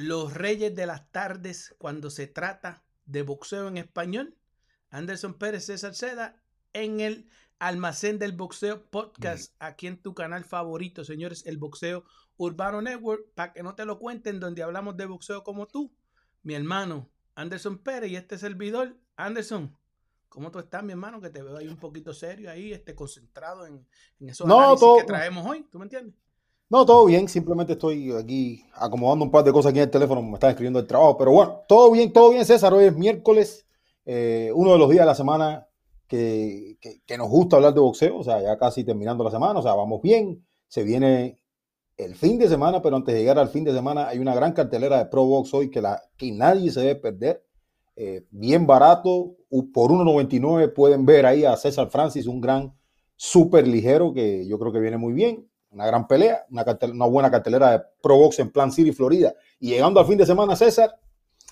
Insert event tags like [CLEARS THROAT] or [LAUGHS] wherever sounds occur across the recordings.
los reyes de las tardes cuando se trata de boxeo en español. Anderson Pérez César Seda en el Almacén del Boxeo Podcast, aquí en tu canal favorito, señores, el Boxeo Urbano Network, para que no te lo cuenten, donde hablamos de boxeo como tú, mi hermano Anderson Pérez y este servidor. Anderson, ¿cómo tú estás, mi hermano? Que te veo ahí un poquito serio, ahí, este, concentrado en, en esos No, análisis todo- que traemos hoy, ¿tú me entiendes? No, todo bien, simplemente estoy aquí acomodando un par de cosas aquí en el teléfono, me están escribiendo el trabajo, pero bueno, todo bien, todo bien, César. Hoy es miércoles, eh, uno de los días de la semana que, que- nos gusta hablar de boxeo, o sea, ya casi terminando la semana, o sea, vamos bien, se viene el fin de semana, pero antes de llegar al fin de semana hay una gran cartelera de Pro Box hoy que, la, que nadie se debe perder, eh, bien barato, por 1.99 pueden ver ahí a César Francis, un gran súper ligero que yo creo que viene muy bien una gran pelea, una, cartel- una buena cartelera de Pro Box en Plan City, Florida. Y llegando al fin de semana, César,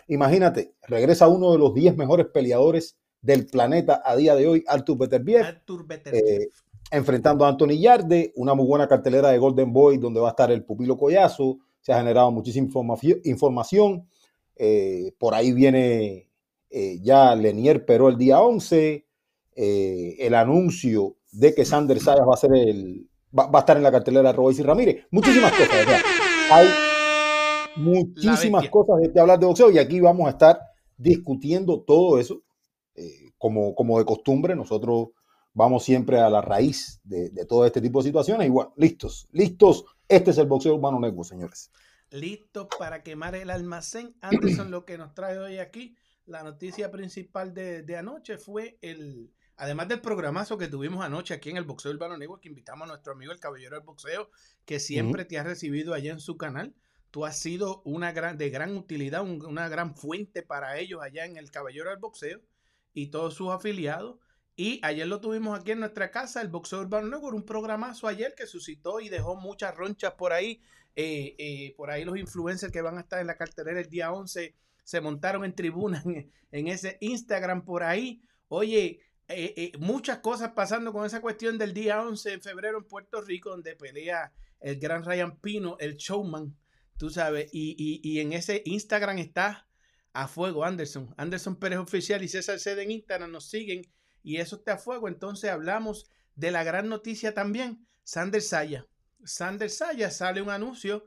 imagínate, regresa uno de los 10 mejores peleadores del planeta a día de hoy, Artur Beterbiev, Artur Beterbiev. eh, enfrentando a Anthony Yarde, una muy buena cartelera de Golden Boy, donde va a estar el pupilo Collazo, se ha generado muchísima información. información. Eh, por ahí viene eh, ya Lenier Peró el día 11, eh, el anuncio de que Sander Sayas va a ser el va, va a estar en la cartelera de y Ramírez. Muchísimas cosas. o sea, hay muchísimas cosas de que hablar de boxeo y aquí vamos a estar discutiendo todo eso. eh, como, como de costumbre, nosotros vamos siempre a la raíz de, de todo este tipo de situaciones. Y bueno, listos, listos. Este es el boxeo urbano network, señores. Listo para quemar el almacén. Anderson, lo que nos trae hoy aquí, la noticia principal de, de anoche fue el, además del programazo que tuvimos anoche aquí en el Boxeo Urbano Network, que invitamos a nuestro amigo el Caballero del Boxeo, que siempre te ha recibido allá en su canal. Tú has sido una gran, de gran utilidad, un- una gran fuente para ellos allá en el Caballero del Boxeo y todos sus afiliados. Y ayer lo tuvimos aquí en nuestra casa, el Boxeo Urbano Network, un programazo ayer que suscitó y dejó muchas ronchas por ahí. Eh, eh, por ahí los influencers que van a estar en la cartelera el día 11 se montaron en tribuna en, en ese Instagram por ahí. Oye, eh, eh, muchas cosas pasando con esa cuestión del día 11 de febrero en Puerto Rico, donde pelea el gran Ryan Pino, el showman, tú sabes, y, y- y en ese Instagram está a fuego Anderson. Anderson Pérez Oficial y César Cede en Instagram nos siguen y eso está a fuego. Entonces hablamos de la gran noticia también, Sander Saya. Sander Saya sale un anuncio,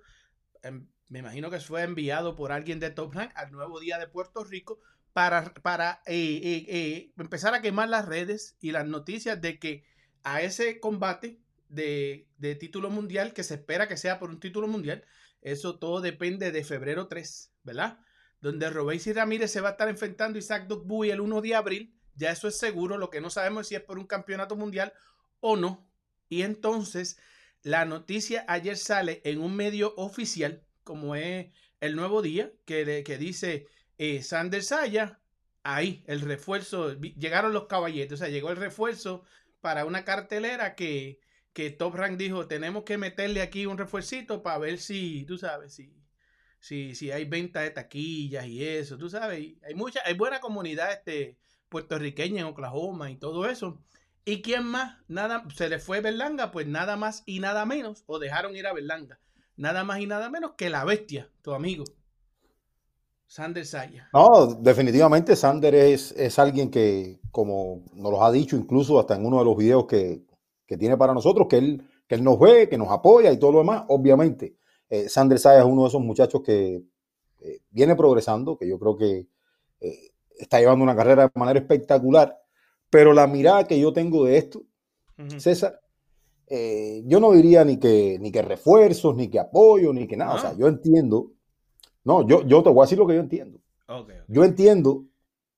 em, me imagino que fue enviado por alguien de Top Rank al nuevo día de Puerto Rico para, para eh, eh, eh, empezar a quemar las redes y las noticias de que a ese combate de, de título mundial, que se espera que sea por un título mundial, eso todo depende de febrero 3, ¿verdad? Donde Robéis y Ramírez se va a estar enfrentando a Isaac Dugbuy el 1 de abril, ya eso es seguro, lo que no sabemos es si es por un campeonato mundial o no. Y entonces la noticia ayer sale en un medio oficial, como es el nuevo día, que, que dice eh, Sander ahí el refuerzo, llegaron los caballetes, o sea, llegó el refuerzo para una cartelera que, que Top Rank dijo, tenemos que meterle aquí un refuercito para ver si, tú sabes, si, si, si hay venta de taquillas y eso, tú sabes, hay mucha, hay buena comunidad este, puertorriqueña en Oklahoma y todo eso. ¿Y quién más? Nada, se le fue Berlanga, pues nada más y nada menos, o dejaron ir a Berlanga. Nada más y nada menos que la bestia, tu amigo. Sander Saya. No, definitivamente Sander es, es alguien que, como nos lo ha dicho incluso hasta en uno de los videos que, que tiene para nosotros, que él, que él nos ve, que nos apoya y todo lo demás, obviamente. Eh, Sander Saya es uno de esos muchachos que eh, viene progresando, que yo creo que eh, está llevando una carrera de manera espectacular, pero la mirada que yo tengo de esto. César, yo no diría ni que, ni que refuerzos, ni que apoyo, ni que nada. O sea, No. yo entiendo, no, yo, yo te voy a decir lo que yo entiendo. Yo entiendo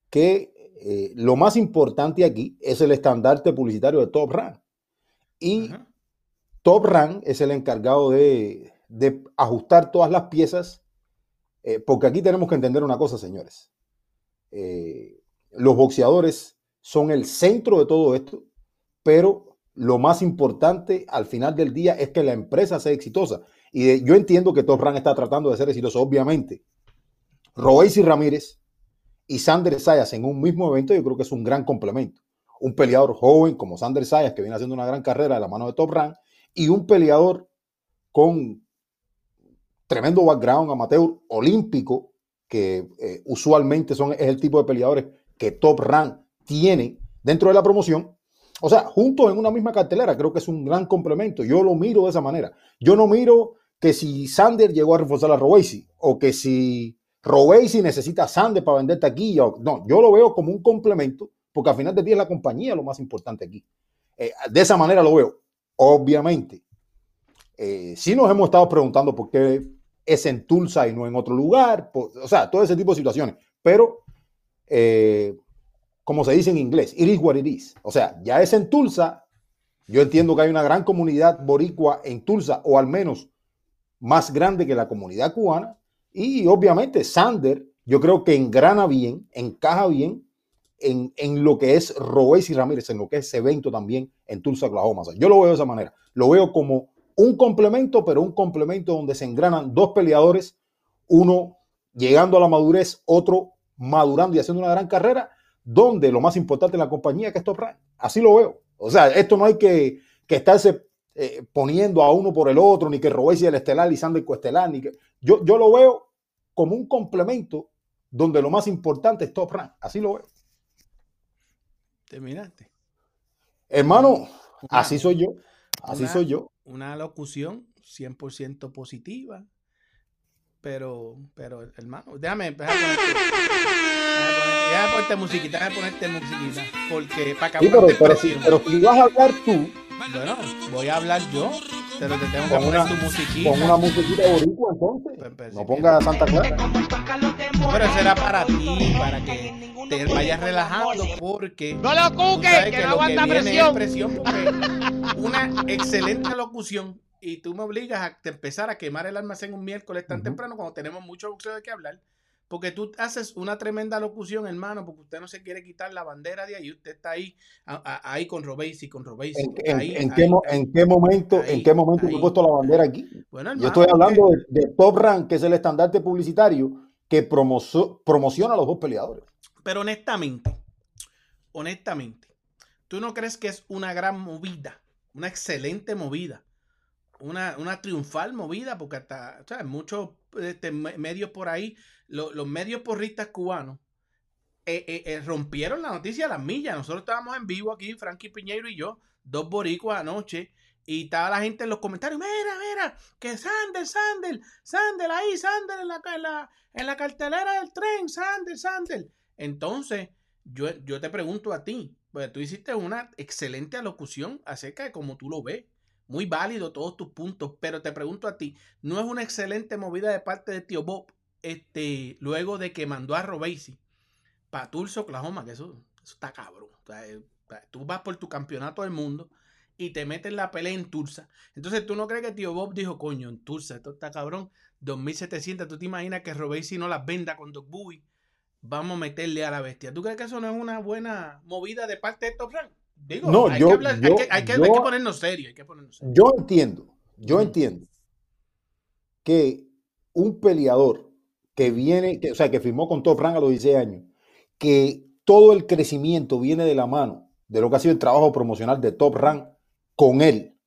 que eh, lo más importante aquí es el estandarte publicitario de Top Rank. Y. Top Rank es el encargado de, de ajustar todas las piezas, eh, porque aquí tenemos que entender una cosa, señores. Eh, los boxeadores son el centro de todo esto, pero lo más importante al final del día es que la empresa sea exitosa. Y yo entiendo que Top Rank está tratando de ser exitoso, obviamente. Royce y Ramírez y Sander Sayas en un mismo evento, yo creo que es un gran complemento. Un peleador joven como Sander Sayas, que viene haciendo una gran carrera de la mano de Top Rank, y un peleador con tremendo background amateur olímpico, que eh, usualmente son, es el tipo de peleadores que Top Rank tiene dentro de la promoción. O sea, juntos en una misma cartelera, creo que es un gran complemento. Yo lo miro de esa manera. Yo no miro que si Sander llegó a reforzar a Robesi o que si Robesi necesita a Sander para vender taquilla. No, yo lo veo como un complemento, porque al final de día es la compañía lo más importante aquí. Eh, de esa manera lo veo. Obviamente, eh, sí nos hemos estado preguntando por qué es en Tulsa y no en otro lugar, o sea, todo ese tipo de situaciones. Pero, eh, como se dice en inglés, it is what it is. O sea, ya es en Tulsa. Yo entiendo que hay una gran comunidad boricua en Tulsa, o al menos más grande que la comunidad cubana. Y obviamente Sander, yo creo que engrana bien, encaja bien en, en lo que es Robes y Ramírez, en lo que es evento también en Tulsa, Oklahoma. yo lo veo de esa manera. Lo veo como un complemento, pero un complemento donde se engranan dos peleadores, uno llegando a la madurez, otro madurando y haciendo una gran carrera, donde lo más importante en la compañía que es Top Rank. Así lo veo. O sea, esto no hay que, que estarse eh, poniendo a uno por el otro, ni que Robesi el estelar y Sander coestelar, ni que yo, yo lo veo como un complemento donde lo más importante es Top Rank. Así lo veo. Terminaste. Hermano, así soy yo. Así soy yo una locución 100% positiva. Pero, pero, hermano, déjame, déjame ponerte, déjame ponerte musiquita, déjame ponerte musiquita. Porque para acabar sí, pero, si, pero si vas a hablar tú. Bueno, voy a hablar yo. Pero te tengo que poner una, tu musiquita. Con una musiquita boricua, entonces. Pues, pues, no ponga Santa Clara. pero eso era para ti, para que te vayas relajando, porque. No lo cuques, que, que, no aguanta presión. una excelente locución y tú me obligas a empezar a quemar el almacén un miércoles tan temprano cuando tenemos mucho boxeo de qué hablar. Porque tú haces una tremenda locución, hermano, porque usted no se quiere quitar la bandera de ahí. Usted está ahí, ahí con Robesi, con Robesi. ¿En, en, qué, ¿En, qué, momento, ¿en qué momento he puesto la bandera aquí? Bueno, Yo estoy hablando de, Top Rank, que es el estandarte publicitario que promociona a los dos peleadores. Pero honestamente, honestamente, ¿tú no crees que es una gran movida? Una excelente movida. Una, una triunfal movida, porque hasta, muchos este, medios por ahí los medios porristas cubanos eh, eh, eh, rompieron la noticia a las millas. Nosotros estábamos en vivo aquí, Frankie Piñeiro y yo, dos boricuas anoche, y estaba la gente en los comentarios, mira, mira, que Sandel, Sandel, Sandel ahí, Sandel en la, en la, en la cartelera del tren, Sandel, Sandel. Entonces, yo, yo te pregunto a ti, pues tú hiciste una excelente alocución acerca de cómo tú lo ves. Muy válido todos tus puntos, pero te pregunto a ti, ¿no es una excelente movida de parte de Tío Bob este, luego de que mandó a Robesi para Tulsa, Oklahoma, que eso, está cabrón. Eh, tú vas por tu campeonato del mundo y te metes la pelea en Tulsa. Entonces, ¿tú no crees que tío Bob dijo, coño, en Tulsa, esto está cabrón? 2700, ¿tú te imaginas que Robesi no las venda con Doc Bowie? Vamos a meterle a la bestia. ¿Tú crees que eso no es una buena movida de parte de Top Rank? Digo, no, hay, que hay, que, ponernos serio, hay que ponernos serio. Yo entiendo, yo entiendo que un peleador que viene, que, o sea, que firmó con Top Rank a los 16 años, que todo el crecimiento viene de la mano de lo que ha sido el trabajo promocional de Top Rank con él,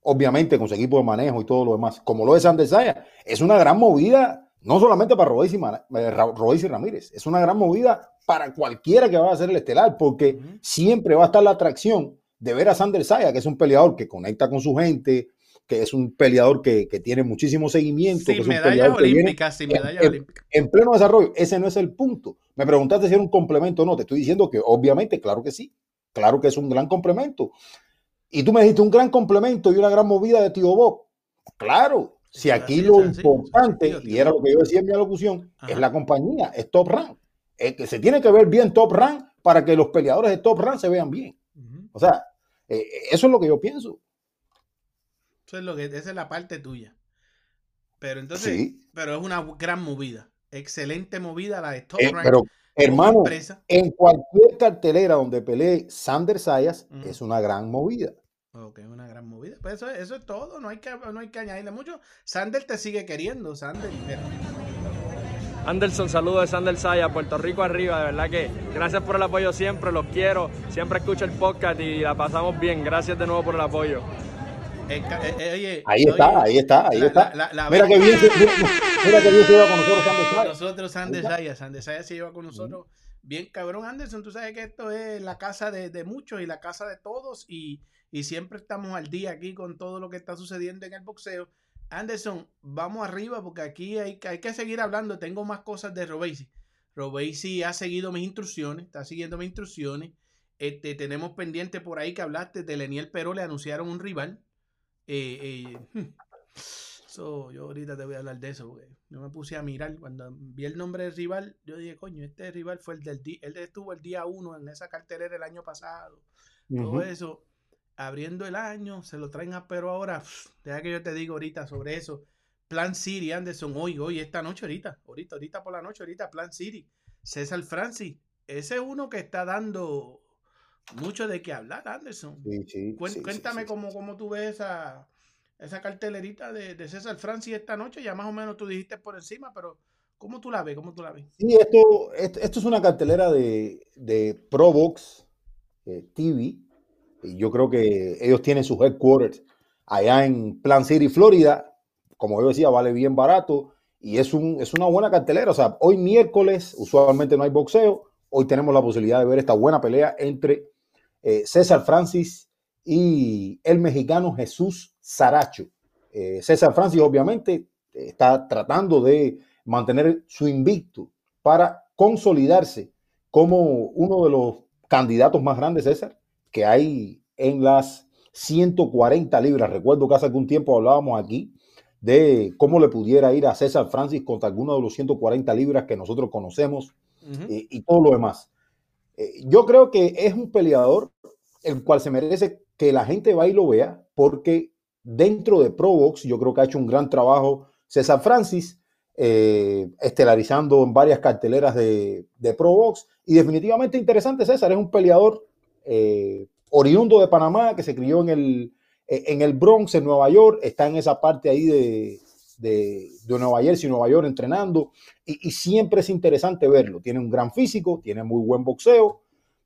obviamente con su equipo de manejo y todo lo demás, como lo es Sanders Saya, es una gran movida, no solamente para Rodríguez y, eh, Ramírez, es una gran movida para cualquiera que vaya a ser el estelar, porque siempre va a estar la atracción de ver a Sanders Saya, que es un peleador que conecta con su gente, que es un peleador que, tiene muchísimo seguimiento. Sin medallas olímpicas, sin medallas olímpicas. En pleno desarrollo, ese no es el punto. Me preguntaste si era un complemento o no. Te estoy diciendo que obviamente, claro que sí. Claro que es un gran complemento. Y tú me dijiste un gran complemento y una gran movida de Tío Bob. Claro, si aquí lo importante, y era lo que yo decía en mi alocución, es la compañía, es Top Rank. Es que se tiene que ver bien Top Rank para que los peleadores de Top Rank se vean bien. O sea, eh, eso es lo que yo pienso. Eso es lo que, esa es la parte tuya. Pero entonces, pero es una gran movida. Excelente movida la de Top eh, Pero, hermano, en cualquier cartelera donde pelee Sander Sayas, es una gran movida. Ok, una gran movida. Pues eso, eso es todo, no hay, que, no hay que añadirle mucho. Sander te sigue queriendo, Sander. Anderson, saludos de Sander Saya, Puerto Rico arriba, de verdad que gracias por el apoyo siempre, los quiero, siempre escucho el podcast y la pasamos bien, gracias de nuevo por el apoyo. ahí está, ahí está, ahí está. mira, que bien, mira, que bien se lleva con nosotros Anderson. Nosotros Anderson, Anderson se lleva con nosotros. Bien, cabrón, Anderson, tú sabes que esto es la casa de, de muchos y la casa de todos y, y, siempre estamos al día aquí con todo lo que está sucediendo en el boxeo. Anderson, vamos arriba porque aquí hay, hay que seguir hablando. Tengo más cosas de Robesi. Robesi ha seguido mis instrucciones, está siguiendo mis instrucciones. Este, tenemos pendiente por ahí que hablaste de Leniel Pero, le anunciaron un rival. Eh, eh, hmm. yo ahorita te voy a hablar de eso, porque yo me puse a mirar. Cuando vi el nombre del rival, yo dije, coño, este rival fue el del día, él estuvo el día uno en esa cartelera el año pasado. Todo eso, abriendo el año, se lo traen a pero ahora. deja que yo te digo ahorita sobre eso. Plan City, Anderson, hoy, hoy, esta noche, ahorita, ahorita, ahorita por la noche, ahorita, Plan City. César Francis, ese es uno que está dando mucho de qué hablar, Anderson. Cuéntame cómo, cómo, tú ves esa, esa cartelerita de, César Francis esta noche. Ya más o menos tú dijiste por encima, pero ¿cómo tú la ves? ¿Cómo tú la ves? Sí, esto, esto, es una cartelera de, de Probox eh, TV. Yo creo que ellos tienen sus headquarters allá en Plan City, Florida. Como yo decía, vale bien barato. Y es, un, es una buena cartelera. O sea, hoy miércoles, usualmente no hay boxeo. Hoy tenemos la posibilidad de ver esta buena pelea entre eh, César Francis y el mexicano Jesús Saracho. Eh, César Francis obviamente está tratando de mantener su invicto para consolidarse como uno de los candidatos más grandes, César, que hay en las 140 libras. Recuerdo que hace algún tiempo hablábamos aquí de cómo le pudiera ir a César Francis contra alguno de los 140 libras que nosotros conocemos y, y, todo lo demás. Eh, yo creo que es un peleador el cual se merece que la gente vaya y lo vea, porque dentro de Provox yo creo que ha hecho un gran trabajo César Francis, eh, estelarizando en varias carteleras de, de Provox, y definitivamente interesante César, es un peleador eh, oriundo de Panamá que se crió en el, en el Bronx, en Nueva York, está en esa parte ahí de, de, Nueva Jersey, Nueva York entrenando, y, siempre es interesante verlo. Tiene un gran físico, tiene muy buen boxeo,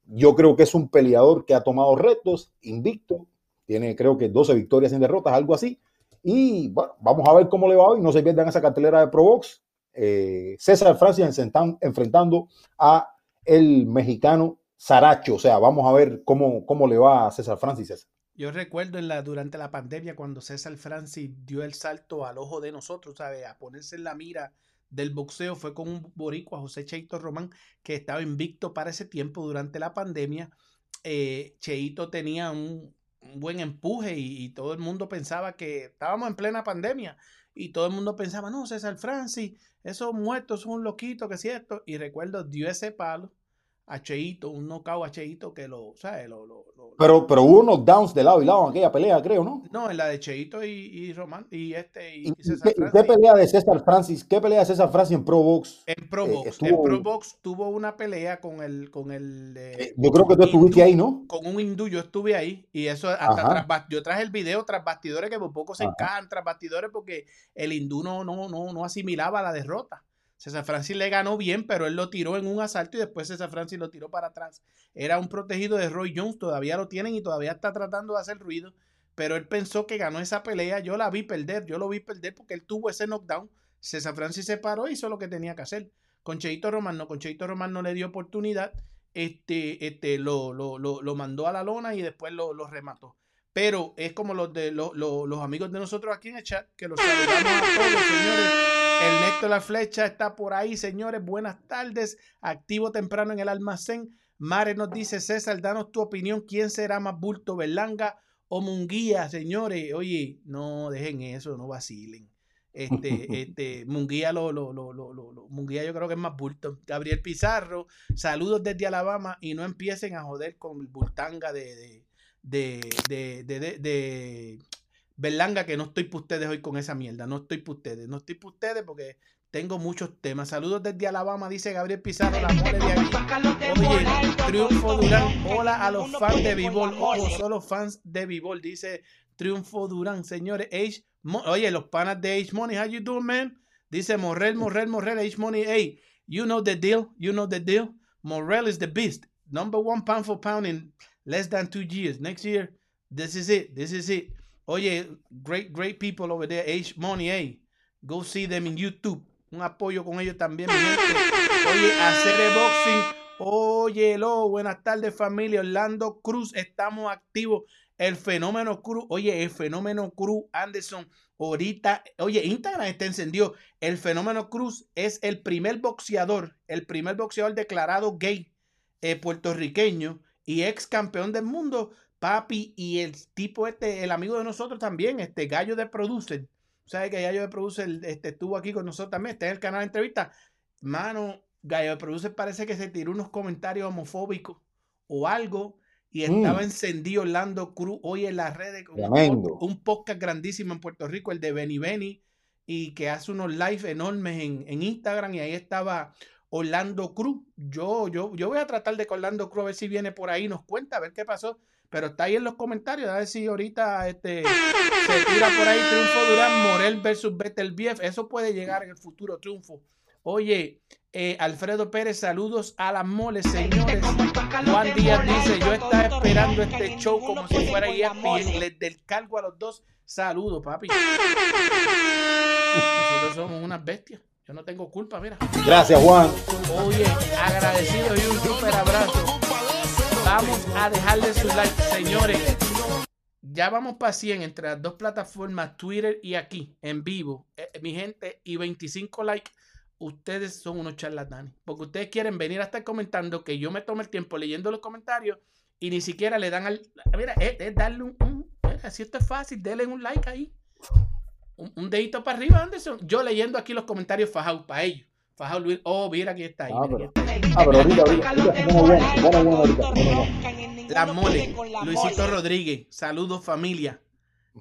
yo creo que es un peleador que ha tomado retos, invicto, tiene creo que 12 victorias sin derrotas, algo así. Y bueno, vamos a ver cómo le va hoy. No se pierdan esa cartelera de Provox. Eh, César Francis enfrentando a el mexicano Saracho. O sea, vamos a ver cómo, cómo le va a César Francis. Yo recuerdo durante la pandemia cuando César Francis dio el salto al ojo de nosotros, ¿sabe? A ponerse en la mira del boxeo fue con un boricua, José Cheito Román, que estaba invicto para ese tiempo durante la pandemia. Eh, Cheito tenía un, buen empuje y, todo el mundo pensaba que estábamos en plena pandemia y todo el mundo pensaba, no, César Francis, esos muertos son un loquito, que es cierto. Y recuerdo, dio ese palo a Cheito, un knockout a Cheito que lo, ¿sabes? Lo, lo, pero, pero hubo unos downs de lado y lado en aquella pelea, creo, ¿no? No, en la de Cheito y, y Román y este y, César ¿qué, ¿Qué, pelea de César Francis? ¿Qué pelea de César Francis en Pro Box? En Pro eh, Box, en Pro Box tuvo una pelea con el con el eh, Yo creo que tú estuviste ahí, ¿no? Con un hindú, yo estuve ahí y eso hasta tras, yo traje el video tras bastidores que por poco se encajan tras bastidores porque el hindú no, no, no, no asimilaba la derrota. César Francis le ganó bien, pero él lo tiró en un asalto y después César Francis lo tiró para atrás. Era un protegido de Roy Jones, todavía lo tienen y todavía está tratando de hacer ruido, pero él pensó que ganó esa pelea. Yo la vi perder, yo lo vi perder porque él tuvo ese knockdown. César Francis se paró y hizo lo que tenía que hacer. Con Cheito Román no, con Cheito Román no le dio oportunidad, este, este, lo, lo, lo, mandó a la lona y después lo, lo remató. Pero es como los de los amigos de nosotros aquí en el chat, que los saludamos a todos, señores el Néstor La Flecha está por ahí, señores. Buenas tardes. Activo temprano en el almacén. Mare nos dice, César, danos tu opinión. ¿Quién será más bulto, Berlanga o Munguía, señores? Oye, no dejen eso, no vacilen. Este, [LAUGHS] este, Munguía lo, lo, lo, lo, Munguía yo creo que es más bulto. Gabriel Pizarro, saludos desde Alabama y no empiecen a joder con el bultanga de, de, de, de, de Berlanga, que no estoy para ustedes hoy con esa mierda. No estoy para ustedes. No estoy para ustedes porque tengo muchos temas. Saludos desde Alabama, dice Gabriel Pizarro. Oye, Triunfo Durán. Hola a los fans de Bibol. Ojo, solo fans de Bibol, dice Triunfo Durán. Señores, H Oye, los panas de H Money, how you doing, man? Dice Morrel, Morrel, Morrel, H Money. Hey, you know the deal. You know the deal. Morrel is the beast. Number one pound for pound in less than two years. Next year, this is it. This is it. Oye, great, great people over there. H Money, hey. Go see them in YouTube. Un apoyo con ellos también. Oye, hacer. Oye, lo, buenas tardes, familia. Orlando Cruz, estamos activos. El fenómeno Cruz, oye, el fenómeno Cruz Anderson, ahorita, oye, Instagram está encendido. El fenómeno Cruz es el primer boxeador, el primer boxeador declarado gay eh, puertorriqueño y ex campeón del mundo, papi, y el tipo este, el amigo de nosotros también, este Gallo de Producer. ¿Sabes que Gallo de Producer este, estuvo aquí con nosotros también? Está en el canal de entrevista. Mano, Gallo de Producer parece que se tiró unos comentarios homofóbicos o algo y estaba Mm. encendido Orlando Cruz hoy en las redes con un, un podcast grandísimo en Puerto Rico, el de Benny Benny, y que hace unos live enormes en, en Instagram y ahí estaba Orlando Cruz. Yo, yo, yo voy a tratar de que Orlando Cruz a ver si viene por ahí y nos cuenta a ver qué pasó. Pero está ahí en los comentarios, a ver si ahorita este, se tira por ahí triunfo Durán, Morel versus Betelbief. Eso puede llegar en el futuro triunfo. Oye, eh, Alfredo Pérez, saludos a las moles, señores. Juan Díaz dice, yo estaba esperando este show como si fuera ESPN. Les descargo a los dos. Saludos, papi. [LAUGHS] Nosotros somos unas bestias. Yo no tengo culpa, mira. Gracias, Juan. Oye, agradecido y un super abrazo. Vamos a dejarle su like, señores. Ya vamos para 100 entre las dos plataformas, Twitter y aquí, en vivo. Eh, mi gente, y 25 likes. Ustedes son unos charlatanes. Porque ustedes quieren venir a estar comentando que yo me tomo el tiempo leyendo los comentarios y ni siquiera le dan al. Mira, es, es darle un. un mira, si esto es fácil, denle un like ahí. Un, un dedito para arriba, Anderson. Yo leyendo aquí los comentarios fajados para ellos. Fajado Luis. Oh, mira, aquí está ahí. Ah, pero- aquí está ahí. Ah, pero ahorita, ahorita, bueno, bueno. La mole, Luisito Rodríguez, saludos familia.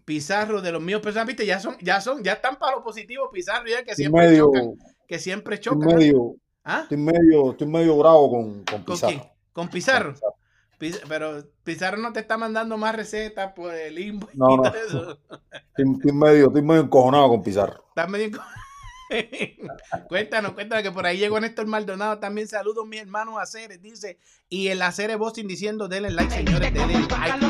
Pizarro de los míos personas, viste, ya son, ya son, ya están para lo positivo, Pizarro, ya que Estoy siempre medio, chocan, que siempre estoy chocan. medio, ¿Ah? estoy medio, estoy medio bravo con, con ¿Con Pizarro. quién? ¿Con Pizarro? Piz- Pero Pizarro no te está mandando más recetas por el limbo y No, no. todo eso. Estoy, estoy medio, estoy medio encojonado con Pizarro. Estás medio enco- [LAUGHS] [LAUGHS] cuéntanos, cuéntanos que por ahí llegó Néstor Maldonado. También saludos, mi hermano Aceres. Dice, y el Aceres Boston diciendo, denle like, señores, denle like.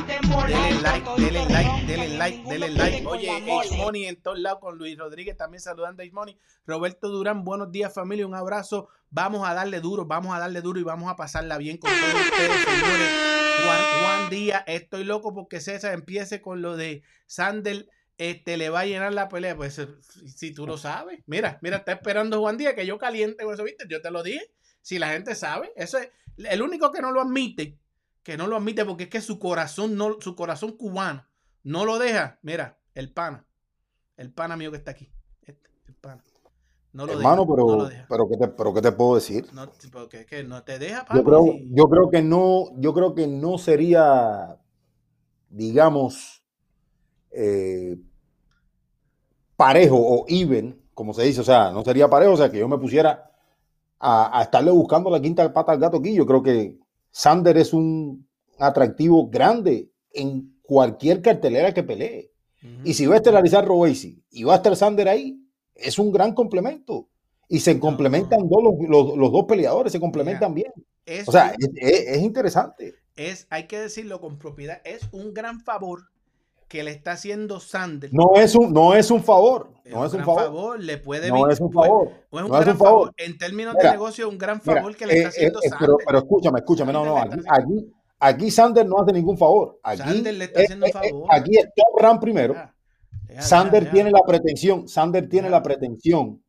Denle like, denle like, denle like, denle like. Oye, H Money en todos lados con Luis Rodríguez también saludando a H Money. Roberto Durán, buenos días familia, un abrazo. Vamos a darle duro, vamos a darle duro y vamos a pasarla bien con todos ustedes, señores. Juan, Juan Díaz, estoy loco porque César empiece con lo de Sandel. Este le va a llenar la pelea. Pues si tú lo sabes, mira, mira, está esperando Juan Díaz que yo caliente con eso, ¿viste? Yo te lo dije. Si la gente sabe, eso es el único que no lo admite, que no lo admite porque es que su corazón no, su corazón cubano no lo deja. Mira, el pana, el pana mío que está aquí, este, el pana. No lo Hermano, deja, pero, no lo deja. pero, ¿qué te, pero ¿qué te puedo decir? No, porque es que no te deja, creo, yo creo que no, yo creo que no sería, digamos, eh, parejo o even, como se dice, o sea, no sería parejo, o sea, que yo me pusiera a, a estarle buscando la quinta pata al gato aquí. Yo creo que Sander es un atractivo grande en cualquier cartelera que pelee. Y si va a estelarizar Robesi y va a estar Sander ahí, es un gran complemento. Y se No. complementan dos, los, los- los dos peleadores, se complementan bien. es O sea, es- es interesante. es, hay que decirlo con propiedad, es un gran favor que le está haciendo Sander. No es un, no es un favor. No es un favor. le puede No es un puede- favor. o es un No es gran un favor. favor. En términos de negocio, un gran Mira, favor que le eh, está haciendo eh, eh, Sander. pero, pero escúchame, escúchame, no, no, aquí, aquí, aquí Sander no hace ningún favor. Aquí, Sander le está haciendo un favor. aquí es top rank primero. Ya, ya, Sander ya, ya. tiene la pretensión, Sander tiene la pretensión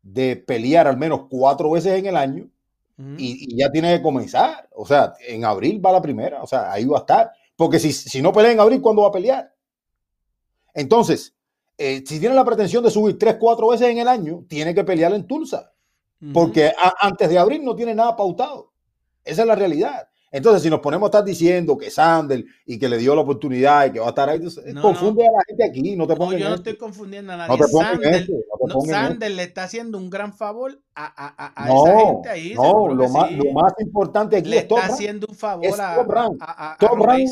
de pelear al menos cuatro veces en el año y ya tiene que comenzar. O sea, en abril va la primera, o sea, ahí va a estar. Porque si, si no pelea en abril, ¿cuándo va a pelear? Entonces, eh, si tiene la pretensión de subir tres, cuatro veces en el año, tiene que pelear en Tulsa. Porque a- antes de abril no tiene nada pautado. Esa es la realidad. Entonces, si nos ponemos a estar diciendo que Sander y que le dio la oportunidad y que va a estar ahí, entonces, No, confunde a la gente aquí, no te No, pongas yo en no esto. estoy confundiendo a No nadie. te Sander, no te no. Sander le está haciendo un gran favor a, a- a- a No, esa gente ahí. no, lo más, sí. lo más importante aquí le es Top está Rank. haciendo un favor Es a, Top Rank. Top Rank.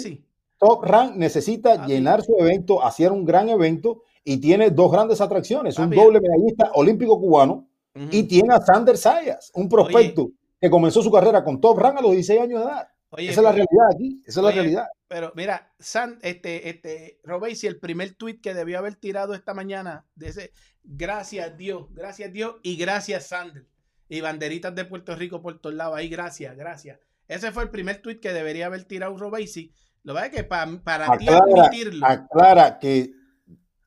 Top necesita llenar su evento, hacer un gran evento y tiene dos grandes atracciones, un doble medallista olímpico cubano y tiene a Sander Sayas, un prospecto que comenzó su carrera con Top Rank a los 16 años de edad. Esa es la realidad aquí. Esa es la realidad. Pero mira, San, este, este, si el primer tweet que debió haber tirado esta mañana, de ese, gracias Dios, gracias Dios y gracias Sander. Y banderitas de Puerto Rico por todos lados. Ahí, gracias, gracias. Ese fue el primer tweet que debería haber tirado Robesi. Lo que que para, para ti admitirlo. Aclara que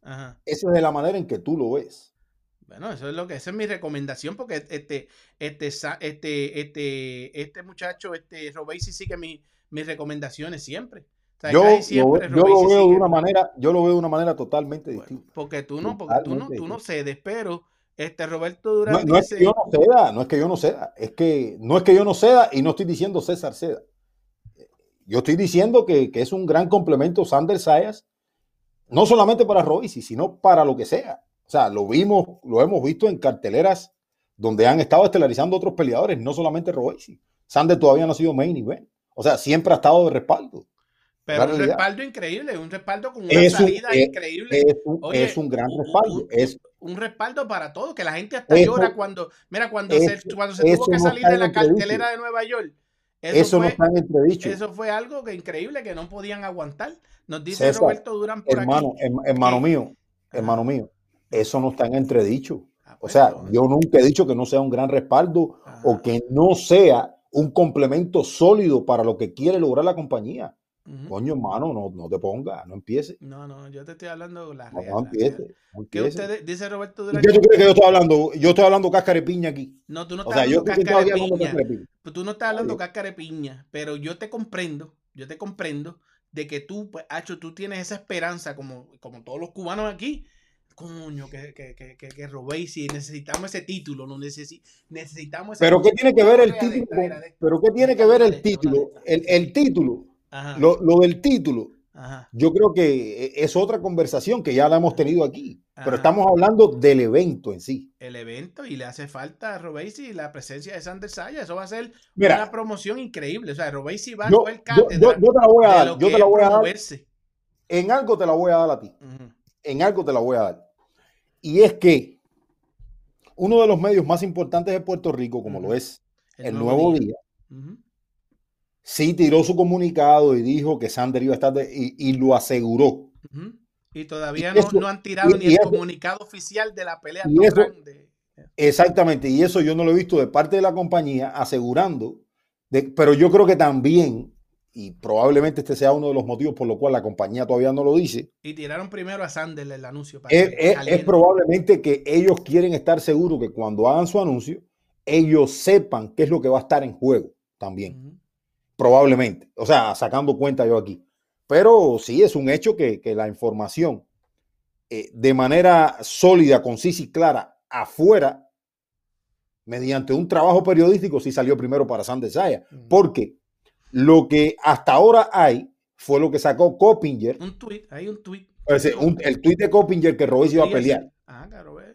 Ajá. esa es de la manera en que tú lo ves. Bueno, eso es lo que, esa es mi recomendación, porque este, este, este, este, este muchacho, este Robesi sigue mis recomendaciones siempre. yo, siempre, yo, lo veo de una manera, yo lo veo de una manera totalmente distinta. Porque tú no, porque tú no, tú no cedes, pero este Roberto Durán. No, es que yo no ceda, no es que yo no ceda, es que no es que yo no ceda y no estoy diciendo César ceda. Yo estoy diciendo que, es un gran complemento Sander Sayas, no solamente para Royce, sino para lo que sea. O sea, lo vimos, lo hemos visto en carteleras donde han estado estelarizando otros peleadores, no solamente Royce. Sander todavía no ha sido main event. O sea, siempre ha estado de respaldo. Pero un respaldo increíble, un respaldo con una salida increíble. Es un, gran respaldo. es, un respaldo para todo, que la gente hasta llora cuando, mira, cuando se, cuando se tuvo que salir de la cartelera de Nueva York. Eso, no está en entredicho. Eso fue algo que increíble que no podían aguantar. Nos dice Roberto Durán por hermano, aquí. Hermano mío, hermano mío, eso no está en entredicho. Ah, o pues, sea, yo nunca he dicho que no sea un gran respaldo o que no sea un complemento sólido para lo que quiere lograr la compañía. Coño, hermano, no, no te pongas, no empieces. No, no, yo te estoy hablando la real. No, empieces. ¿Qué usted dice Roberto Durán? ¿Qué tú crees que yo estoy hablando? Yo estoy hablando cáscara de piña aquí. No, tú no estás hablando cáscara de piña. Tú no estás hablando cáscara de piña, pero yo te comprendo, yo te comprendo de que tú, pues, Hacho, tú tienes esa esperanza, como, como todos los cubanos aquí, coño, que, que, que, que, que robéis y necesitamos ese título, no necesitamos Pero ¿qué tiene que ver el título? Pero ¿qué tiene que ver el título? El, el título lo, lo, del título, yo creo que e, es otra conversación que ya la hemos tenido aquí, pero estamos hablando del evento en sí. El evento y le hace falta a Robesi la presencia de Sander Saya, eso va a ser una promoción increíble, o sea, Robesi va a yo, yo, yo, te la voy a dar, yo te la voy a dar. En algo te la voy a dar a ti. En algo te la voy a dar. Y es que uno de los medios más importantes de Puerto Rico, como lo es el, Nuevo, Día, sí tiró su comunicado y dijo que Sander iba a estar y, lo aseguró. Y todavía no, han tirado ni el comunicado oficial de la pelea. Exactamente, y eso yo no lo he visto de parte de la compañía asegurando, de, pero yo creo que también, y probablemente este sea uno de los motivos por lo cual la compañía todavía no lo dice. Y tiraron primero a Sander el anuncio. es, probablemente que ellos quieren estar seguros que cuando hagan su anuncio, ellos sepan qué es lo que va a estar en juego también. Probablemente. O sea, sacando cuenta yo aquí. Pero sí es un hecho que, la información eh, de manera sólida, concisa y clara afuera, mediante un trabajo periodístico, sí salió primero para Sander Saya. Porque lo que hasta ahora hay fue lo que sacó Coppinger. Un tweet, hay un tweet. el tweet de Coppinger que Robes iba a pelear. Ah,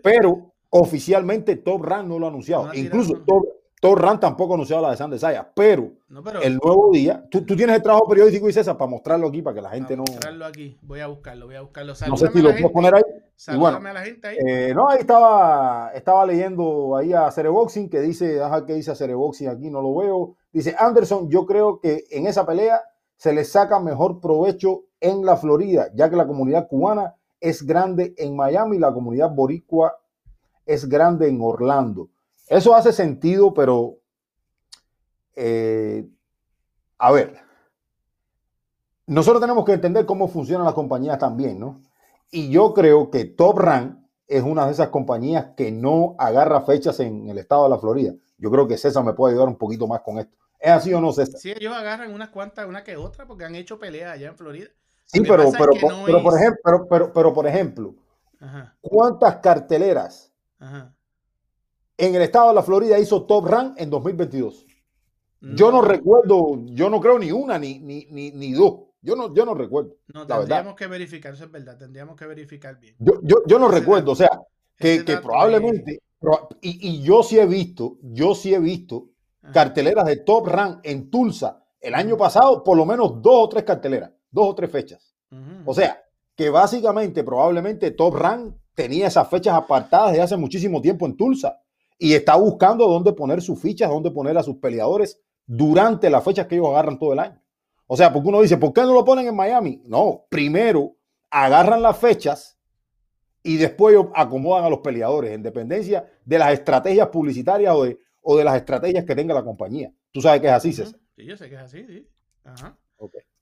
Pero oficialmente Top Rank no lo ha anunciado. Incluso Top, Torran tampoco anunciado la de Sander Saya, pero, el nuevo día, tú, tienes el trabajo periodístico y César para mostrarlo aquí, para que la gente no. Mostrarlo aquí, voy a buscarlo, voy a buscarlo. no sé si lo puedo poner ahí. Saludame a la gente ahí. Eh, no, ahí estaba, estaba leyendo ahí a Cereboxing que dice, ajá, ¿qué dice Cereboxing aquí? No lo veo. Dice Anderson, yo creo que en esa pelea se le saca mejor provecho en la Florida, ya que la comunidad cubana es grande en Miami y la comunidad boricua es grande en Orlando. Eso hace sentido, pero eh, a ver, nosotros tenemos que entender cómo funcionan las compañías también, ¿no? Y yo creo que Top Rank es una de esas compañías que no agarra fechas en el estado de la Florida. Yo creo que César me puede ayudar un poquito más con esto. ¿Es así o no, César? Sí, ellos agarran unas cuantas, una que otra, porque han hecho peleas allá en Florida. Sí, pero, pero, pero, por ejemplo, pero, pero, por ejemplo, ¿cuántas carteleras Ajá en el estado de la Florida hizo top rank en 2022. Yo no recuerdo, yo no creo ni una ni, ni, ni, dos. Yo no, yo no recuerdo. No, tendríamos que verificar, eso es verdad, tendríamos que verificar bien. Yo, yo, yo no recuerdo, o sea, que, que probablemente, y, y, yo sí he visto, yo sí he visto carteleras de top rank en Tulsa el año pasado, por lo menos dos o tres carteleras, dos o tres fechas. O sea, que básicamente, probablemente top rank tenía esas fechas apartadas de hace muchísimo tiempo en Tulsa y está buscando dónde poner sus fichas, dónde poner a sus peleadores durante las fechas que ellos agarran todo el año. O sea, porque uno dice, ¿por qué no lo ponen en Miami? No, primero agarran las fechas y después acomodan a los peleadores en dependencia de las estrategias publicitarias o de, o de las estrategias que tenga la compañía. Tú sabes que es así, César. Sí, yo sé que es así, sí. Ajá.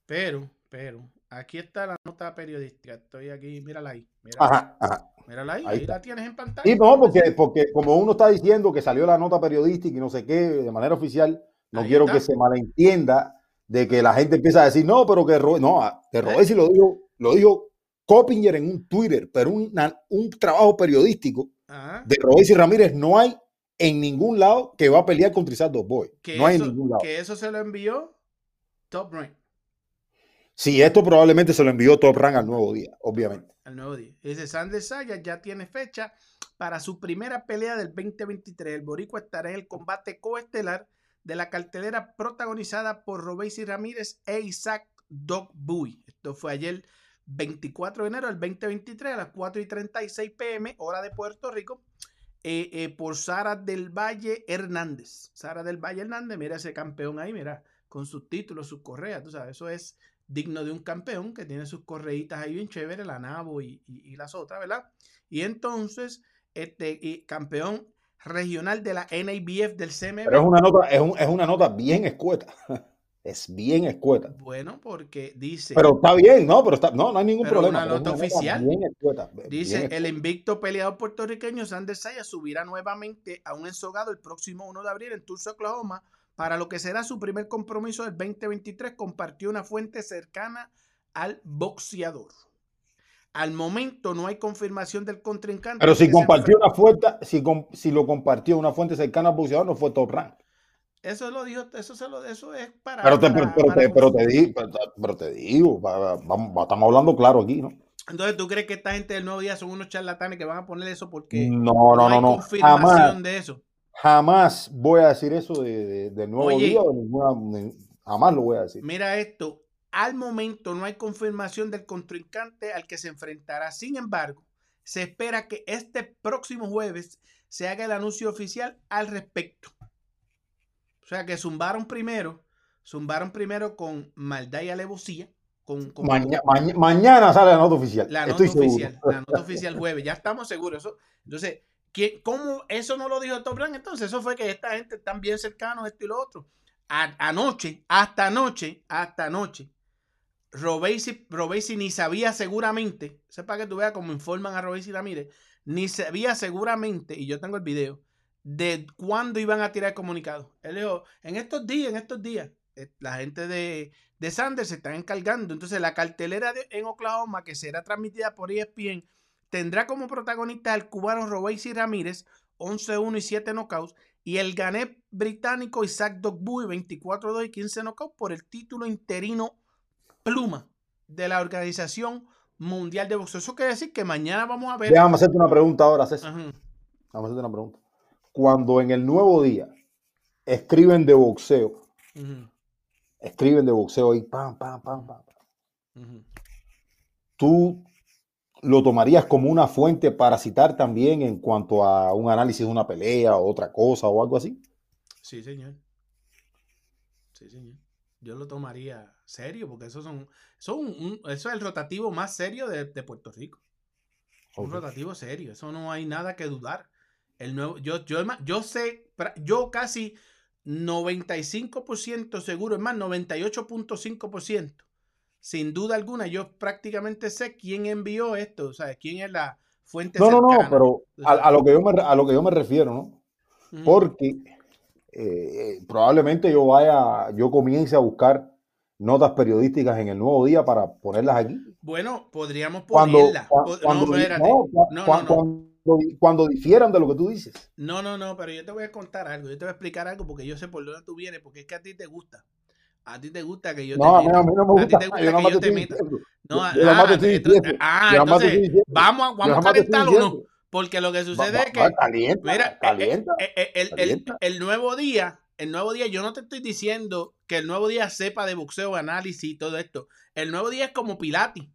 Pero, pero, aquí está la nota periodística. Estoy aquí, mírala ahí. Mírala, Ajá, ajá. mírala ahí, Ahí la tienes en pantalla. Sí, no, porque, porque como uno está diciendo que salió la nota periodística y no sé qué, de manera oficial, no Ahí quiero está. que se malentienda de que la gente empieza a decir, no, pero que Ro- no, ah, que Robesi lo dijo, lo dijo Coppinger en un Twitter, pero una- un trabajo periodístico Ajá. de Robesi Ramírez no hay en ningún lado que va a pelear contra Isaac Dos Boy. No hay en ningún lado. que eso se lo envió Top Rank Sí, esto probablemente se lo envió Top Rank al nuevo día, obviamente. al nuevo día. Dice Sander Sayas ya tiene fecha para su primera pelea del 2023. El Boricua estará en el combate coestelar de la cartelera protagonizada por Robesi Ramírez e Isaac Dog Bowie. Esto fue ayer 24 de enero del 2023 a las 4 y 36 pm, hora de Puerto Rico, eh, eh, por Sara del Valle Hernández. Sara del Valle Hernández, mira ese campeón ahí, mira, con sus títulos, sus correas, tú sabes, eso es digno de un campeón que tiene sus correitas ahí bien chévere, la Nabo y, y- y las otras, ¿verdad? Y entonces, este y campeón regional de la NABF del CMB. Pero es una nota, es, un- es una nota bien escueta. [LAUGHS] Es bien escueta. Bueno, porque dice, Pero está bien, no, pero está, no, no hay ningún Pero problema. una nota oficial. bien escueta, bien dice escueta. el invicto peleador puertorriqueño Sander Sayas subirá nuevamente a un ensogado el próximo 1 de abril en Tulsa, Oklahoma, para lo que será su primer compromiso del 2023, compartió una fuente cercana al boxeador. Al momento no hay confirmación del contrincante. Pero si compartió una fuente, si, lo compartió una fuente cercana al boxeador, no fue top rank. Eso lo dijo, eso se lo, eso es para. Pero te, para- pero, para te, pero, te, boxeo. di- pero, te- digo, vamos- estamos hablando claro aquí, ¿no? Entonces, ¿tú crees que esta gente del nuevo día son unos charlatanes que van a poner eso porque No, no, hay no, no. confirmación Jamás, de eso? Jamás voy a decir eso de, de- del nuevo Oye. día de ninguna, jamás lo voy a decir. Mira esto, al momento no hay confirmación del contrincante al que se enfrentará. Sin embargo, se espera que este próximo jueves se haga el anuncio oficial al respecto. O sea que zumbaron primero, zumbaron primero con maldad y alevosía, con, con- Maña- maña- mañana sale la nota oficial. la nota Estoy oficial, seguro. la nota oficial jueves, ya estamos seguros. Eso, entonces, ¿quién- ¿cómo eso no lo dijo Top Rank? Entonces, eso fue que esta gente están bien cercanos, esto y lo otro. Anoche, hasta anoche, hasta anoche, Robesi, ni sabía seguramente, sepa que tú veas cómo informan a Robesi Ramírez, ni sabía seguramente, y yo tengo el video, de cuándo iban a tirar el comunicado. Él dijo, en estos días, en estos días, eh, la gente de, de Sanders se están encargando. Entonces, la cartelera en Oklahoma, que será transmitida por ESPN, tendrá como protagonista al cubano Robesi Ramírez, 11-1 y 7 knockouts, y el gané británico Isaac Dogbuy, 24-2 y 15 knockouts, por el título interino pluma de la Organización Mundial de Boxeo. Eso quiere decir que mañana vamos a ver. Déjame hacerte una pregunta ahora, César. Ajá. Vamos a hacerte una pregunta. Cuando en el nuevo día escriben de boxeo, escriben de boxeo y pam, pam, pam, pam. ¿tú lo tomarías como una fuente para citar también en cuanto a un análisis de una pelea o otra cosa o algo así? Sí, señor. Sí, señor. Yo lo tomaría serio porque esos son, son un- eso es el rotativo más serio de, de Puerto Rico. Un rotativo serio. Eso no hay nada que dudar. El nuevo, yo, yo, yo sé, yo casi 95% seguro, es más, 98.5%. Sin duda alguna, yo prácticamente sé quién envió esto, o sea, quién es la fuente No, no, no, pero a, a lo que yo me, a lo que yo me refiero, ¿no? Porque eh, probablemente yo vaya, yo comience a buscar notas periodísticas en el nuevo día para ponerlas aquí. Bueno, podríamos Cuando, ponerla. cua- Po- cuando, no, no, cua- No, cua- no, no. cuando cuando difieran de lo que tú dices. No, no, no, pero yo te voy a contar algo. Yo te voy a explicar algo porque yo sé por dónde tú vienes, porque es que a ti te gusta. A ti te gusta que yo No, te meta. a mí no me A ti gusta. te gusta que yo te meta. No, ah, entonces- ah, entonces vamos, a- vamos a calentar uno. Porque lo que sucede es que, calienta, mira, eh, calienta. eh, eh, el, el- el nuevo día, el nuevo día, yo no te estoy diciendo que el nuevo día sepa de boxeo, análisis y todo esto. El nuevo día es como Pilati.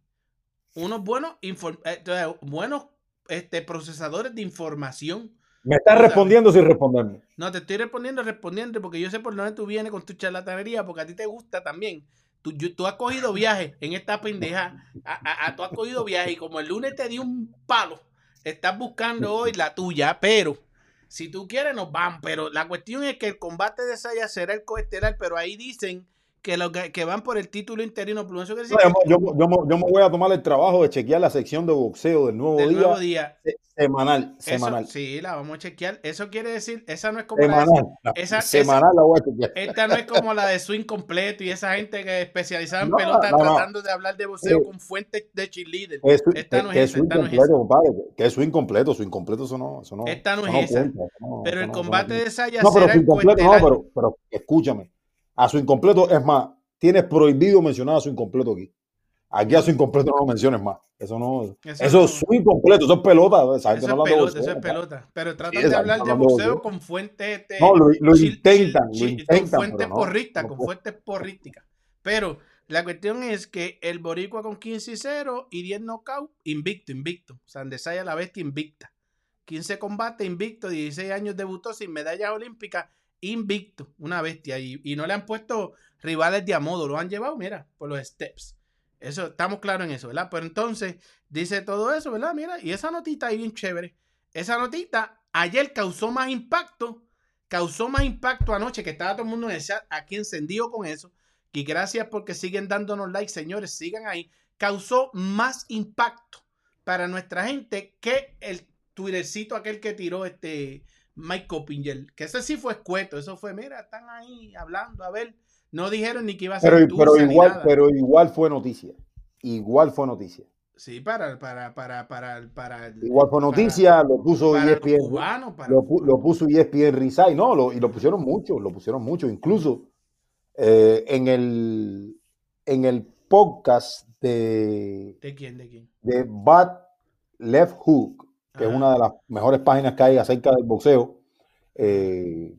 Unos buenos, infor- eh, entonces, buenos este, procesadores de información. Me estás respondiendo sin responderme. No, te estoy respondiendo, respondiendo, porque yo sé por dónde tú vienes con tu charlatanería, porque a ti te gusta también. Tú, tú has cogido viaje en esta pendeja. A, a, tú has cogido viaje y como el lunes te di un palo, estás buscando hoy la tuya, pero si tú quieres nos van. Pero la cuestión es que el combate de Saya será el coestelar, pero ahí dicen que, lo que, van por el título interino. Eso yo, yo, me voy a tomar el trabajo de chequear la sección de boxeo del nuevo, día, nuevo día, Semanal, semanal. sí, la vamos a chequear. Eso quiere decir, esa no es como semanal, la de, esa, semanal la voy a chequear. Esta no es como la de swing completo y esa gente que especializada en pelota tratando de hablar de boxeo eh, con fuentes de cheerleader. esta no es, esa, esta no es esa. que es swing completo, swing completo, eso no, eso no. Esta no es esa. pero el combate de esa ya no, pero swing completo, no, pero, pero escúchame. A su incompleto, es más, tienes prohibido mencionar a su incompleto aquí. Aquí a su incompleto no lo menciones más. Eso no. Eso, es su incompleto, eso es pelota. Eso, es pelota, eso es pelota. Pero tratan de hablar de boxeo con fuentes. Este, no, lo, intentan, lo intentan. Con fuentes porristas, con fuentes porrísticas. Pero la cuestión es que el Boricua con 15 y 0 y 10 knockouts, invicto, invicto. Sandesaya la bestia invicta. 15 combates, invicto, 16 años debutó sin medallas olímpicas invicto, una bestia. Y, no le han puesto rivales de a modo, lo han llevado, mira, por los steps. Eso, estamos claros en eso, ¿verdad? Pero entonces, dice todo eso, ¿verdad? Mira, y esa notita ahí bien chévere. Esa notita ayer causó más impacto, causó más impacto anoche, que estaba todo el mundo en el chat aquí encendido con eso. Y gracias porque siguen dándonos like, señores, sigan ahí. Causó más impacto para nuestra gente que el Twittercito aquel que tiró este Mike Coppinger, que ese sí fue escueto, eso fue, mira, están ahí hablando, a ver, no dijeron ni que iba a ser pero, pero igual, pero igual fue noticia, igual fue noticia. Sí, para, para, para, para, para Igual fue noticia, lo puso ESPN. lo, lo, puso ESPN Rizai, no, lo, y lo pusieron mucho, lo pusieron mucho, incluso eh, en el en el podcast de ¿De quién? ¿De quién? De Bad Left Hook, que es una de las mejores páginas que hay acerca del boxeo. Eh,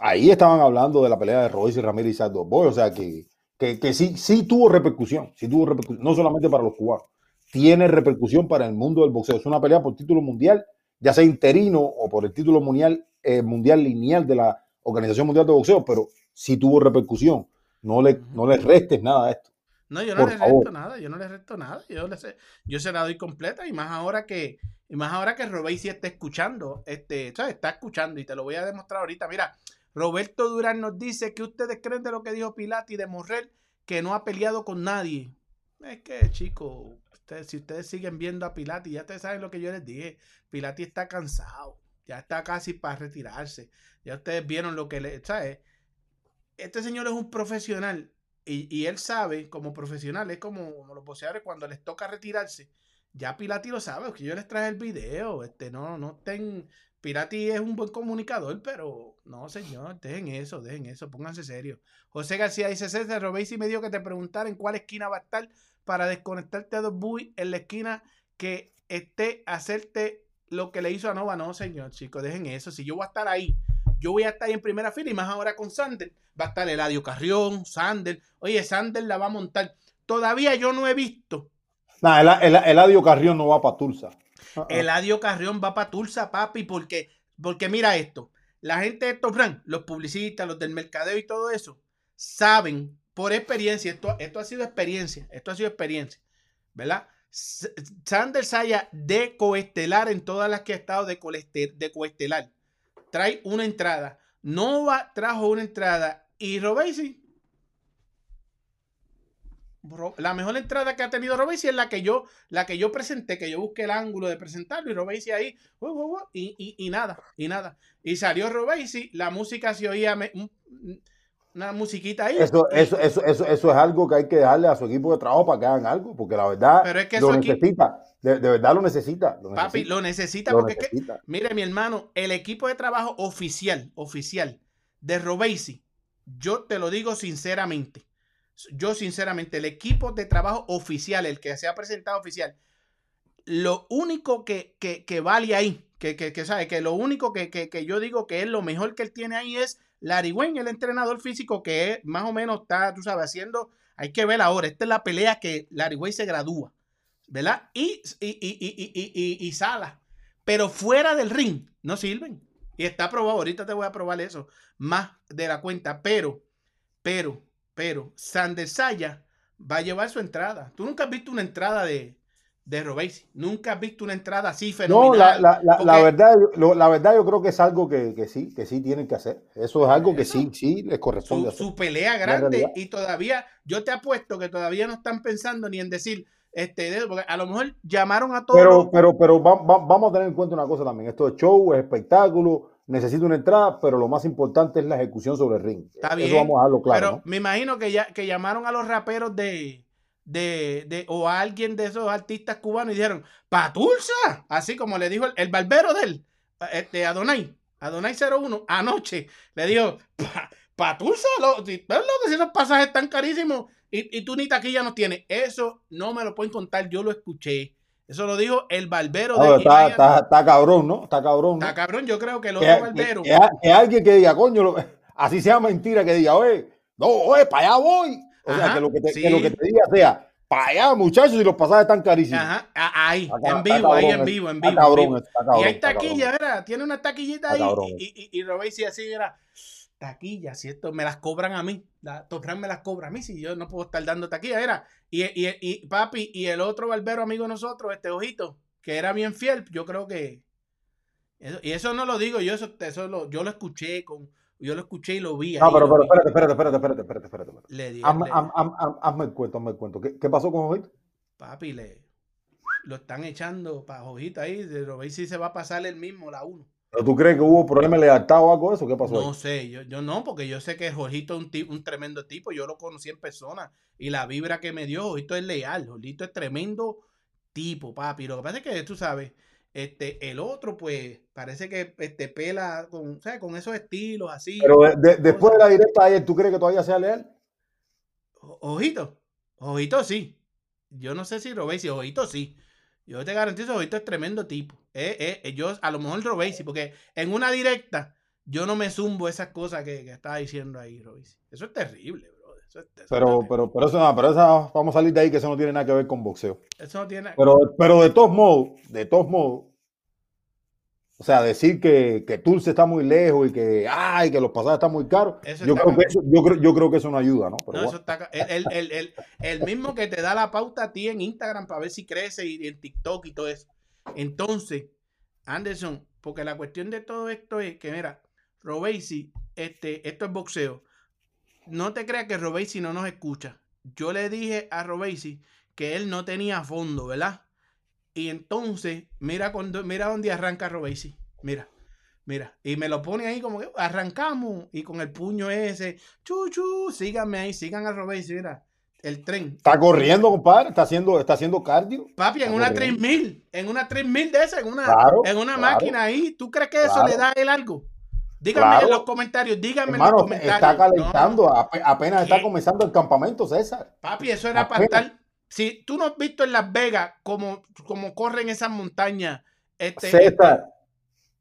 ahí estaban hablando de la pelea de Royce y Ramírez y Boy, o sea que, que, sí, sí tuvo repercusión, sí tuvo repercusión, no solamente para los cubanos, tiene repercusión para el mundo del boxeo. Es una pelea por título mundial, ya sea interino o por el título mundial, eh, mundial lineal de la Organización Mundial de Boxeo, pero sí tuvo repercusión. No le, no le restes nada a esto. No, yo no le resto nada, yo no le resto nada. Yo, le sé, yo se la doy completa y más ahora que, y más ahora que Robey sí está escuchando, este, está escuchando y te lo voy a demostrar ahorita. Mira, Roberto Durán nos dice que ustedes creen de lo que dijo Pilati de Morrel, que no ha peleado con nadie. Es que, chicos, ustedes, si ustedes siguen viendo a Pilati, ya ustedes saben lo que yo les dije. Pilati está cansado, ya está casi para retirarse. Ya ustedes vieron lo que le, ¿sabes? Este señor es un profesional y, él sabe, como profesional, es como, los boxeadores cuando les toca retirarse. Ya Pilati lo sabe, que yo les traje el video. Este, no, no estén. Pilati es un buen comunicador, pero no, señor, dejen eso, dejen eso, pónganse serio. José García dice: César, Robéis y me dio que te preguntara en cuál esquina va a estar para desconectarte a dos buis en la esquina que esté hacerte lo que le hizo a Nova. No, señor, chicos, dejen eso. Si yo voy a estar ahí yo voy a estar ahí en primera fila y más ahora con Sander. Va a estar Eladio Carrión, Sander. Oye, Sander la va a montar. Todavía yo no he visto. No, el, el, Eladio Carrión no va para Tulsa. Uh -uh. Eladio Carrión va para Tulsa, papi, porque, porque mira esto. La gente de Top Rank, los publicistas, los del mercadeo y todo eso, saben por experiencia, esto, esto ha sido experiencia, esto ha sido experiencia, ¿verdad? Sander Saya de coestelar en todas las que ha estado de, de coestelar trae una entrada. Nova trajo una entrada y Robesi. La mejor entrada que ha tenido Robesi es la que yo, la que yo presenté, que yo busqué el ángulo de presentarlo y Robesi ahí, y, y, y, nada, y nada. Y salió Robesi, la música se oía una musiquita ahí. Eso, eso, eso, eso, eso es algo que hay que dejarle a su equipo de trabajo para que hagan algo, porque la verdad Pero es que lo aquí, necesita. De, de, verdad lo necesita. Lo papi, necesita. lo necesita Lo porque necesita. es que, mire, mi hermano, el equipo de trabajo oficial, oficial de Robesi, yo te lo digo sinceramente. Yo, sinceramente, el equipo de trabajo oficial, el que se ha presentado oficial, lo único que, que, vale ahí, que, que, que, sabe, que lo único que, que, yo digo que es lo mejor que él tiene ahí es Larry Wayne, el entrenador físico que más o menos está, tú sabes, haciendo, hay que ver ahora, esta es la pelea que Larry Wayne se gradúa, ¿verdad? Y, y, y, y, y, y Sala. pero fuera del ring no sirven. Y está probado, ahorita te voy a probar eso, más de la cuenta, pero, pero, pero, Sandesaya va a llevar su entrada. Tú nunca has visto una entrada de, de Robesi. Nunca has visto una entrada así fenomenal. No, la, la, la, la verdad, lo, la verdad yo creo que es algo que, que, sí, que sí tienen que hacer. Eso es algo que sí, sí les corresponde. Su, su pelea grande y todavía, yo te apuesto que todavía no están pensando ni en decir, este, porque a lo mejor llamaron a todos. Pero, pero, pero va, va, vamos a tener en cuenta una cosa también. Esto es show, es espectáculo, necesita una entrada, pero lo más importante es la ejecución sobre el ring. Está bien. Eso vamos a dejarlo claro. Pero ¿no? me imagino que ya que llamaron a los raperos de, de, de, o a alguien de esos artistas cubanos y dijeron, Patulsa, así como le dijo el, el barbero de él, este, Adonai, Adonai 01, anoche, le dijo, Patulsa, lo, lo que si esos pasajes están carísimos y, y tú ni taquilla no tienes. Eso no me lo pueden contar, yo lo escuché. Eso lo dijo el barbero de está, está, está, cabrón, ¿no? Está cabrón. ¿no? Está cabrón, yo creo que el otro barbero. Que, que, que, alguien que diga, coño, lo, [LAUGHS] así sea mentira, que diga, oye, no, oye, para allá voy. O Ajá, sea, que lo que, te, sí. que lo que te diga sea, para allá, muchachos, y los pasajes están carísimos. Ajá, ahí, en vivo, cabrón, ahí en vivo, en vivo. Cabrón, en vivo. Cabrón, y hay taquilla, ¿verdad? Tiene una taquillita ahí. Y, y, y, y así, era taquilla, si esto me las cobran a mí, la Torran me las cobra a mí, si yo no puedo estar dando taquilla, era. Y, y, y papi, y el otro barbero amigo de nosotros, este ojito, que era bien fiel, yo creo que. Eso, y eso no lo digo yo, eso, eso lo, yo lo escuché con. Yo lo escuché y lo vi. No, pero, pero espérate, espérate, espérate, espérate, espérate, espérate, espérate. Le di, hazme, le, hazme, hazme, hazme el cuento, hazme el cuento. ¿Qué, qué pasó con Ojito? Papi, le lo están echando para Ojito ahí. Lo veis si se va a pasar el mismo, la 1. ¿Pero tú crees que hubo problemas de lealtad o algo de eso? ¿Qué pasó? No ahí? sé, yo, yo no, porque yo sé que Jorgito es un, un, tremendo tipo. Yo lo conocí en persona y la vibra que me dio, Jorgito es leal. Jorgito es tremendo tipo, papi. Lo que pasa es que tú sabes, este, el otro, pues, parece que este, pela con, o con esos estilos así. Pero de, de, después de la directa ayer, ¿tú crees que todavía sea leal? Ojito, Ojito sí. Yo no sé si Robéis, si Ojito sí. Yo te garantizo, Ojito es tremendo tipo. Eh, eh, yo a lo mejor Robéis, porque en una directa yo no me zumbo esas cosas que, que estaba diciendo ahí, Robéis. Eso es terrible, bro. Eso es, eso pero, es pero, pero, eso no, pero esa, vamos a salir de ahí que eso no tiene nada que ver con boxeo. Eso no tiene Pero, pero de todos modos, de todos modos, o sea, decir que, que Tulce está muy lejos y que, ay, que los pasajes están muy caros, eso yo, creo que eso, yo, creo, yo creo que eso no ayuda, ¿no? Pero no, bueno. eso está, el, el, el, el, mismo que te da la pauta a ti en Instagram para ver si crece y en TikTok y todo eso. Entonces, Anderson, porque la cuestión de todo esto es que, mira, Robesi, este, esto es boxeo. No te creas que Robesi no nos escucha. Yo le dije a Robesi que él no tenía fondo, ¿verdad? Y entonces, mira cuando, mira dónde arranca Robesi. Mira, mira. Y me lo pone ahí como que arrancamos. Y con el puño ese, chuchu, síganme ahí, sigan a Robesi, mira. El tren. Está corriendo, compadre. Está haciendo, está haciendo cardio. Papi, en está una 3000. En una 3000 de esa, en una, claro, en una claro, máquina ahí. ¿Tú crees que eso claro. le da él algo? Díganme en los comentarios, díganme Hermano, en los comentarios. Está calentando, no. apenas ¿Qué? está comenzando el campamento, César. Papi, eso era apenas. para estar. Si tú no has visto en Las Vegas cómo, cómo corren esas montañas. Este, César,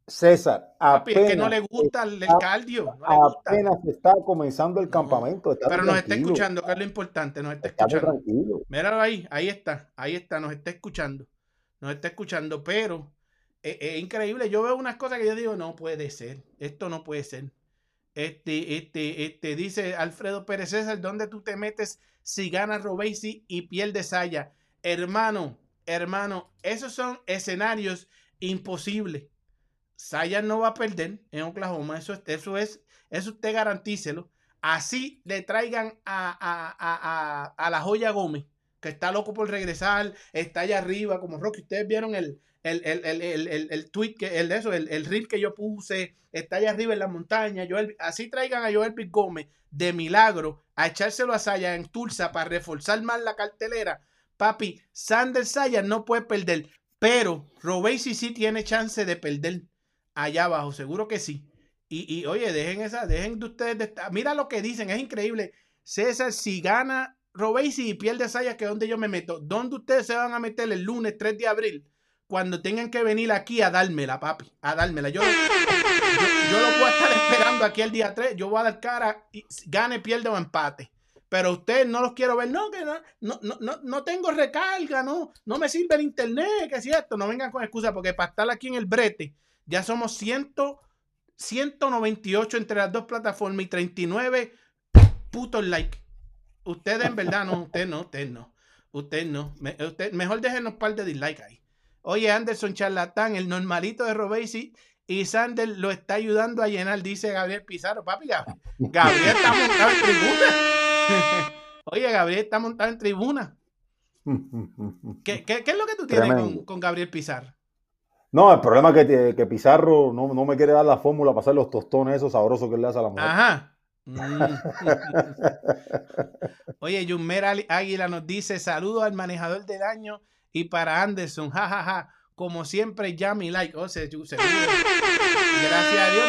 César, Papi, es que no le gusta el, el cardio. No apenas gusta. está comenzando el campamento. Pero nos está escuchando, que es lo importante, nos está escuchando. Tranquilo. Míralo ahí, ahí está, ahí está, nos está escuchando. Nos está escuchando, pero es, es, increíble. Yo veo unas cosas que yo digo, no puede ser, esto no puede ser. Este, este, este, dice Alfredo Pérez César, ¿dónde tú te metes si gana Robesi y pierde Saya? Hermano, hermano, esos son escenarios imposibles. Saya no va a perder en Oklahoma, eso, eso es, eso usted garantícelo. Así le traigan a, a, a, a, la joya Gómez, que está loco por regresar, está allá arriba, como Rocky. Ustedes vieron el, el, el, el, el, tweet, que, el de eso, el, el reel que yo puse, está allá arriba en la montaña. Joel, así traigan a Joel Pitt Gómez de milagro a echárselo a Saya en Tulsa para reforzar más la cartelera. Papi, Sander Saya no puede perder, pero Robesi sí tiene chance de perder allá abajo, seguro que sí. Y, y oye, dejen esa, dejen de ustedes de estar. Mira lo que dicen, es increíble. César, si gana Robesi y pierde Saya, que es donde yo me meto, ¿dónde ustedes se van a meter el lunes 3 de abril? Cuando tengan que venir aquí a dármela, papi, a dármela. Yo, yo, lo voy a estar esperando aquí el día 3. Yo voy a dar cara, y gane, pierde o empate. pero ustedes no los quiero ver. No, que no, no, no, no tengo recarga, no, no me sirve el internet, que es cierto. No vengan con excusa, porque para estar aquí en el brete, ya somos 100, 198 entre las dos plataformas y 39 putos like. Ustedes en verdad no, usted no, usted no. Usted no. usted, mejor déjenos un par de dislike ahí. Oye, Anderson Charlatán, el normalito de Robesi y Sander lo está ayudando a llenar, dice Gabriel Pizarro. Papi, Gabriel está montado en tribuna. [LAUGHS] Oye, Gabriel está montado en tribuna. [LAUGHS] ¿Qué, qué, qué es lo que tú tienes con, con, Gabriel Pizarro? No, el problema es que, que Pizarro no, no, me quiere dar la fórmula para hacer los tostones esos sabrosos que le hace a la mujer. Ajá. [LAUGHS] Mm. Oye, Yumer Águila nos dice: saludos al manejador del año y para Anderson, jajaja. Ja, ja. Como siempre, ya mi like. Oh, gracias a Dios,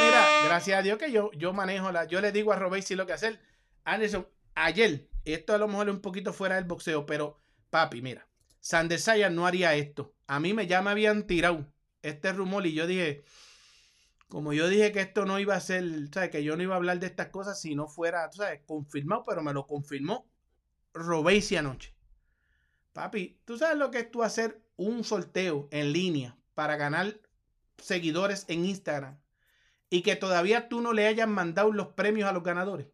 mira, gracias a Dios que yo, yo manejo la. Yo le digo a Robey si lo que hacer. Anderson, ayer, esto a lo mejor es un poquito fuera del boxeo, pero papi, mira, Sandesaya no haría esto. A mí me ya me habían tirado este rumor y yo dije, como yo dije que esto no iba a ser, ¿sabes? Que yo no iba a hablar de estas cosas si no fuera, ¿sabes? Confirmado, pero me lo confirmó Robesi anoche. Papi, ¿tú sabes lo que es tú hacer un sorteo en línea para ganar seguidores en Instagram y que todavía tú no le hayas mandado los premios a los ganadores?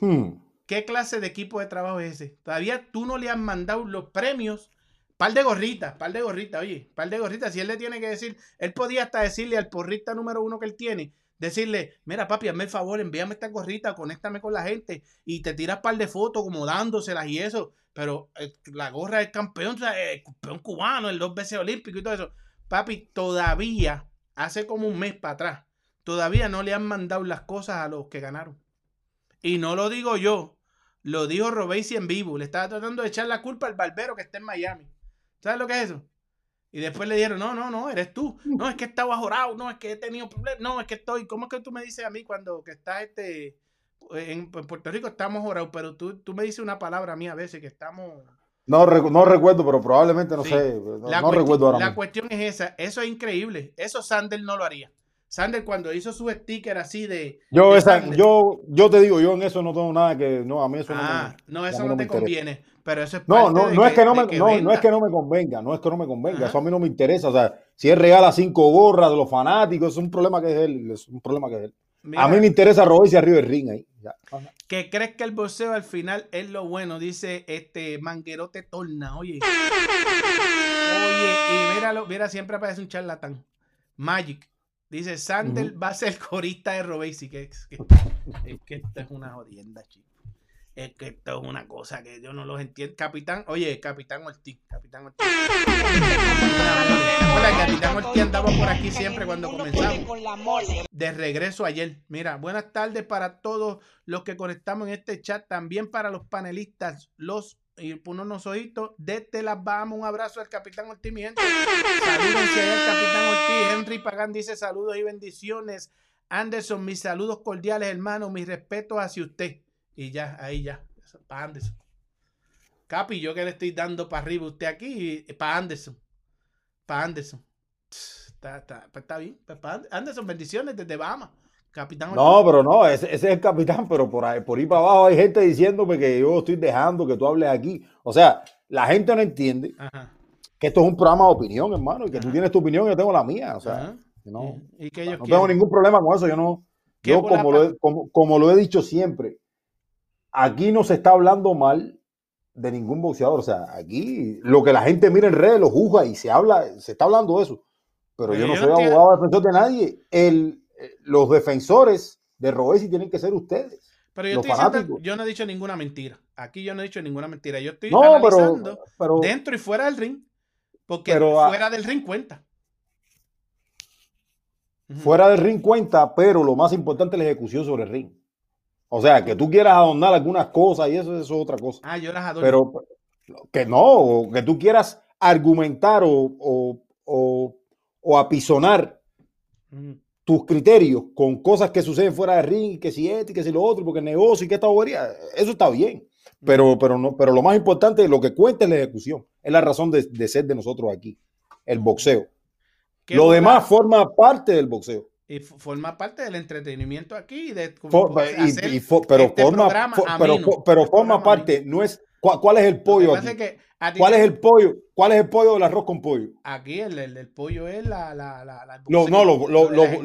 Hmm. ¿Qué clase de equipo de trabajo es ese? Todavía tú no le has mandado los premios. Par de gorritas, par de gorritas, oye, par de gorritas. Si él le tiene que decir, él podía hasta decirle al porrista número uno que él tiene, decirle, mira papi, hazme el favor, envíame esta gorrita, conéctame con la gente y te tiras par de fotos como dándoselas y eso, pero eh, la gorra del campeón, el campeón cubano, el dos veces olímpico y todo eso. Papi, todavía, hace como un mes para atrás, todavía no le han mandado las cosas a los que ganaron. Y no lo digo yo, lo dijo Robesi en vivo, le estaba tratando de echar la culpa al barbero que está en Miami. ¿Sabes lo que es eso? Y después le dijeron, no, no, no, eres tú. No, es que estaba jorado, no, es que he tenido problemas, no, es que estoy. ¿Cómo es que tú me dices a mí cuando que estás este, en, Puerto Rico estamos jorados, pero tú, tú me dices una palabra a mí a veces que estamos... No, no recuerdo, pero probablemente no sé. No, recuerdo ahora. La cuestión es esa. Eso es increíble. Eso Sander no lo haría. Sander cuando hizo su sticker así de. Yo, yo, yo te digo, yo en eso no tengo nada que. No, a mí eso no me. Ah, no, eso no, te conviene. Pero eso es no, no, no, es que no, me, no, es que no me convenga, no es que no me convenga, eso a mí no me interesa. O sea, si él regala cinco gorras de los fanáticos, es un problema que es él, es un problema que es él. a mí me interesa Robes arriba del ring ahí. Que crees que el boxeo al final es lo bueno, dice este Manguerote Torna, oye. Oye, y míralo, mira, siempre aparece un charlatán. Magic. Dice, Sandel va a ser corista de Robes. Que, es que, es que esto es una jodienda, chico es que esto es una cosa que yo no los entiendo. Capitán, oye, Capitán Ortiz, Capitán Ortiz. [LAUGHS] Hola, Capitán Ortiz andaba por aquí siempre cuando comenzamos. De regreso ayer. Mira, buenas tardes para todos los que conectamos en este chat, también para los panelistas, los y unos ojitos, desde las vamos, un abrazo al Capitán Ortiz, mi gente. Saludos al Capitán Ortiz. Henry Pagán dice saludos y bendiciones. Anderson, mis saludos cordiales, hermano, mis respetos hacia usted. Y ya, ahí ya. Para Anderson. Capi, yo que le estoy dando para arriba usted aquí, para Anderson. Para Anderson. Está, está, pues está bien. Pues para Anderson, bendiciones desde Bahamas. Capitán. No, pero no, ese, es el capitán, pero por ahí, por ahí para abajo hay gente diciéndome que yo estoy dejando que tú hables aquí. O sea, la gente no entiende que esto es un programa de opinión, hermano, y que tú tienes tu opinión y yo tengo la mía. O sea, no, ¿Y que no tengo ningún problema con eso. Yo no, yo como lo, como, como lo he dicho siempre, aquí no se está hablando mal de ningún boxeador. O sea, aquí lo que la gente mira en redes lo juzga y se habla, se está hablando de eso. Pero, yo no soy abogado defensor de nadie. El, los defensores de Robesi tienen que ser ustedes. Pero yo, yo no he dicho ninguna mentira. Aquí yo no he dicho ninguna mentira. Yo estoy analizando dentro y fuera del ring. Porque ah, fuera del ring cuenta. Fuera del ring cuenta, pero lo más importante es la ejecución sobre el ring. O sea, que tú quieras adornar algunas cosas y eso, eso es otra cosa. Ah, yo las adorno. Pero que no, que tú quieras argumentar o, o, apisonar tus criterios con cosas que suceden fuera de ring, que si este, que si lo otro, porque negocio y que esta bobería, eso está bien. Pero, pero, no, pero lo más importante, lo que cuenta es la ejecución. Es la razón de, ser de nosotros aquí, el boxeo. Lo demás forma parte del boxeo. Y forma parte del entretenimiento aquí. De, pero este forma, pero, pero forma parte, no es ¿Cuál, es el pollo aquí? ¿Cuál es el pollo? ¿Cuál es el pollo del arroz con pollo? Aquí el, el, pollo es la, la, la, no, no,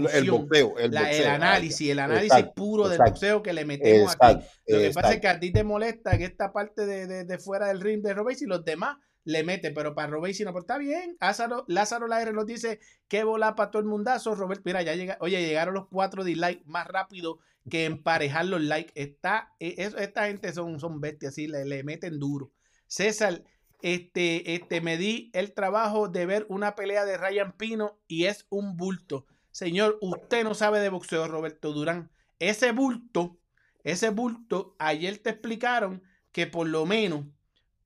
el boxeo. El, análisis, el análisis puro del boxeo que le metemos aquí. Lo que pasa es que a ti te molesta que esta parte de, de, de fuera del ring de Robey y los demás le mete, pero para Robey no, pero está bien. Lázaro, Lázaro Laire nos dice que bola para todo el mundazo. Robert, mira, ya llega, oye, llegaron los cuatro dislikes más rápido que emparejar los likes. Está, e, esta gente son, son bestias, así le, le meten duro. César, este, este, me di el trabajo de ver una pelea de Ryan Pino y es un bulto. Señor, usted no sabe de boxeo, Roberto Durán. Ese bulto, ese bulto, ayer te explicaron que por lo menos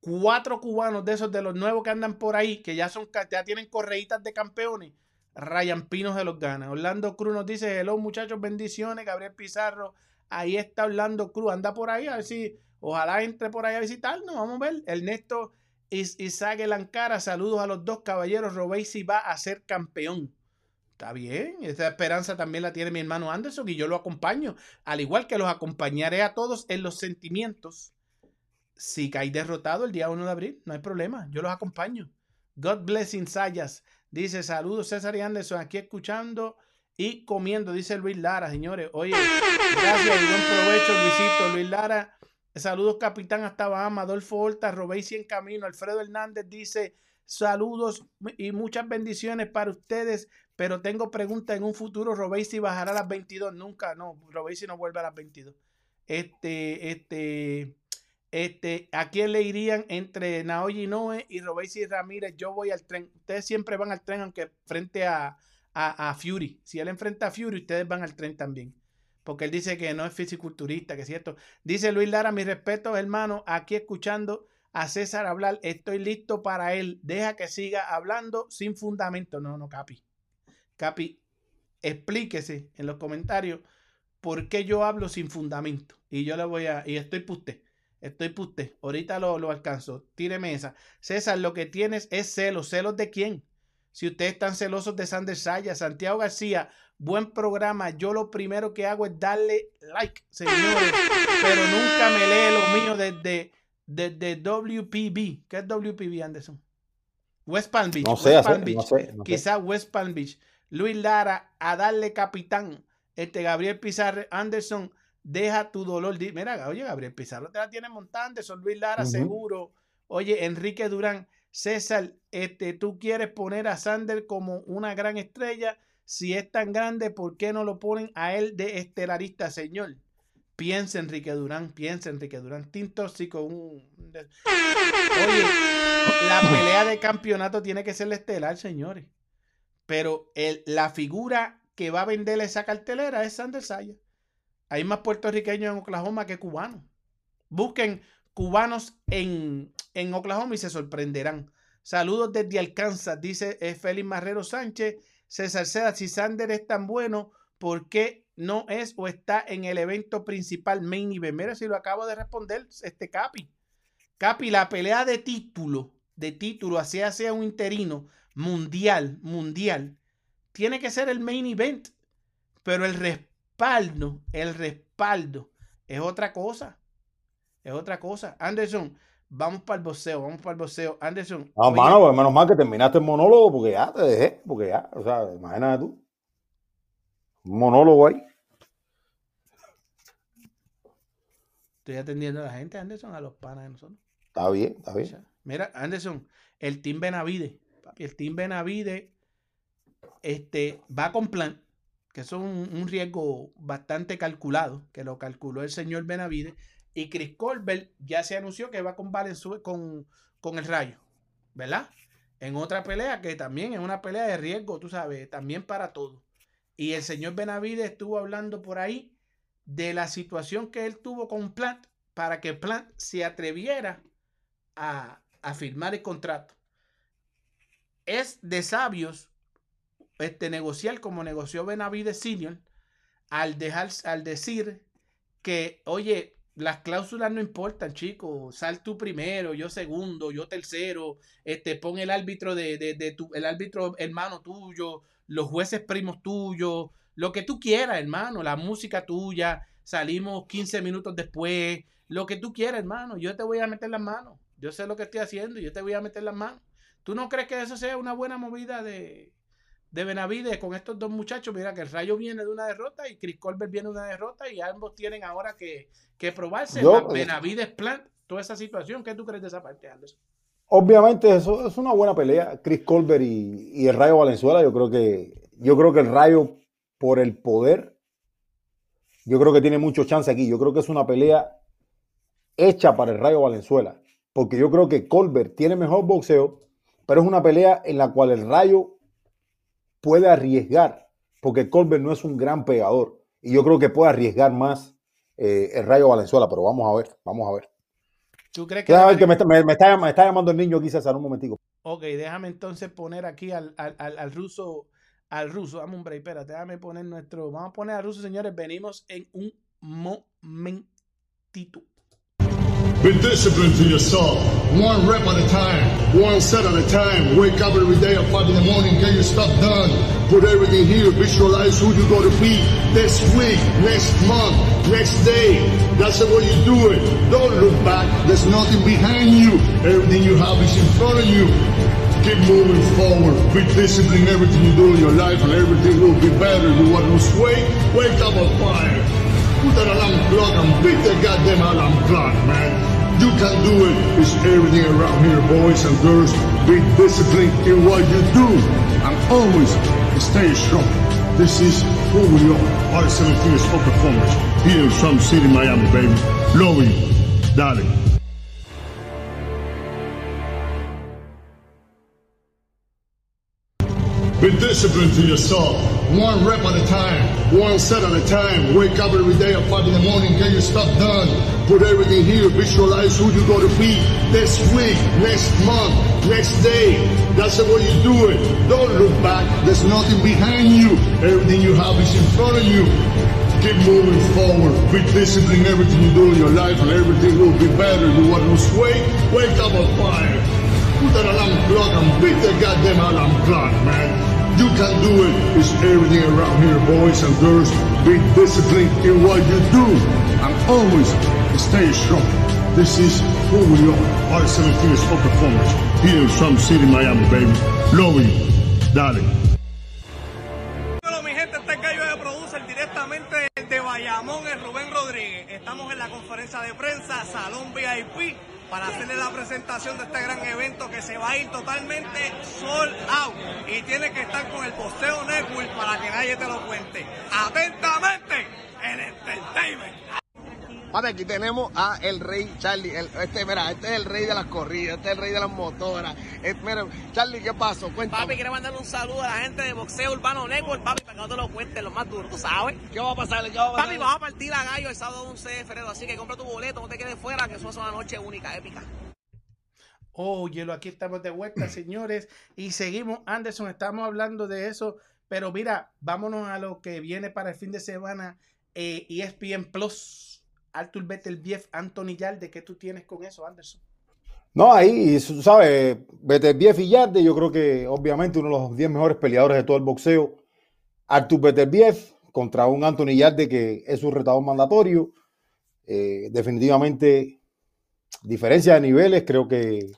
cuatro cubanos de esos de los nuevos que andan por ahí, que ya son ya tienen correitas de campeones, Ryan Pino se los gana. Orlando Cruz nos dice, hello muchachos, bendiciones. Gabriel Pizarro, ahí está Orlando Cruz, anda por ahí, a ver si, ojalá entre por ahí a visitarnos, vamos a ver. Ernesto Isaac Lancara, saludos a los dos caballeros. si va a ser campeón. Está bien, esa esperanza también la tiene mi hermano Anderson y yo lo acompaño, al igual que los acompañaré a todos en los sentimientos. Si cae derrotado el día 1 de abril, no hay problema, yo los acompaño. God bless Sayas. Dice, saludos César y Anderson, aquí escuchando y comiendo, dice Luis Lara, señores. Oye, gracias y buen provecho, Luisito. Luis Lara, saludos capitán hasta Bahama, Adolfo Horta, Robéis en camino. Alfredo Hernández dice, saludos y muchas bendiciones para ustedes, pero tengo pregunta en un futuro, Robéis bajará a las 22. Nunca, no, Robéis no vuelve a las 22. Este, este... Este, ¿A quién le irían entre Naoyi Noe y Robesi Ramírez? Yo voy al tren. Ustedes siempre van al tren, aunque frente a, a, Fury. Si él enfrenta a Fury, ustedes van al tren también. Porque él dice que no es fisiculturista, que es cierto. Dice Luis Lara, mi respeto, hermano, aquí escuchando a César hablar. Estoy listo para él. Deja que siga hablando sin fundamento. No, no, Capi. Capi, explíquese en los comentarios por qué yo hablo sin fundamento. Y yo le voy a. Y estoy para usted. Estoy puste. Ahorita lo, lo alcanzo. Tíreme esa. César, lo que tienes es celos. ¿Celos de quién? Si ustedes están celosos de Sander Saya, Santiago García, buen programa. Yo lo primero que hago es darle like, señores. Pero nunca me lee lo mío desde, desde WPB. ¿Qué es WPB, Anderson? West Palm Beach. No sé, West Palm Beach. Quizá West Palm Beach. Luis Lara, a darle capitán. Este Gabriel Pizarro Anderson deja tu dolor. Mira, oye, Gabriel Pizarro te la tiene montante, Son Luis Lara, seguro. Oye, Enrique Durán, César, este, tú quieres poner a Sander como una gran estrella. Si es tan grande, ¿por qué no lo ponen a él de estelarista, señor? Piensa Enrique Durán, piensa Enrique Durán. Tintóxico, un. Oye, la pelea de campeonato tiene que ser estelar, señores. Pero el, la figura que va a vender esa cartelera es Sander Saya. Hay más puertorriqueños en Oklahoma que cubanos. Busquen cubanos en, en Oklahoma y se sorprenderán. Saludos desde Alcanza, dice eh, Félix Marrero Sánchez. César Seda, si Sander es tan bueno, ¿por qué no es o está en el evento principal main event? Mira si lo acabo de responder este Capi. Capi, la pelea de título, de título, hacia sea un interino mundial, mundial, tiene que ser el main event. Pero el respaldo, el respaldo es otra cosa. Es otra cosa. Anderson, vamos para el boxeo, vamos para el boxeo. Anderson. No, mano, pues menos mal que terminaste el monólogo porque ya te dejé, porque ya, o sea, imagínate tú. Un monólogo ahí. Estoy atendiendo a la gente, Anderson, a los panas de nosotros. Está bien, está bien. Mira, Anderson, el Team Benavide, el Team Benavide este, va con plan que es un, riesgo bastante calculado, que lo calculó el señor Benavides, y Chris Colbert ya se anunció que va con Valenzuela, con, con el Rayo, ¿verdad? En otra pelea que también es una pelea de riesgo, tú sabes, también para todo. Y el señor Benavides estuvo hablando por ahí de la situación que él tuvo con Plant para que Plant se atreviera a, a firmar el contrato. Es de sabios este, negociar como negoció Benavides Senior al, dejar, al decir que, oye, las cláusulas no importan, chicos. Sal tú primero, yo segundo, yo tercero. Este, pon el árbitro de, de, tu, el árbitro hermano tuyo, los jueces primos tuyos, lo que tú quieras, hermano, la música tuya, salimos 15 minutos después, lo que tú quieras, hermano, yo te voy a meter las manos. Yo sé lo que estoy haciendo, yo te voy a meter las manos. ¿Tú no crees que eso sea una buena movida de, de Benavides con estos dos muchachos? Mira que el Rayo viene de una derrota y Chris Colbert viene de una derrota y ambos tienen ahora que, que probarse. Yo- Benavides Plant, toda esa situación. ¿Qué tú crees de esa parte, Anderson? Obviamente eso es una buena pelea. Chris Colbert y, y el Rayo Valenzuela, yo creo que yo creo que el Rayo por el poder, yo creo que tiene mucho chance aquí. Yo creo que es una pelea hecha para el Rayo Valenzuela, porque yo creo que Colbert tiene mejor boxeo, pero es una pelea en la cual el Rayo puede arriesgar, porque Colbert no es un gran pegador y yo creo que puede arriesgar más eh, el Rayo Valenzuela, pero vamos a ver, vamos a ver. ¿Tú crees que... Déjame ver que me está, me- me está llam- me está llamando el niño aquí, César, un momentico. Ok, déjame entonces poner aquí al, al, al, al ruso, al ruso, dame un break, espérate, déjame poner nuestro, vamos a poner al ruso, señores, venimos en un momentito. Be disciplined to yourself. One rep at a time, one set at a time. Wake up every day at 5 in the morning, get your stuff done. Put everything here, visualize who you're going to be this week, next month, next day. That's the way you do it. Don't look back, there's nothing behind you. Everything you have is in front of you. Keep moving forward. Be disciplined in everything you do in your life, and everything will be better. You want to lose weight? Wake up on fire. Put that alarm clock and beat the goddamn alarm clock, man. You can do it. It's everything around here, boys and girls. Be disciplined in what you do. And always stay strong. This is who we are. Our 17 Sport Performers. Here in Sun City, Miami, baby. Love you. Darling. Be disciplined to yourself. One rep at a time, one set at a time. Wake up every day at 5 in the morning, get your stuff done. Put everything here, visualize who you're going to be this week, next month, next day. That's the way you do it. Don't look back, there's nothing behind you. Everything you have is in front of you. Keep moving forward. Be disciplined in everything you do in your life, and everything will be better. You want to lose weight? Wake up on fire. Put that alarm clock and beat the goddamn alarm clock, man. You can do it. It's everything around here, boys and girls. Be disciplined in what you do. And always stay strong. This is who we are. Our 17 Sport Performers. Here in Sun City, Miami, baby. Love you. Darling. Hola mi gente, este es Gallo de Producer directamente de Bayamón, el Rubén Rodríguez. Estamos en la conferencia de prensa Salón VIP para hacerle la presentación de este gran evento que se va a ir totalmente sold out y tiene que estar con el posteo Network para que nadie te lo cuente. Atentamente, el entertainment. Aquí tenemos a el rey Charlie. el- este, mira, este es el rey de las corridas, este es el rey de las motoras. Eh, mira, Charlie, ¿qué pasó? Cuéntame. Papi, quiero mandarle un saludo a la gente de Boxeo Urbano Network, papi, para que no te lo cuente lo más duro, tú sabes. ¿Qué va a pasar? ¿Qué va a pasar? Papi, vamos a partir a gallo el sábado 11 de febrero, así que compra tu boleto, no te quedes fuera, que eso es una noche única, épica. Óyelo, aquí estamos de vuelta, [CLEARS THROAT] señores. Y seguimos, Anderson, estamos hablando de eso. Pero mira, vámonos a lo que viene para el fin de semana. Eh, ESPN Plus, Arthur Beterbiev, Anthony Yarde. ¿Qué tú tienes con eso, Anderson? No, ahí, sabes, Beterbiev y Yarde, yo creo que obviamente uno de los 10 mejores peleadores de todo el boxeo. Artur Beterbiev contra un Anthony Yarde que es un retador mandatorio. Eh, definitivamente, diferencia de niveles, creo que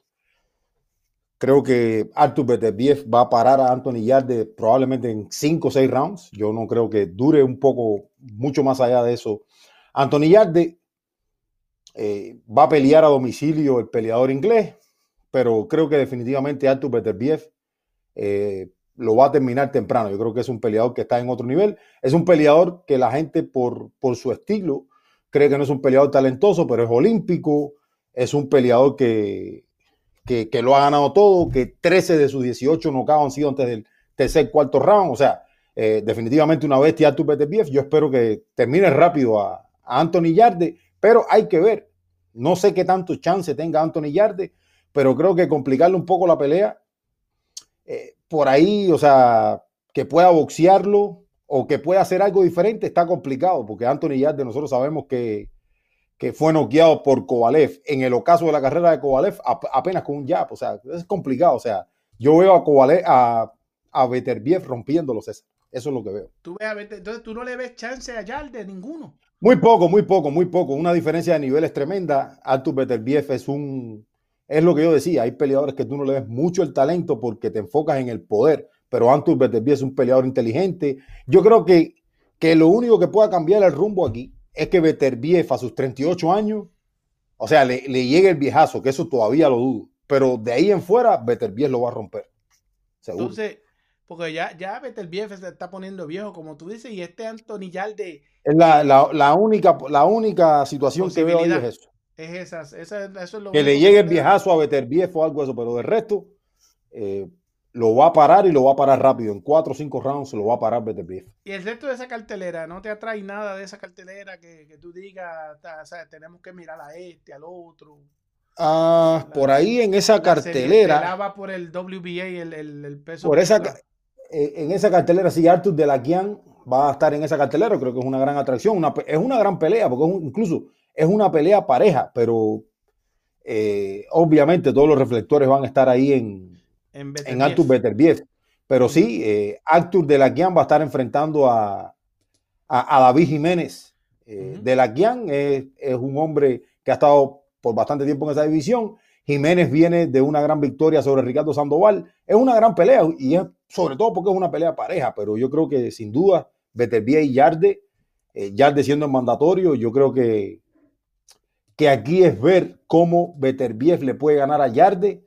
creo que Artur Beterbiev va a parar a Anthony Yarde probablemente en 5 o 6 rounds. Yo no creo que dure un poco, mucho más allá de eso. Anthony Yarde eh, va a pelear a domicilio el peleador inglés, pero creo que definitivamente Artur Beterbiev eh, lo va a terminar temprano. Yo creo que es un peleador que está en otro nivel. Es un peleador que la gente por, por su estilo cree que no es un peleador talentoso, pero es olímpico. Es un peleador que, que, lo ha ganado todo, que 13 de sus 18 knockouts han sido antes del tercer, cuarto round. O sea, eh, definitivamente una bestia Artur Beterbiev. Yo espero que termine rápido a, a Anthony Yarde, pero hay que ver. No sé qué tanto chance tenga Anthony Yarde, pero creo que complicarle un poco la pelea eh, por ahí, o sea, que pueda boxearlo o que pueda hacer algo diferente está complicado, porque Anthony Yarde nosotros sabemos que, que fue noqueado por Kovalev en el ocaso de la carrera de Kovalev ap- apenas con un jab, o sea, es complicado, o sea, yo veo a Kovalev, a, a Beterbiev rompiéndolo. Eso es lo que veo. Tú ves a Beter- entonces tú no le ves chance a Yarde ninguno. Muy poco, muy poco, muy poco. Una diferencia de niveles tremenda. Artur Beterbiev es un. Es lo que yo decía. Hay peleadores que tú no le ves mucho el talento porque te enfocas en el poder. Pero Artur Beterbiev es un peleador inteligente. Yo creo que, que lo único que pueda cambiar el rumbo aquí es que Beterbiev a sus 38 años, o sea, le, le llegue el viejazo, que eso todavía lo dudo. Pero de ahí en fuera, Beterbiev lo va a romper. Seguro. Entonces, porque ya, ya Beterbiev se está poniendo viejo, como tú dices, y este Anthony Yarde es la, la- la única, la única situación que veo ahí es eso. es esas, esa- eso es lo que le llegue el viejazo a Beterbiev o algo de eso, pero de resto eh, lo va a parar y lo va a parar rápido. En cuatro o cinco rounds se lo va a parar Beterbiev. Y el resto de esa cartelera, ¿no te atrae nada de esa cartelera que, que tú digas, o sea, tenemos que mirar a este, al otro? Ah, La- por ahí en esa cartelera, va por el WBA, el, el, el peso. por esa, en esa cartelera, sí, Artur de la Kian va a estar en esa cartelera. Creo que es una gran atracción. una es una gran pelea, porque es un- incluso es una pelea pareja, pero eh, obviamente todos los reflectores van a estar ahí en, en en Beterbiev. Artur Beterbiev. Pero sí, eh, Artur de la Guian va a estar enfrentando a, a, a David Jiménez. Eh. De la Guian es, es un hombre que ha estado por bastante tiempo en esa división. Jiménez viene de una gran victoria sobre Ricardo Sandoval. Es una gran pelea y es sobre todo porque es una pelea pareja, pero yo creo que sin duda Beterbiev y Yarde, eh, Yarde siendo el mandatorio, yo creo que, que aquí es ver cómo Beterbiev le puede ganar a Yarde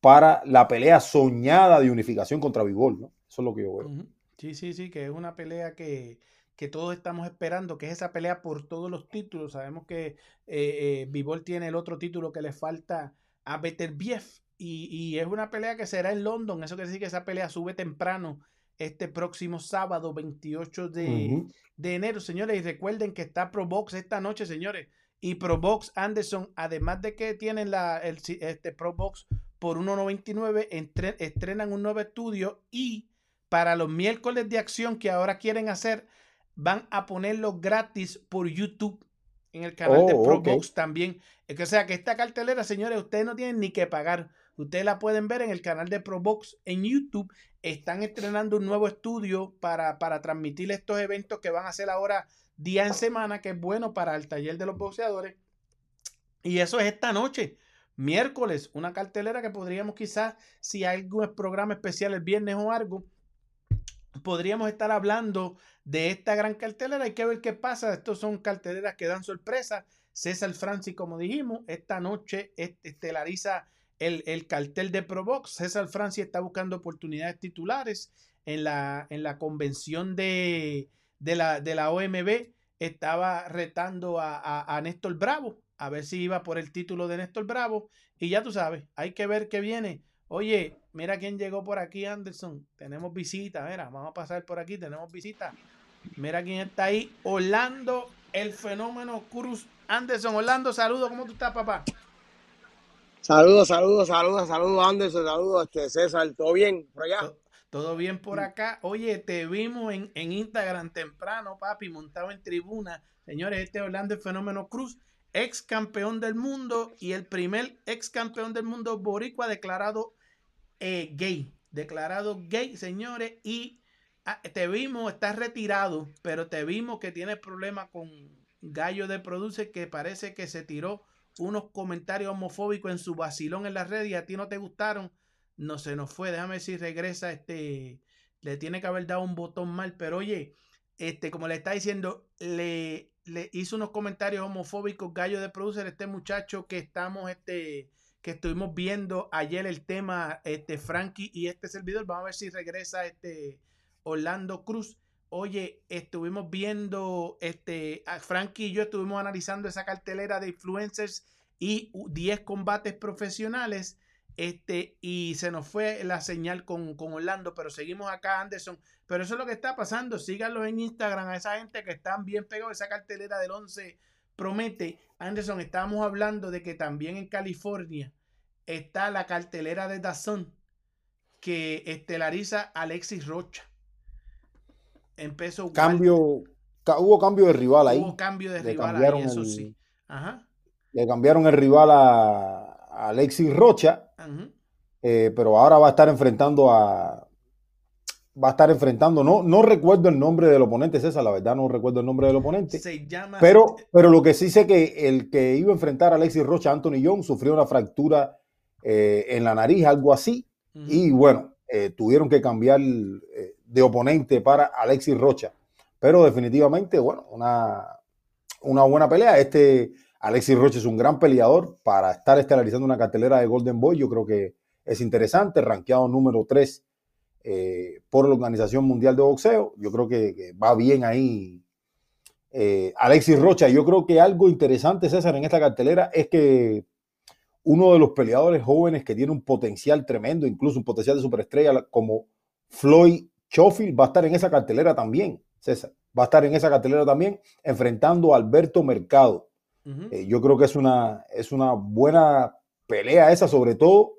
para la pelea soñada de unificación contra Vivol, ¿no? Eso es lo que yo veo. Sí, sí, sí, que es una pelea que, que todos estamos esperando, que es esa pelea por todos los títulos. Sabemos que eh, eh, Bivol tiene el otro título que le falta a Beterbiev y, y es una pelea que será en London. Eso quiere decir que esa pelea sube temprano este próximo sábado 28 de, de enero, señores. Y recuerden que está Probox esta noche, señores. Y Probox Anderson, además de que tienen la, el, este Probox por 1.99, entre- estrenan un nuevo estudio y para los miércoles de acción que ahora quieren hacer, van a ponerlo gratis por YouTube en el canal de Oh. Probox también. Es que, o sea que esta cartelera, señores, ustedes no tienen ni que pagar. Ustedes la pueden ver en el canal de Probox en YouTube. Están estrenando un nuevo estudio para, para transmitir estos eventos que van a hacer ahora día en semana, que es bueno para el taller de los boxeadores. Y eso es esta noche, miércoles, una cartelera que podríamos quizás, si hay algún programa especial el viernes o algo, podríamos estar hablando de esta gran cartelera. Hay que ver qué pasa. Estos son carteleras que dan sorpresa. César Francis, como dijimos, esta noche est- estelariza el, el cartel de Provox. César Francis está buscando oportunidades titulares en la, en la convención de, de, la, de la OMB. Estaba retando a, a, Néstor Bravo, a ver si iba por el título de Néstor Bravo. Y ya tú sabes, hay que ver qué viene. Oye, mira quién llegó por aquí, Anderson. Tenemos visita, mira, vamos a pasar por aquí, tenemos visita. Mira quién está ahí, Orlando, el fenómeno Cruz. Anderson, Orlando, saludos, ¿cómo tú estás, papá? Saludos, saludos, saludos, saludos, Anderson, saludos, este, César, ¿todo bien por allá? To- Todo bien por acá. Oye, te vimos en, en Instagram temprano, papi, montado en tribuna. Señores, este es Orlando el Fenómeno Cruz, ex campeón del mundo y el primer ex campeón del mundo boricua declarado eh, gay. Declarado gay, señores. Y ah, te vimos, estás retirado, pero te vimos que tienes problemas con Gallo de Produce, que parece que se tiró unos comentarios homofóbicos en su vacilón en las redes y a ti no te gustaron no se nos fue. Déjame ver si regresa. Este le tiene que haber dado un botón mal, pero oye, este, como le está diciendo, le, le hizo unos comentarios homofóbicos, gallo de producer, este muchacho que estamos, este, que estuvimos viendo ayer el tema, este, Frankie y este servidor. Vamos a ver si regresa este Orlando Cruz. Oye, estuvimos viendo, este, Frankie y yo estuvimos analizando esa cartelera de influencers y 10 combates profesionales. Este, y se nos fue la señal con, con Orlando, pero seguimos acá, Anderson. Pero eso es lo que está pasando. Síganlos en Instagram a esa gente que están bien pegados. Esa cartelera del 11 promete. Anderson, estábamos hablando de que también en California está la cartelera de Dazón que estelariza Alexis Rocha. Empezó Cambio, ca- hubo cambio de rival ahí. Hubo cambio de Le rival ahí, eso el- sí. Ajá. Le cambiaron el rival a, a Alexis Rocha, eh, pero ahora va a estar enfrentando a, va a estar enfrentando, no, no recuerdo el nombre del oponente, César, la verdad no recuerdo el nombre del oponente. Se llama. Pero, pero lo que sí sé que el que iba a enfrentar a Alexis Rocha, Anthony Young, sufrió una fractura eh, en la nariz, algo así. Y bueno, eh, tuvieron que cambiar eh, de oponente para Alexis Rocha. Pero definitivamente, bueno, una, una buena pelea. Este Alexis Rocha es un gran peleador para estar estelarizando una cartelera de Golden Boy. Yo creo que es interesante, rankeado número 3 eh, por la Organización Mundial de Boxeo. Yo creo que, va bien ahí eh, Alexis Rocha. Yo creo que algo interesante, César, en esta cartelera es que uno de los peleadores jóvenes que tiene un potencial tremendo, incluso un potencial de superestrella como Floyd Schofield, va a estar en esa cartelera también, César. Va a estar en esa cartelera también, enfrentando a Alberto Mercado. Eh, yo creo que es una, es una buena pelea esa, sobre todo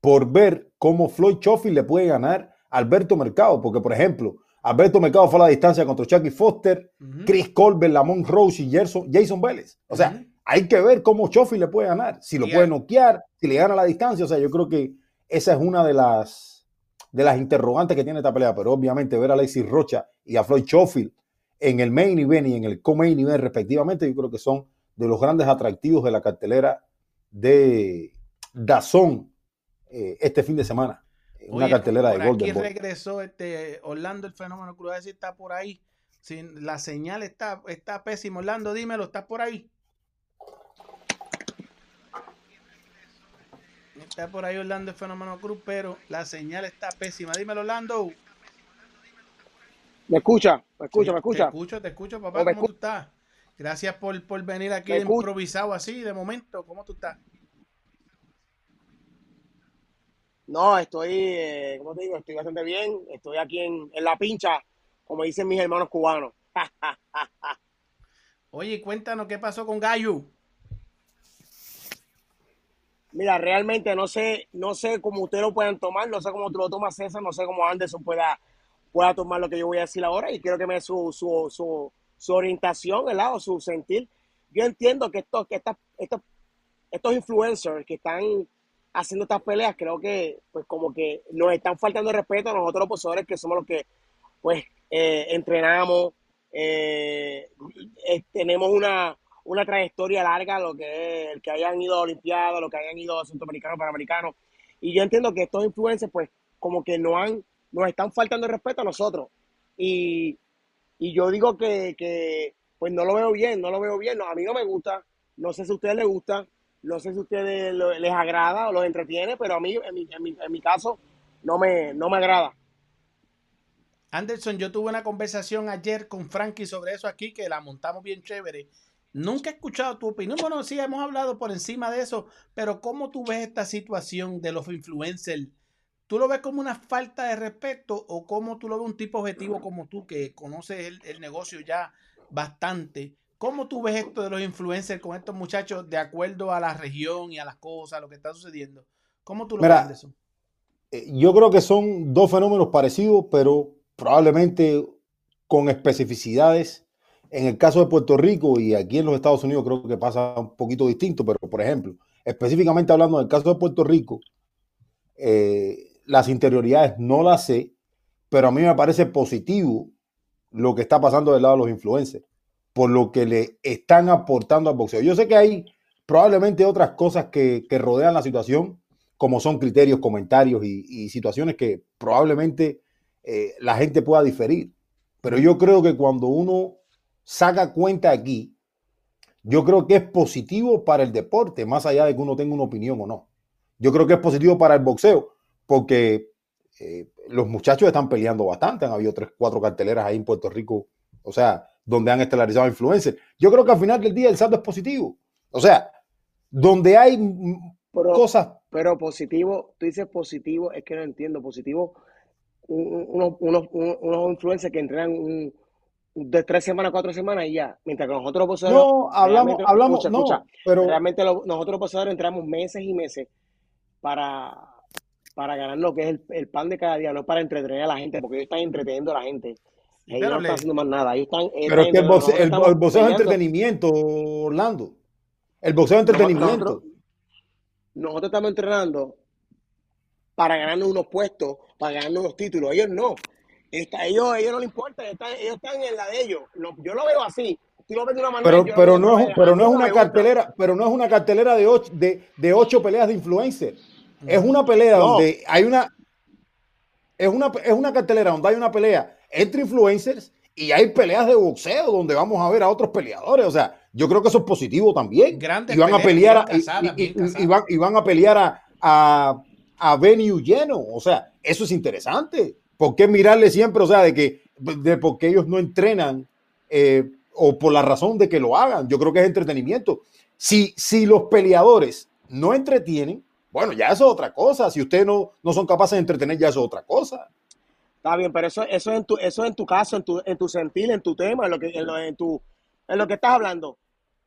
por ver cómo Floyd Schofield le puede ganar a Alberto Mercado, porque por ejemplo, Alberto Mercado fue a la distancia contra Chucky Foster. Chris Colbert, Lamont Rose y Gerson- Jason Vélez. O sea, hay que ver cómo Schofield le puede ganar, si lo puede noquear, si le gana a la distancia. O sea, yo creo que esa es una de las, de las interrogantes que tiene esta pelea. Pero obviamente ver a Alexis Rocha y a Floyd Schofield en el main event y en el co-main event respectivamente, yo creo que son de los grandes atractivos de la cartelera de Dazón eh, este fin de semana. Una Oye, cartelera de por aquí Golden Boy. regresó este Orlando el fenómeno a ver si está por ahí. Si la señal está, está pésima. Orlando, dímelo, ¿estás por ahí? Está por ahí Orlando el fenómeno Cruz, pero la señal está pésima. Dímelo, Orlando. ¿Me escucha? ¿Me escucha? Sí, ¿Me escucha? Te escucho, te escucho, papá. ¿O me ¿Cómo tú estás? Gracias por, por venir aquí improvisado así de momento. ¿Cómo tú estás? No, estoy, eh, ¿cómo te digo? Estoy bastante bien. Estoy aquí en, en la pincha, como dicen mis hermanos cubanos. [LAUGHS] Oye, cuéntanos qué pasó con Gallo. Mira, realmente no sé, no sé cómo ustedes lo puedan tomar, no sé cómo tú lo tomas César, no sé cómo Anderson pueda, pueda tomar lo que yo voy a decir ahora y quiero que me dé su, su, su, su orientación, ¿verdad? O su sentir. Yo entiendo que estos, que estas, estos, estos influencers que están haciendo estas peleas, creo que pues como que nos están faltando respeto a nosotros los que somos los que pues eh, entrenamos, eh, eh, tenemos una, una trayectoria larga, lo que es el que hayan ido a Olimpiadas, lo que hayan ido a Centroamericanos, Panamericanos. Y yo entiendo que estos influencers, pues, como que no han, nos están faltando el respeto a nosotros. Y, y yo digo que, que, pues no lo veo bien, no lo veo bien. No, a mí no me gusta, no sé si a ustedes les gusta, no sé si a ustedes les agrada o los entretiene, pero a mí, en mi, en mi, en mi caso, no me, no me agrada. Anderson, yo tuve una conversación ayer con Frankie sobre eso aquí, que la montamos bien chévere. Nunca he escuchado tu opinión. Bueno, sí, hemos hablado por encima de eso, pero ¿cómo tú ves esta situación de los influencers? ¿Tú lo ves como una falta de respeto o cómo tú lo ves un tipo objetivo como tú, que conoces el, el negocio ya bastante? ¿Cómo tú ves esto de los influencers con estos muchachos de acuerdo a la región y a las cosas, lo que está sucediendo? ¿Cómo tú lo Mira, ves, Anderson? Eh, Yo creo que son dos fenómenos parecidos, pero probablemente con especificidades. En el caso de Puerto Rico y aquí en los Estados Unidos creo que pasa un poquito distinto, pero por ejemplo, específicamente hablando del caso de Puerto Rico, eh, las interioridades no las sé, pero a mí me parece positivo lo que está pasando del lado de los influencers, por lo que le están aportando al boxeo. Yo sé que hay probablemente otras cosas que, rodean la situación, como son criterios, comentarios y, y situaciones que probablemente eh, la gente pueda diferir. Pero yo creo que cuando uno saca cuenta aquí, yo creo que es positivo para el deporte, más allá de que uno tenga una opinión o no. Yo creo que es positivo para el boxeo, porque eh, los muchachos están peleando bastante. Han habido tres, cuatro carteleras ahí en Puerto Rico, o sea, donde han estelarizado influencers. Yo creo que al final del día el saldo es positivo. O sea, donde hay Pero, cosas pero positivo, tú dices positivo, es que no entiendo. Positivo, un- un- unos, unos, unos, unos influencers que entrenan un- de tres semanas, cuatro semanas y ya. Mientras que nosotros los poseedores, No, hablamos, hablamos, escucha, no, escucha, pero realmente lo- nosotros los poseedores entramos meses y meses para, para ganar lo que es el, el pan de cada día, no para entretener a la gente, porque ellos están entreteniendo a la gente. Ellos Pero no están haciendo más nada. Ellos están, pero es que el boxeo, el, boxeo es entretenimiento, Orlando. El boxeo es entretenimiento. nosotros- nosotros estamos entrenando para ganar unos puestos, para ganar unos títulos. Ellos no. Está, ellos, ellos no les importa, ellos están, ellos están en la de ellos. Lo- yo lo veo así. Tú lo ves de una manera, Pero, no manera. pero no es una cartelera, pero no es una cartelera de ocho, de, de ocho peleas de influencer. Es una pelea No. donde hay una, es una, es una cartelera donde hay una pelea entre influencers y hay peleas de boxeo donde vamos a ver a otros peleadores. O sea, yo creo que eso es positivo también. Grandes y van a pelear a, y- y- casadas. y van, y van a pelear a, a, a venue lleno. O sea, eso es interesante. ¿Por qué mirarle siempre? O sea, de que de por qué ellos no entrenan eh, o por la razón de que lo hagan. Yo creo que es entretenimiento. Si, si los peleadores no entretienen, bueno, ya eso es otra cosa. Si ustedes no, no son capaces de entretener, ya eso es otra cosa. Está bien, pero eso, eso, en tu, eso en tu caso, en tu, en tu sentir, en tu tema, en lo, que, en, lo, en, tu, en lo que estás hablando.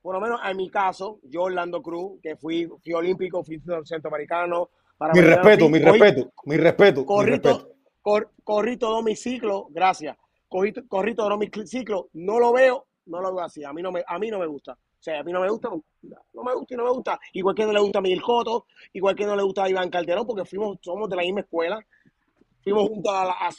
Por lo menos en mi caso, yo, Orlando Cruz, que fui, fui olímpico, fui centroamericano. Mi respeto, mi respeto, mi respeto, mi respeto. to- cor- corrí todos mis ciclos, gracias. Corrí, to- corrí todos mis cl- ciclos, no lo veo, no lo veo así. A mí no me, a mí no me gusta. O sea, a mí no me gusta, no me gusta y no me gusta. Igual que no le gusta a Miguel Cotto, igual que no le gusta a Iván Calderón, porque fuimos, somos de la misma escuela fuimos juntos a, la- a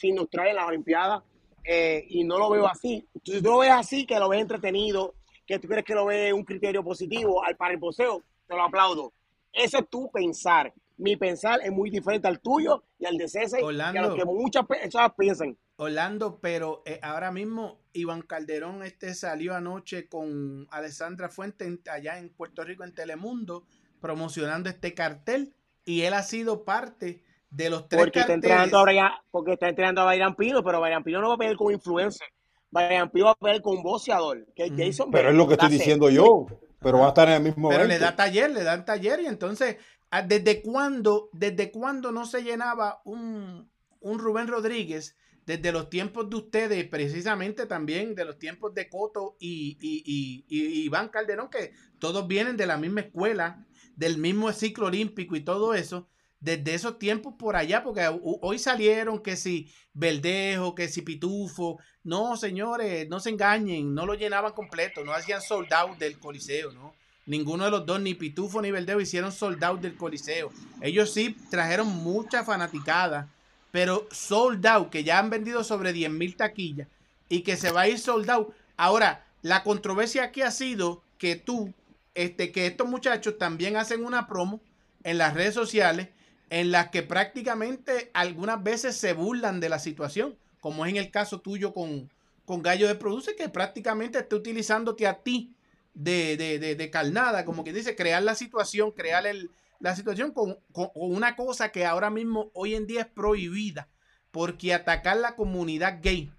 en las Olimpiadas, eh, y no lo veo así. Si tú lo ves así, que lo ves entretenido, que tú crees que lo ves un criterio positivo al para el poseo, te lo aplaudo. Eso es tu pensar. Mi pensar es muy diferente al tuyo y al de César, y a lo que muchas personas piensan. Orlando, pero eh, ahora mismo Iván Calderón este salió anoche con Alessandra Fuente en- allá en Puerto Rico en Telemundo promocionando este cartel y él ha sido parte de los tres Porque está carteles. entrenando a Brian, porque está entrenando a Brian Pino, pero Brian Pino no va a pelear como influencer. Brian Pino va a pelear con un boxeador, que es Ujú. Jason Pero es lo que estoy diciendo yo. Pero va a estar en el mismo Pero le da taller, le dan taller y entonces, ¿desde cuándo, desde cuándo no se llenaba un, un Rubén Rodríguez? Desde los tiempos de ustedes, precisamente también de los tiempos de Coto y, y, y- y Iván Calderón, que todos vienen de la misma escuela, del mismo ciclo olímpico y todo eso, desde esos tiempos por allá, porque ho- hoy salieron que si Verdejo, que si Pitufo, no señores, no se engañen, no lo llenaban completo, no hacían sold del Coliseo, ¿no? Ninguno de los dos, ni Pitufo ni Verdejo, hicieron sold out del Coliseo. Ellos sí trajeron mucha fanaticada, pero sold out, que ya han vendido sobre 10 mil taquillas y que se va a ir sold out. Ahora, la controversia aquí ha sido que tú, este, que estos muchachos también hacen una promo en las redes sociales en las que prácticamente algunas veces se burlan de la situación, como es en el caso tuyo con, con Gallo de Produce, que prácticamente está utilizándote a ti de, de, de, de carnada, como que dice, crear la situación, crear el, la situación con, con- con una cosa que ahora mismo hoy en día es prohibida, porque atacar la comunidad gay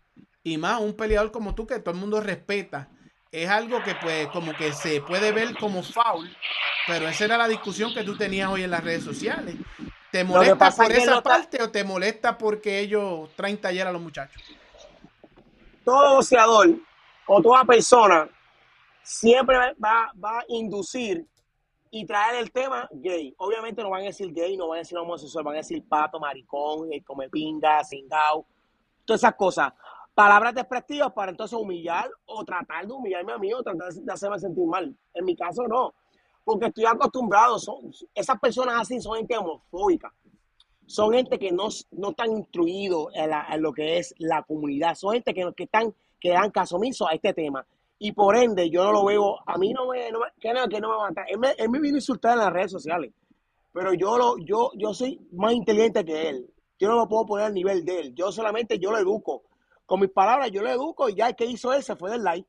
y más un peleador como tú que todo el mundo respeta, es algo que pues como que se puede ver como foul, pero esa era la discusión que tú tenías hoy en las redes sociales. ¿Te molesta por esa parte o te molesta porque ellos traen taller a los muchachos? todo boxeador o toda persona siempre va, va a inducir y traer el tema gay. Obviamente no van a decir gay, no van a decir homosexual, van a decir pato, maricón, el come pinga, cingao, todas esas cosas. Palabras despectivas para entonces humillar o tratar de humillarme a mí o tratar de hacerme sentir mal. En mi caso no, porque estoy acostumbrado. Son, esas personas así son gente homofóbica son gente que no, no están instruidos en lo que es la comunidad, son gente que, que están que dan caso omiso a este tema. Y por ende, yo no lo veo, a mí no me, no que no, que no me va a matar. Él me, él me vino a insultar en las redes sociales, pero yo, lo, yo, yo soy más inteligente que él. Yo no me puedo poner al nivel de él. Yo solamente, yo lo educo. Con mis palabras, yo lo educo y ya el que hizo él se fue del like.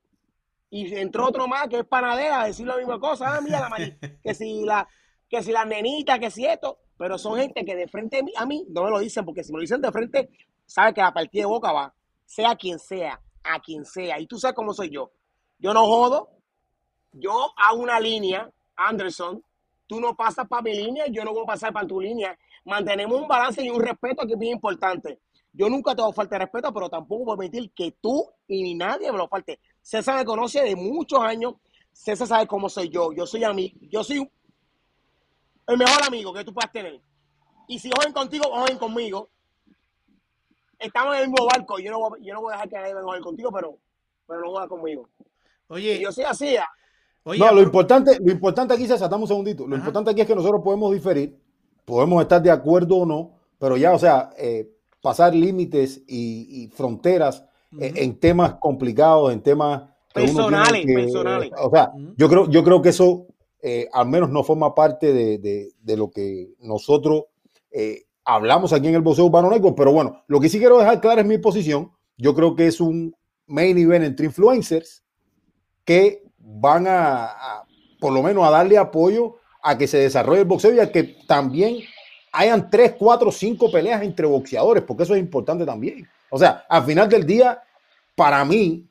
Y entró otro más que es panadera a decir la misma cosa. Ah, mira, la mari- que si la, que si la nenita, que si esto. Pero son gente que de frente a mí, a mí no me lo dicen, porque si me lo dicen de frente, sabe que la partida de boca va, sea quien sea, a quien sea. Y tú sabes cómo soy yo. Yo no jodo, yo hago una línea, Anderson, tú no pasas para mi línea, yo no voy a pasar para tu línea. Mantenemos un balance y un respeto que es bien importante. Yo nunca te voy a faltar respeto, pero tampoco voy a permitir que tú y nadie me lo falte. César me conoce de muchos años. César sabe cómo soy yo. Yo soy amigo, yo soy el mejor amigo que tú puedas tener. Y si joden contigo, joden conmigo. Estamos en el mismo barco. Yo no voy, yo no voy a dejar que nadie joder contigo, pero, pero no joda conmigo. Oye, Y yo ah. oye, No, lo importante, lo importante aquí, César, dame un segundito. Lo Ajá. importante aquí es que nosotros podemos diferir, podemos estar de acuerdo o no, pero ya, o sea, eh, pasar límites y, y fronteras eh, en temas complicados, en temas Personales, que- personales. O sea, yo creo, yo creo que eso eh, al menos no forma parte de, de- de lo que nosotros eh, hablamos aquí en el Boxeo Urbano Network, pero bueno, lo que sí quiero dejar clara es mi posición. Yo creo que es un main event entre influencers que van a, a, por lo menos a darle apoyo a que se desarrolle el boxeo y a que también hayan tres, cuatro, cinco peleas entre boxeadores, porque eso es importante también. O sea, al final del día, para mí,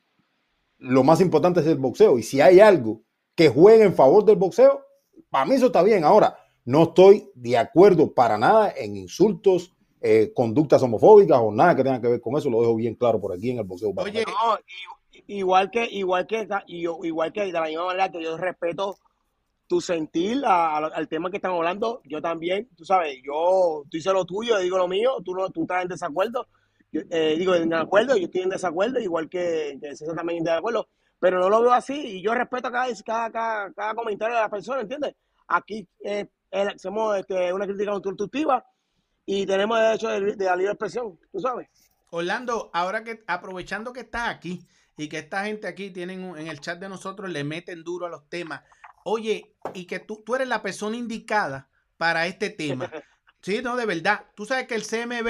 lo más importante es el boxeo. Y si hay algo que juegue en favor del boxeo, para mí eso está bien. Ahora, no estoy de acuerdo para nada en insultos, eh, conductas homofóbicas o nada que tenga que ver con eso. Lo dejo bien claro por aquí en el boxeo. Oye, No, igual que, igual que, y yo- igual que de la misma manera que yo respeto tu sentir al tema que estamos hablando, yo también, tú sabes, yo tú dices lo tuyo, yo digo lo mío, tú, no, tú estás en desacuerdo, yo, eh, digo en acuerdo, yo estoy en desacuerdo, igual que, que César también de acuerdo, pero no lo veo así y yo respeto cada, cada, cada, comentario de la persona, ¿entiendes? Aquí eh, hacemos este, una crítica constructiva y tenemos derecho de, de la libre expresión, tú sabes. Orlando, ahora que aprovechando que estás aquí y que esta gente aquí tienen un- en el chat de nosotros le meten duro a los temas. Oye, y que tú, tú eres la persona indicada para este tema. [LAUGHS] Sí, no, de verdad. Tú sabes que el CMB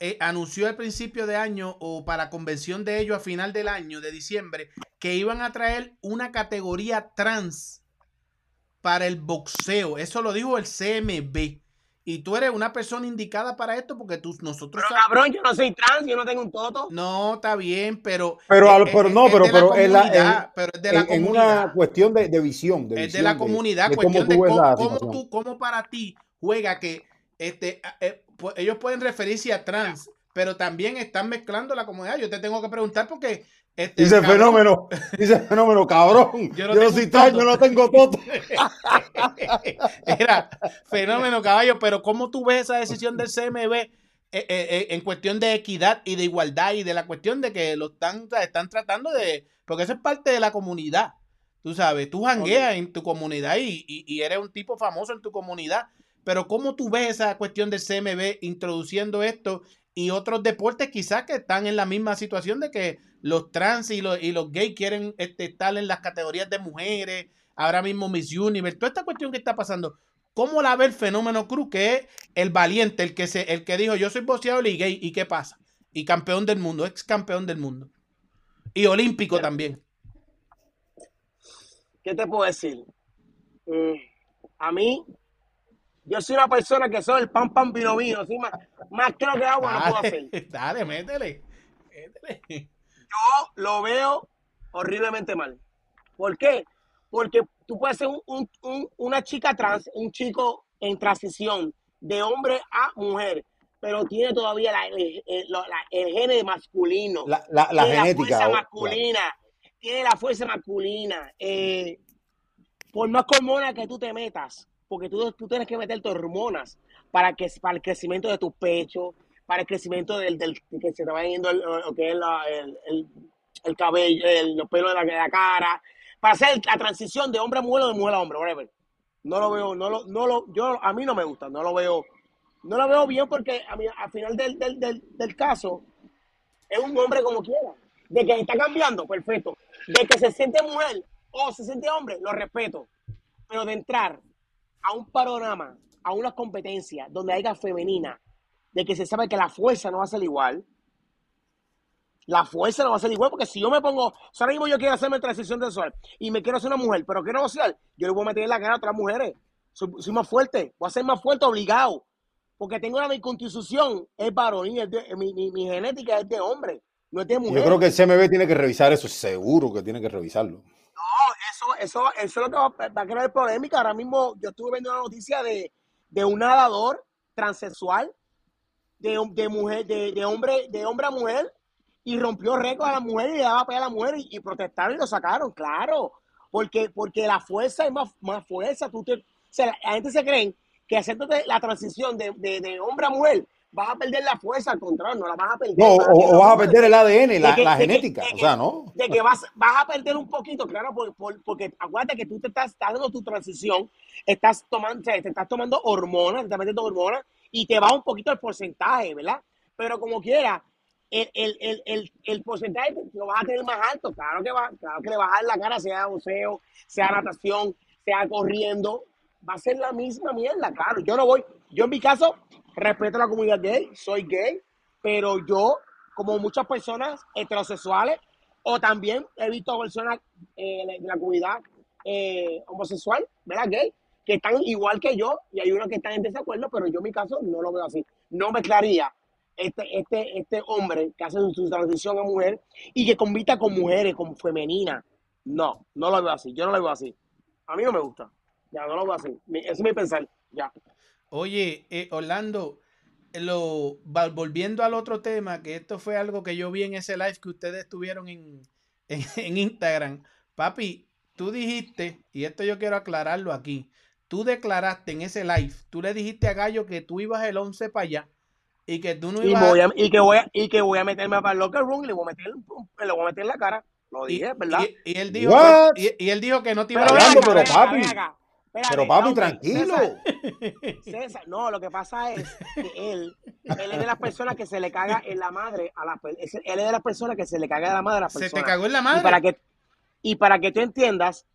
eh, anunció al principio de año o para convención de ellos a final del año, de diciembre, que iban a traer una categoría trans para el boxeo. Eso lo dijo el CMB. Y tú eres una persona indicada para esto porque tú, nosotros Pero cabrón, yo no soy trans, yo no tengo un toto. no, está bien, pero. Pero, al- eh, pero eh, no, es pero, de la pero, en la- pero es de la en, una cuestión de, de visión. De es de la comunidad, de cómo cuestión tú de cómo, tú, cómo para ti juega que este, eh, pues, ellos pueden referirse a trans, pero también están mezclando la comunidad. Yo te tengo que preguntar porque. Este, Dice cabrón, fenómeno, [LAUGHS] dice fenómeno, cabrón. Yo no soy yo no tengo toto. [LAUGHS] Era fenómeno, caballo, pero ¿cómo tú ves esa decisión del CMB eh, eh, eh, en cuestión de equidad y de igualdad y de la cuestión de que lo están, están tratando de... Porque eso es parte de la comunidad, tú sabes, tú jangueas en tu comunidad y, y- y eres un tipo famoso en tu comunidad, pero ¿cómo tú ves esa cuestión del CMB introduciendo esto y otros deportes quizás que están en la misma situación de que los trans y los, y los gays quieren este, estar en las categorías de mujeres, ahora mismo Miss Universe, toda esta cuestión que está pasando. ¿Cómo la ve el fenómeno Cruz, que es el valiente, el que se, el que dijo yo soy boxeador y gay, y qué pasa? Y campeón del mundo, ex campeón del mundo. Y olímpico también. ¿Qué te puedo decir? Mm, a mí, yo soy una persona que soy el pan pan vino vino, así más, más creo que agua no puedo hacer. [LAUGHS] Dale, métele. métele. Yo lo veo horriblemente mal. ¿Por qué? Porque tú puedes ser un- un- un- una chica trans, un chico en transición de hombre a mujer, pero tiene todavía la- el, el- la- el gene masculino. La, la, la tiene genética. la fuerza masculina, tiene la fuerza masculina. Eh, por más hormonas que tú te metas, porque tú, tú tienes que meterte hormonas para, que, para el crecimiento de tus pechos, para el crecimiento del, que se te vaya yendo el, lo que es el, el- el cabello, el- los pelos de la, cara, para hacer la transición de hombre a mujer o de mujer a hombre, whatever. No lo veo, no lo, no lo, yo, a mí no me gusta, no lo veo, no lo veo bien porque a mí, al final del, del, del caso, es un hombre como quiera. De que está cambiando, perfecto. De que se siente mujer o se siente hombre, lo respeto. Pero de entrar a un panorama, a una competencia donde haya femenina, de que se sabe que la fuerza no va a ser igual, la fuerza no va a ser igual, porque si yo me pongo, si ahora mismo yo quiero hacerme transición sexual y me quiero hacer una mujer, pero quiero boxear, yo le voy a meter en la cara a otras mujeres. Soy, soy más fuerte, voy a ser más fuerte obligado, porque tengo una mi constitución, es varonil, es de- mi, mi- mi genética es de hombre, no es de mujer. Yo creo que el CMB tiene que revisar eso, seguro que tiene que revisarlo. No, eso, eso, eso es lo que va, a crear polémica. Ahora mismo yo estuve viendo una noticia de, de un nadador transexual, de, de mujer, de, de hombre, de hombre a mujer, y rompió récord a la mujer y le daba pelea la mujer y, y protestaron y lo sacaron, claro. Porque, porque la fuerza es más, más fuerza. Tú te, o sea, la, gente se cree que haciéndote la transición de, de hombre a mujer vas a perder la fuerza, al contrario, no la vas a perder. No, vas o, vas a perder el ADN, la, que- la que- genética. o sea, ¿no? de que vas, vas a perder un poquito, claro, por- por- porque acuérdate que tú te estás dando tu transición, estás tomando, te estás tomando hormonas, te estás metiendo hormonas y te baja un poquito el porcentaje, ¿verdad? Pero como quiera, el, el, el, el, el porcentaje lo vas a tener más alto. Claro que, va, claro que le vas a dar la cara, sea buceo, sea natación, sea corriendo. Va a ser la misma mierda, claro. Yo no voy, yo en mi caso, respeto la comunidad gay, soy gay, pero yo, como muchas personas heterosexuales, o también he visto personas eh, de la comunidad eh, homosexual, ¿verdad? Gay, que están igual que yo, y hay unos que están en desacuerdo, pero yo en mi caso no lo veo así. No mezclaría este, este, este hombre que hace su transición a mujer y que convita con mujeres, con femeninas. No, no lo veo así. Yo no lo veo así. A mí no me gusta. Ya, no lo veo así. Ese es mi pensar. Ya. Oye, eh, Orlando, lo, va- volviendo al otro tema, que esto fue algo que yo vi en ese live que ustedes tuvieron en, [LAUGHS] en, en Instagram. Papi, tú dijiste, y esto yo quiero aclararlo aquí, tú declaraste en ese live, tú le dijiste a Gallo que tú ibas el 11 para allá y que tú no Y, ibas voy a- y, que voy a, y que voy a meterme para el locker room y le voy a meter, le voy a meter en la cara. Lo y, dije, ¿verdad? y- y él dijo que, y, y él dijo que no te iba Pero a acá, pero papi. acá. Espérate, Pero papi, tranquilo. César, César, no, lo que pasa es que él, él es de las personas que se le caga en la madre a las él es de las personas que se le caga en la madre a las Se personas. te cagó en la Y para madre. que, y para que tú entiendas,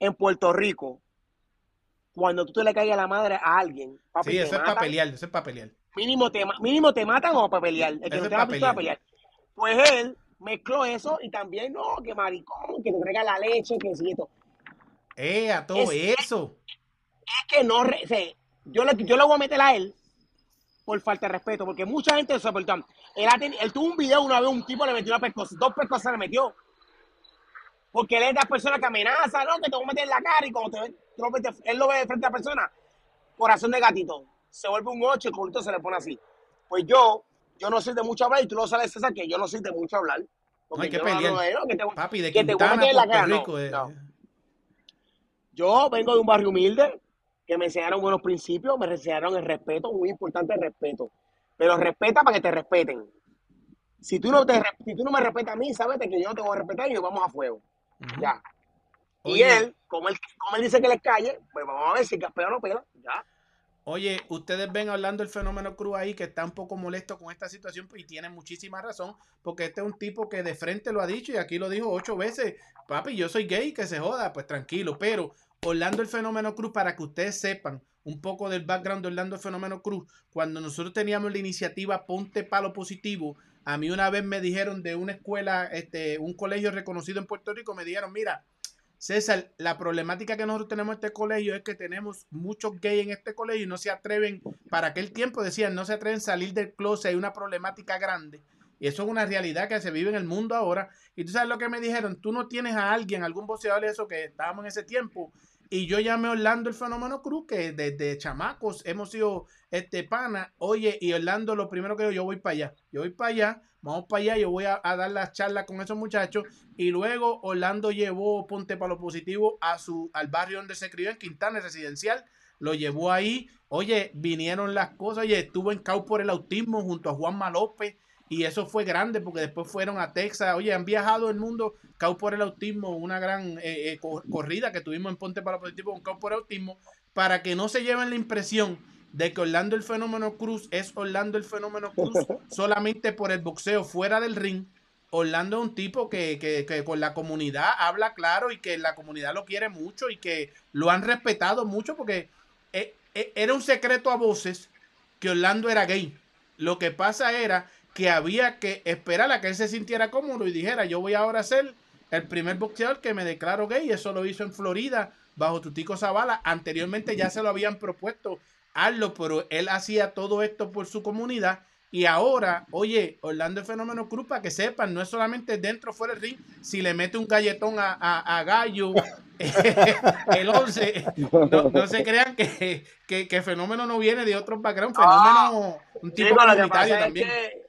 en Puerto Rico, cuando tú te le caigas a la madre a alguien, papi, Sí, te eso es para pelear, eso es para pelear. mínimo te, mínimo te matan o para pelear. El que Eso no pa' pistola a pelear. Pues él mezcló eso y también, no, que maricón, que te traiga la leche, que si esto. Eh, a todo Es- eso. Es que no, yo, le, yo le voy a meter a él por falta de respeto, porque mucha gente se aportó. Él, ha teni- él tuvo un video una vez, un tipo le metió una pescosa, dos pescosas le metió. Porque él es de las personas que amenaza, no, que te voy a meter en la cara y como te, lo metes- él lo ve de frente a la persona, corazón de gatito, se vuelve un 8 y el culito se le pone así. Pues yo, yo no soy de mucho hablar y tú lo sabes, César, que yo no soy de mucho hablar. No hay que yo hablo pelear. de, no, que te- Papi, de que te voy a Quintana, meter en la cara, no, eh. Yo vengo de un barrio humilde que me enseñaron buenos principios, me enseñaron el respeto, muy importante el respeto. Pero respeta para que te respeten. Si tú no, te, si tú no me respetas a mí, sabes que yo no te voy a respetar y nos vamos a fuego. Ya. Y él, como él, como él dice que les calle, pues vamos a ver si pela o no pela. Ya. Oye, ustedes ven hablando el fenómeno Cruz ahí que está un poco molesto con esta situación y tiene muchísima razón, porque este es un tipo que de frente lo ha dicho y aquí lo dijo ocho veces, papi, yo soy gay, que se joda, pues tranquilo, pero Orlando el fenómeno Cruz, para que ustedes sepan un poco del background de Orlando el fenómeno Cruz, cuando nosotros teníamos la iniciativa Ponte Palo Positivo, a mí una vez me dijeron de una escuela, este, un colegio reconocido en Puerto Rico, me dijeron, mira, César, la problemática que nosotros tenemos en este colegio es que tenemos muchos gays en este colegio y no se atreven, para aquel tiempo decían, no se atreven a salir del closet, hay una problemática grande. Y eso es una realidad que se vive en el mundo ahora. Y tú sabes lo que me dijeron, tú no tienes a alguien, algún boxeador de eso que estábamos en ese tiempo. Y yo llamé a Orlando el Fenómeno Cruz, que desde chamacos hemos sido este pana. Oye, y Orlando lo primero que yo, yo voy para allá. Yo voy para allá, vamos para allá, yo voy a, dar las charlas con esos muchachos. Y luego Orlando llevó Ponte para lo Positivo a su, al barrio donde se crió, en Quintana, residencial. Lo llevó ahí. Oye, vinieron las cosas. Oye, estuvo en CAU por el autismo junto a Juanma López. Y eso fue grande porque después fueron a Texas. Oye, han viajado el mundo. CAU por el autismo, una gran eh, eh, co- corrida que tuvimos en Ponte para Positivo con CAU por el autismo. Para que no se lleven la impresión de que Orlando el Fenómeno Cruz es Orlando el Fenómeno Cruz [LAUGHS] solamente por el boxeo fuera del ring. Orlando es un tipo que, que- que con la comunidad habla claro y que la comunidad lo quiere mucho y que lo han respetado mucho porque eh, era un secreto a voces que Orlando era gay. Lo que pasa era que había que esperar a que él se sintiera cómodo y dijera, yo voy ahora a ser el primer boxeador que me declaro gay. Eso lo hizo en Florida bajo Tutico Zavala. Anteriormente ya se lo habían propuesto hazlo, pero él hacía todo esto por su comunidad. Y ahora, oye, Orlando el Fenómeno Cruz, para que sepan, no es solamente dentro o fuera del ring, si le mete un galletón a, a- a Gallo, [LAUGHS] el 11, no, no se crean que, que, que Fenómeno no viene de otros background, Fenómeno, un tipo comunitario es también. que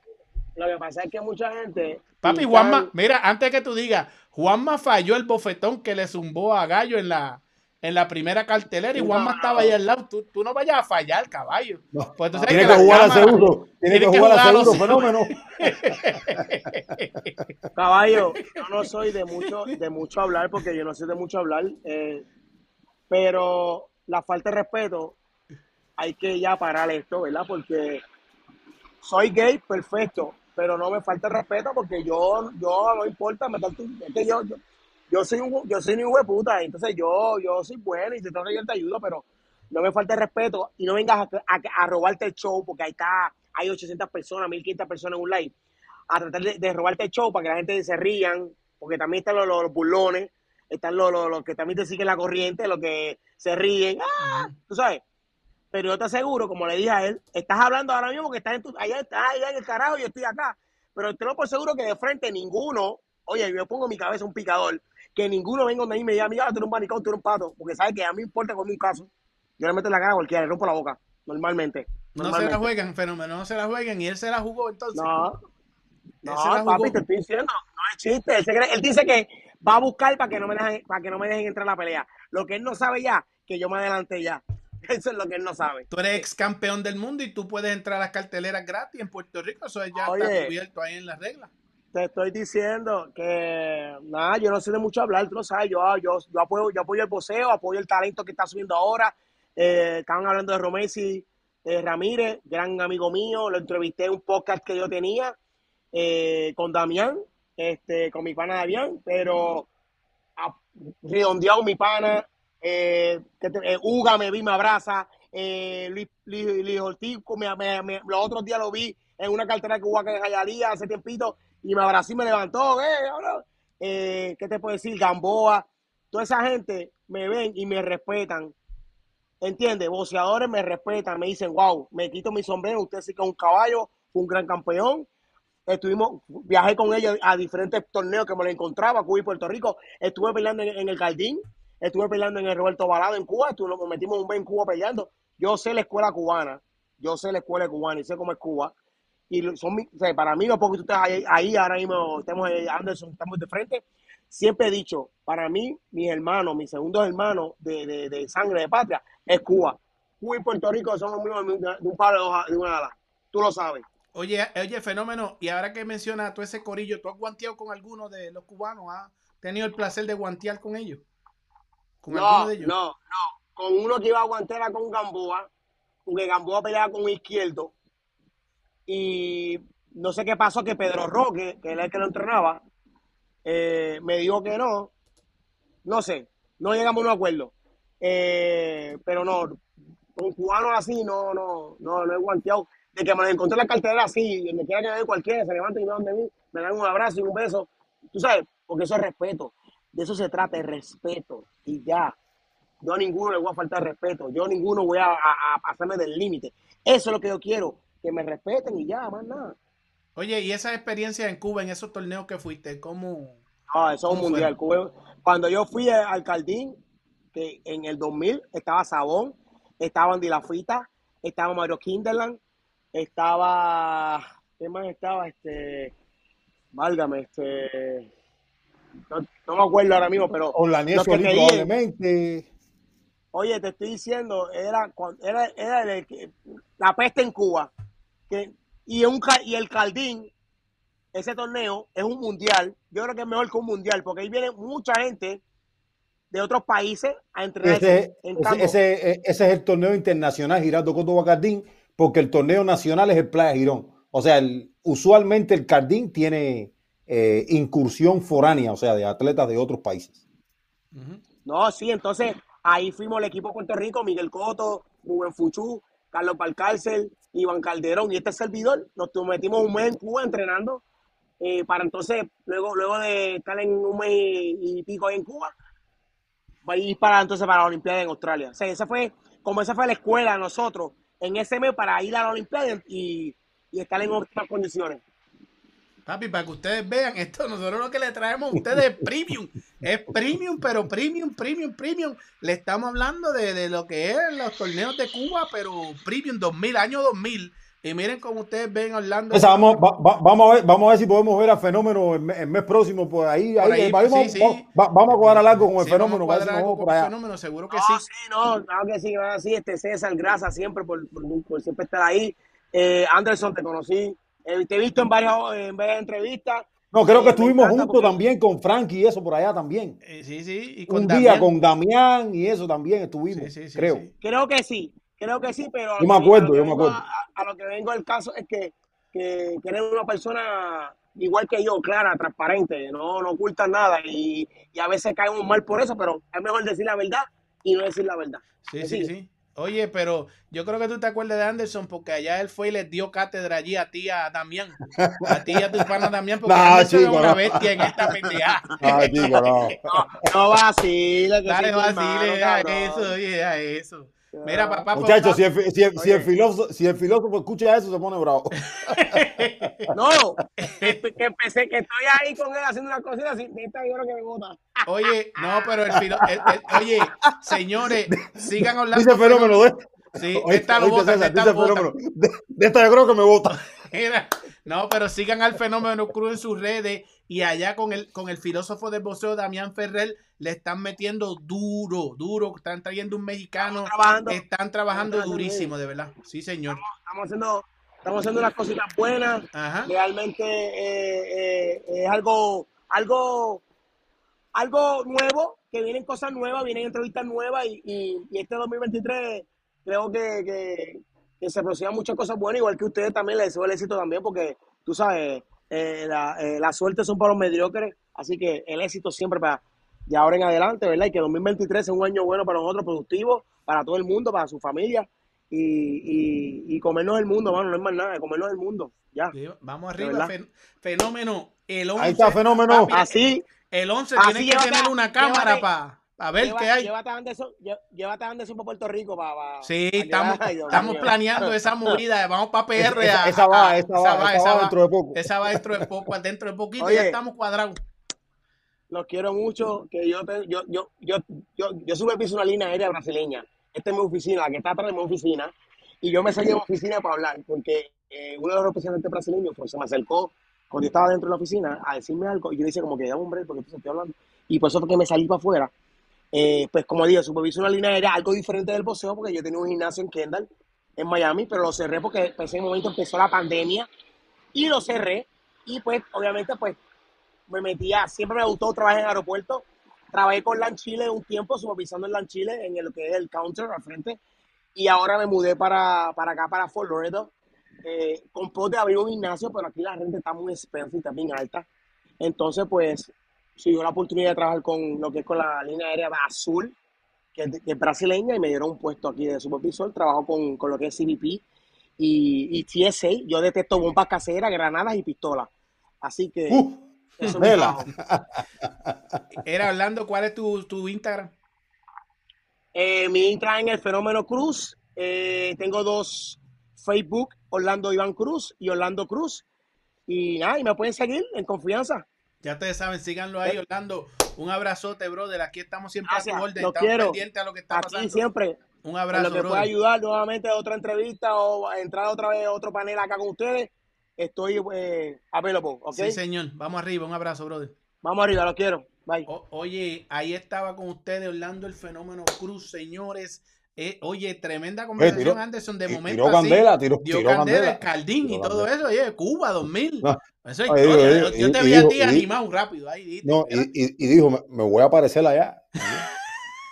lo que pasa es que mucha gente. Papi, Juanma, mira, antes que tú digas, Juanma falló el bofetón que le zumbó a Gallo en la, en la primera cartelera y Juanma no, estaba no. ahí al lado. Tú, tú no vayas a fallar, caballo. No, Pues Tiene que, jugar a seguro. Tiene que tienes que jugar a jugar a los seguro, fenómeno. [LAUGHS] Caballo, yo no soy de mucho, de mucho hablar porque yo no soy de mucho hablar, eh, pero la falta de respeto hay que ya parar esto, ¿verdad? Porque soy gay, perfecto, pero no me falta respeto porque yo, yo no importa, me tanto, es que yo, yo, yo soy un, yo soy un hijo de puta, entonces yo, yo soy bueno y si que yo te ayudo, pero no me falta respeto y no vengas a, a- a robarte el show porque ahí está, hay 800 personas, 1500 personas en un live, a tratar de, de robarte el show para que la gente se rían, porque también están los, los, los burlones, están los, los, los que también te siguen la corriente, los que se ríen, ¡ah! tú sabes. Pero yo te aseguro, como le dije a él, estás hablando ahora mismo que estás en tu, allá, estás allá en el carajo y yo estoy acá. Pero te lo por seguro que de frente ninguno, oye, yo pongo mi cabeza un picador, que ninguno venga donde mí y me diga, mira, tú eres un manicón, tú eres un pato, porque sabes que a mí me importa con un caso. Yo le meto en la cara a cualquiera, le rompo la boca, normalmente. No se la juegan, fenómeno, no se la jueguen y él se la jugó entonces. No, no, papi, te estoy diciendo, no es chiste. Él, cree- él dice que va a buscar para que no me dejen, para que no me dejen entrar a la pelea. Lo que él no sabe ya, que yo me adelanté ya. [LAUGHS] Eso es lo que él no sabe. Tú eres ex campeón del mundo y tú puedes entrar a las carteleras gratis en Puerto Rico. Eso ya está cubierto ahí en las reglas. Te estoy diciendo que nada, yo no sé de mucho hablar, tú lo sabes, yo, yo, yo apoyo, yo apoyo el poseo, apoyo el talento que está subiendo ahora. Eh, estaban hablando de Romesi eh, Ramírez, gran amigo mío, lo entrevisté en un podcast que yo tenía eh, con Damián, este, con mi pana Damián, pero redondeado mi pana, eh, eh, Uga me vi, me abraza, eh, Luis, Luis, Ortiz, me, me- me- los otros días lo vi en una cartera que hubo acá en Jayalía hace tiempito y me abrazó y me levantó, eh, eh, ¿qué te puedo decir? Gamboa, toda esa gente me ven y me respetan, ¿entiendes? Boceadores me respetan, me dicen, wow, me quito mi sombrero, usted sí que es un caballo, un gran campeón, estuvimos, viajé con ellos a diferentes torneos que me lo encontraba, Cuba y Puerto Rico, estuve peleando en, en el Caldín, estuve peleando en el Roberto Balado en Cuba, estuve, nos metimos un mes en Cuba peleando, yo sé la escuela cubana, yo sé la escuela cubana y sé cómo es Cuba, y son para mí no porque tú estés ahí, ahora mismo, estamos Anderson, estamos de frente, siempre he dicho, para mí, mis hermanos, mis segundos hermanos de, de, de sangre de patria, es Cuba. Cuba y Puerto Rico son los mismos de un palo de, hoja- de una ala, tú lo sabes. Oye, oye, fenómeno, y ahora que mencionas todo ese corillo, ¿tú has guanteado con alguno de los cubanos? ¿Has tenido el placer de guantear con ellos? ¿Con No, alguno de ellos? no, no. Con uno que iba a aguantar era con Gamboa, porque Gamboa peleaba con izquierdo. Y no sé qué pasó, que Pedro Roque, que era el que lo entrenaba, eh, me dijo que no. No sé, no llegamos a un acuerdo. Eh, pero no, con cubanos así no, no, no, no he guanteado. De que me los encontré en la cartera así, me quiera que me cualquiera, se levanta y me dan de mí, me dan un abrazo y un beso. Tú sabes, porque eso es respeto. De eso se trata, el respeto. Y ya. Yo a ninguno le voy a faltar respeto. Yo a ninguno voy a, a- a pasarme del límite. Eso es lo que yo quiero. Que me respeten y ya, más nada. Oye, y esa experiencia en Cuba, en esos torneos que fuiste, ¿cómo? Ah, eso es un ¿Cómo mundial. Cuba- Cuando yo fui al Caldín, que en el 2000 estaba Sabón, estaba Andy Lafita, estaba Mario Kinderland, estaba. ¿Qué más estaba? Este. Válgame, este. No, no me acuerdo ahora mismo, pero. Te dije- probablemente. Oye, te estoy diciendo, era, era, era el la peste en Cuba. Que, y, un, y el Caldín, ese torneo es un mundial. Yo creo que es mejor que un mundial, porque ahí viene mucha gente de otros países a entrenarse. Ese, en ese, campo. ese- ese es el torneo internacional Giraldo Córdoba Cardín, porque el torneo nacional es el Playa Girón. O sea, el- usualmente el Cardín tiene eh, incursión foránea, o sea, de atletas de otros países. No, sí, entonces ahí fuimos el equipo de Puerto Rico, Miguel Coto, Rubén Fuchú, Carlos Balcárcel, Iván Calderón y este servidor. Nos metimos un mes en Cuba entrenando eh, para entonces, luego, luego de estar en un mes y, y pico ahí en Cuba, ir para entonces para la Olimpiada en Australia. O sea, esa fue, como esa fue la escuela de nosotros en ese mes para ir a la Olimpiada y, y estar en óptimas condiciones. Papi, para que ustedes vean, esto nosotros lo que le traemos a ustedes es premium. Es premium, pero premium, premium, premium. Le estamos hablando de, de lo que es los torneos de Cuba, pero premium 2000, año 2000. Y miren como ustedes ven Orlando. O sea, vamos, va- va- vamos, a ver, vamos a ver si podemos ver a Fenómeno el, me- el mes próximo. Por ahí, Por ahí, ahí, vamos, sí, va- vamos a cuadrar algo con el Sí, Fenómeno. vamos a cuadrar algo con el fenómeno, seguro que No, sí. sí, no, claro que sí, claro que sí, este César, gracias siempre por, por, por siempre estar ahí. Eh, Anderson, te conocí, eh, te he visto en varias, en varias entrevistas. No, creo que Eh, estuvimos juntos porque- también con Frankie y eso por allá también. Eh, sí, sí. Y con Un día con Damián y eso también estuvimos, Sí, sí, sí, creo. sí. Creo que sí, creo que sí, pero a Yo lo me acuerdo, que yo me vengo acuerdo. A, a lo que vengo el caso es que, que, que eres una persona igual que yo, clara, transparente, no, no ocultas nada y, y a veces caemos mal por eso, pero es mejor decir la verdad y no decir la verdad. Sí, ¿Me sí, sí. Oye, pero yo creo que tú te acuerdas de Anderson porque allá él fue y les dio cátedra allí a ti, a Damián. A ti y a tu pana Damián, porque [LAUGHS] No, Anderson es chico, una no. bestia en esta pendeja. [LAUGHS] Ah, chico, no. No, no vacile, que Dale, vacile, cabrón. eso, oye, deja eso. Mira, papá, Muchachos, si si, el, si el Oye. filósofo, si el filósofo escucha eso, se pone bravo. [LAUGHS] No, que, que empecé, que estoy ahí con él haciendo una cosita así, neta, yo creo que me bota. Oye, no, pero el el- oye, señores, sigan hablando. Dice fenómeno de Sí, Oíste, esta lo botan, César, esta dice lo botan. fenómeno. De, de esta yo creo que me vota. Mira, no, pero sigan al fenómeno cruz en sus redes y allá con el, con el filósofo del boxeo Damián Ferrer le están metiendo duro, duro, están trayendo un mexicano, Trabajando, están trabajando durísimo, de verdad. Sí, señor. estamos haciendo, estamos haciendo unas cositas buenas. Ajá. realmente eh, eh, es algo, algo, algo nuevo, que vienen cosas nuevas, vienen entrevistas nuevas y, y- y este 2023 creo que, que, que se aproximan muchas cosas buenas, igual que ustedes también les deseo el éxito también, porque tú sabes, eh, la, eh, la suerte son para los mediocres, así que el éxito siempre para de ahora en adelante, ¿verdad? Y que 2023 sea un año bueno para nosotros, productivo, para todo el mundo, para su familia. Y, y, y comernos el mundo, mano, no es más nada, comernos el mundo, ya. Sí, Vamos arriba, fenómeno. El 11, Ahí está, fenómeno. papi, Así, el 11 Así tiene que tener una cámara llévate- para ver Lleva- qué hay. Llévate a Anderson, llévate a Anderson para Puerto Rico para. Sí, estamos, estamos planeando esa movida. Vamos para PR. Esa, a- esa va, a- esa va, esa va dentro de poco. Esa va dentro de poco, dentro de poquito Oye. ya estamos cuadrados. Los quiero mucho. Que yo, te- yo, yo, yo, yo, yo superviso una línea aérea brasileña. Esta es mi oficina, la que está atrás de mi oficina. Y yo me salí de mi oficina para hablar, porque eh, uno de los representantes brasileños pues, se me acercó cuando yo estaba dentro de la oficina a decirme algo. Y yo le decía, como que ya, hombre, porque estoy hablando. Y por eso fue que me salí para afuera. Eh, pues como digo, superviso una línea aérea algo diferente del boxeo, porque yo tenía un gimnasio en Kendall, en Miami, pero lo cerré porque pues, en ese momento empezó la pandemia y lo cerré. Y pues, obviamente, pues me metía, siempre me gustó trabajar en aeropuertos. Trabajé con LAN Chile un tiempo, supervisando en LAN Chile, en lo que es el counter al frente. Y ahora me mudé para, para acá, para Fort Lauderdale. Eh, con pos de abrir un gimnasio, pero aquí la renta está muy expensive, está bien alta. Entonces, pues, se dio la oportunidad de trabajar con lo que es con la línea aérea azul, que es, de- que es brasileña, y me dieron un puesto aquí de supervisor. Trabajo con, con lo que es CBP y, y TSA. Yo detesto bombas caseras, granadas y pistolas. Así que Uf, eso es trabajo. [LAUGHS] Era hablando, ¿cuál es tu, tu Instagram? Eh, mi Instagram en el Fenómeno Cruz. Eh, tengo dos Facebook, Orlando Iván Cruz y Orlando Cruz. Y nada, y me pueden seguir en confianza. Ya ustedes saben, síganlo ahí, Orlando. Un abrazote, brother. Aquí estamos siempre a Gracias, tu orden. lo Estamos quiero. pendientes a lo que está Aquí pasando. siempre, Un abrazo, lo que pueda brother. ayudar nuevamente a otra entrevista o a entrar otra vez a otro panel acá con ustedes, estoy eh, available, ¿ok? Sí, señor. Vamos arriba. Un abrazo, brother. Vamos arriba, lo quiero. Bye. O- oye, ahí estaba con ustedes Orlando el Fenómeno Cruz, señores. Eh, oye, tremenda conversación, tiró- Anderson. De momento tiró así, candela, tiró, dio tiró candela, el candela. Caldín y todo candela. eso. Oye, Cuba 2000. No. Eso es Oye, historia. oye, yo te vi a ti animado rápido. Ahí. No, y, dijo, me, me voy a aparecer allá. [LAUGHS]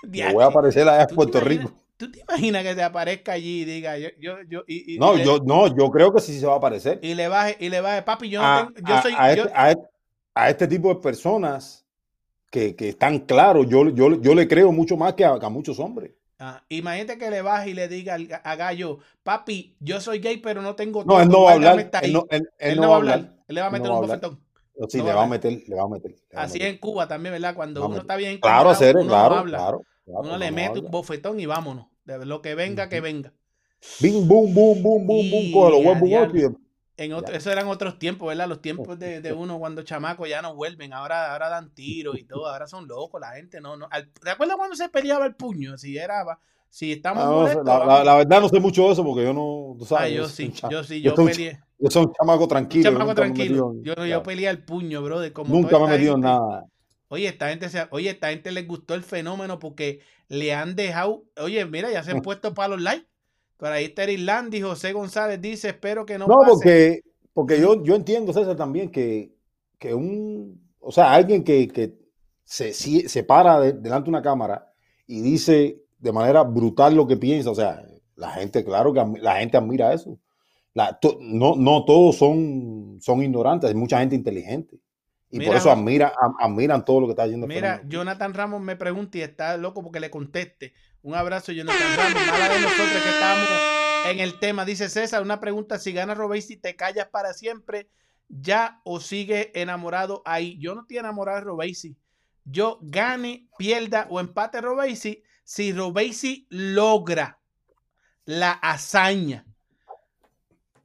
Me voy a aparecer allá en ¿Tú te Puerto imaginas- Rico. ¿Tú te imaginas que te aparezca allí y diga, yo, yo, yo, y, y- No, le, yo, no, yo creo que sí se va a aparecer. y le baje, y le baje, papi, yo no a, tengo, yo a- soy, a este, a este- a este tipo de personas que, que están claros, yo, yo, yo le creo mucho más que a, que a muchos hombres. Ah, imagínate que le baje y le diga a Gallo, papi, yo soy gay, pero no tengo No, él no va a hablar. Él ahí". no, él- él Él no no va a hablar, hablar. él le va a meter no va un bofetón. Sí, le va va a meter, le va a meter. le va a Así en Cuba también, ¿verdad? Cuando uno está bien Claro, hacer, uno no claro, habla. claro, claro, Uno le mete un bofetón y vámonos. De lo que venga, que venga. Bing, boom, boom, boom, boom, boom, Y cógelo, a En otro, eso eran otros tiempos, ¿verdad? Los [LAUGHS] tiempos de, de uno cuando chamaco ya no vuelven. Ahora, ahora dan tiros y todo. Ahora son locos. La gente no. no. Al- ¿Te acuerdas cuando se peleaba el puño? Si era. Si estamos Ah, no molestos. la, la- vamos. la verdad no sé mucho de eso porque yo no, tú Ah, sabes. yo soy sí, yo sí, yo yo peleé. Yo soy un chamaco tranquilo. yo Chamaco me tranquilo. en- Yo, yo peleé al puño, brother. Como Nunca me he metido en nada. Oye, esta gente se, oye, esta gente les gustó el fenómeno porque le han dejado, oye, mira, ya se han [LAUGHS] puesto para los likes. Por ahí Eric Landy, José González dice, espero que no, No, pase. porque, porque yo, yo entiendo, César, también que, que un, o sea, alguien que, que se, se para de- delante de una cámara y dice de manera brutal lo que piensa, o sea, La gente, claro que la gente admira eso. La- to- no, no todos son, son ignorantes, hay mucha gente inteligente. Y por eso admira, admiran todo lo que está haciendo Mira, Fernando. Jonathan Ramos me pregunta y está loco porque le conteste. Un abrazo, Jonathan Ramos. Mala de nosotros que estamos en el tema. Dice César, una pregunta. Si gana Robesi, ¿te callas para siempre ya o sigue enamorado ahí? Yo no estoy enamorado de Robesi. Yo gane, pierda o empate Robesi si Robesi logra la hazaña.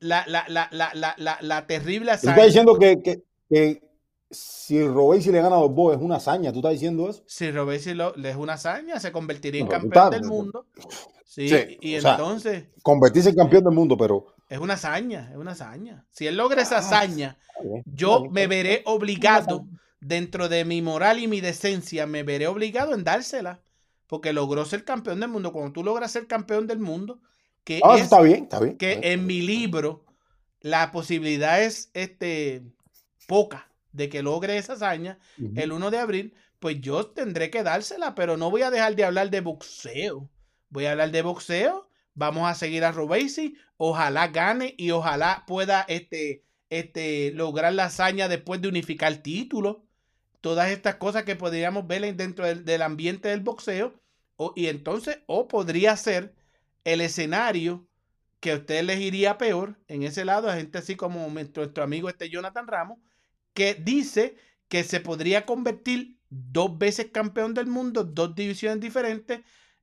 La, la, la, la, la, la, la terrible hazaña. estás diciendo que, que, que si Robesi le gana a los Boys es una hazaña, ¿tú estás diciendo eso? Si Robesi le es una hazaña, se convertiría en No, campeón del mundo. Sí, Sí, y sea, entonces Convertirse en campeón del mundo, pero es una hazaña, es una hazaña. Si él logra esa Ah, hazaña, bien, yo bien, me bien. veré obligado, dentro de mi moral y mi decencia, me veré obligado en dársela. Porque logró ser campeón del mundo. Cuando tú logras ser campeón del mundo, que Ah, es está bien, está bien. que en mi libro la posibilidad es este, poca de que logre esa hazaña el 1 de abril, pues yo tendré que dársela, pero no voy a dejar de hablar de boxeo. Voy a hablar de boxeo, vamos a seguir a Robesi, ojalá gane y ojalá pueda este, este, lograr la hazaña después de unificar títulos. Todas estas cosas que podríamos ver en- dentro del, del ambiente del boxeo. o- y entonces, o podría ser el escenario que a usted les iría peor en ese lado, a gente así como nuestro, nuestro amigo este Jonathan Ramos, que dice que se podría convertir dos veces campeón del mundo, dos divisiones diferentes,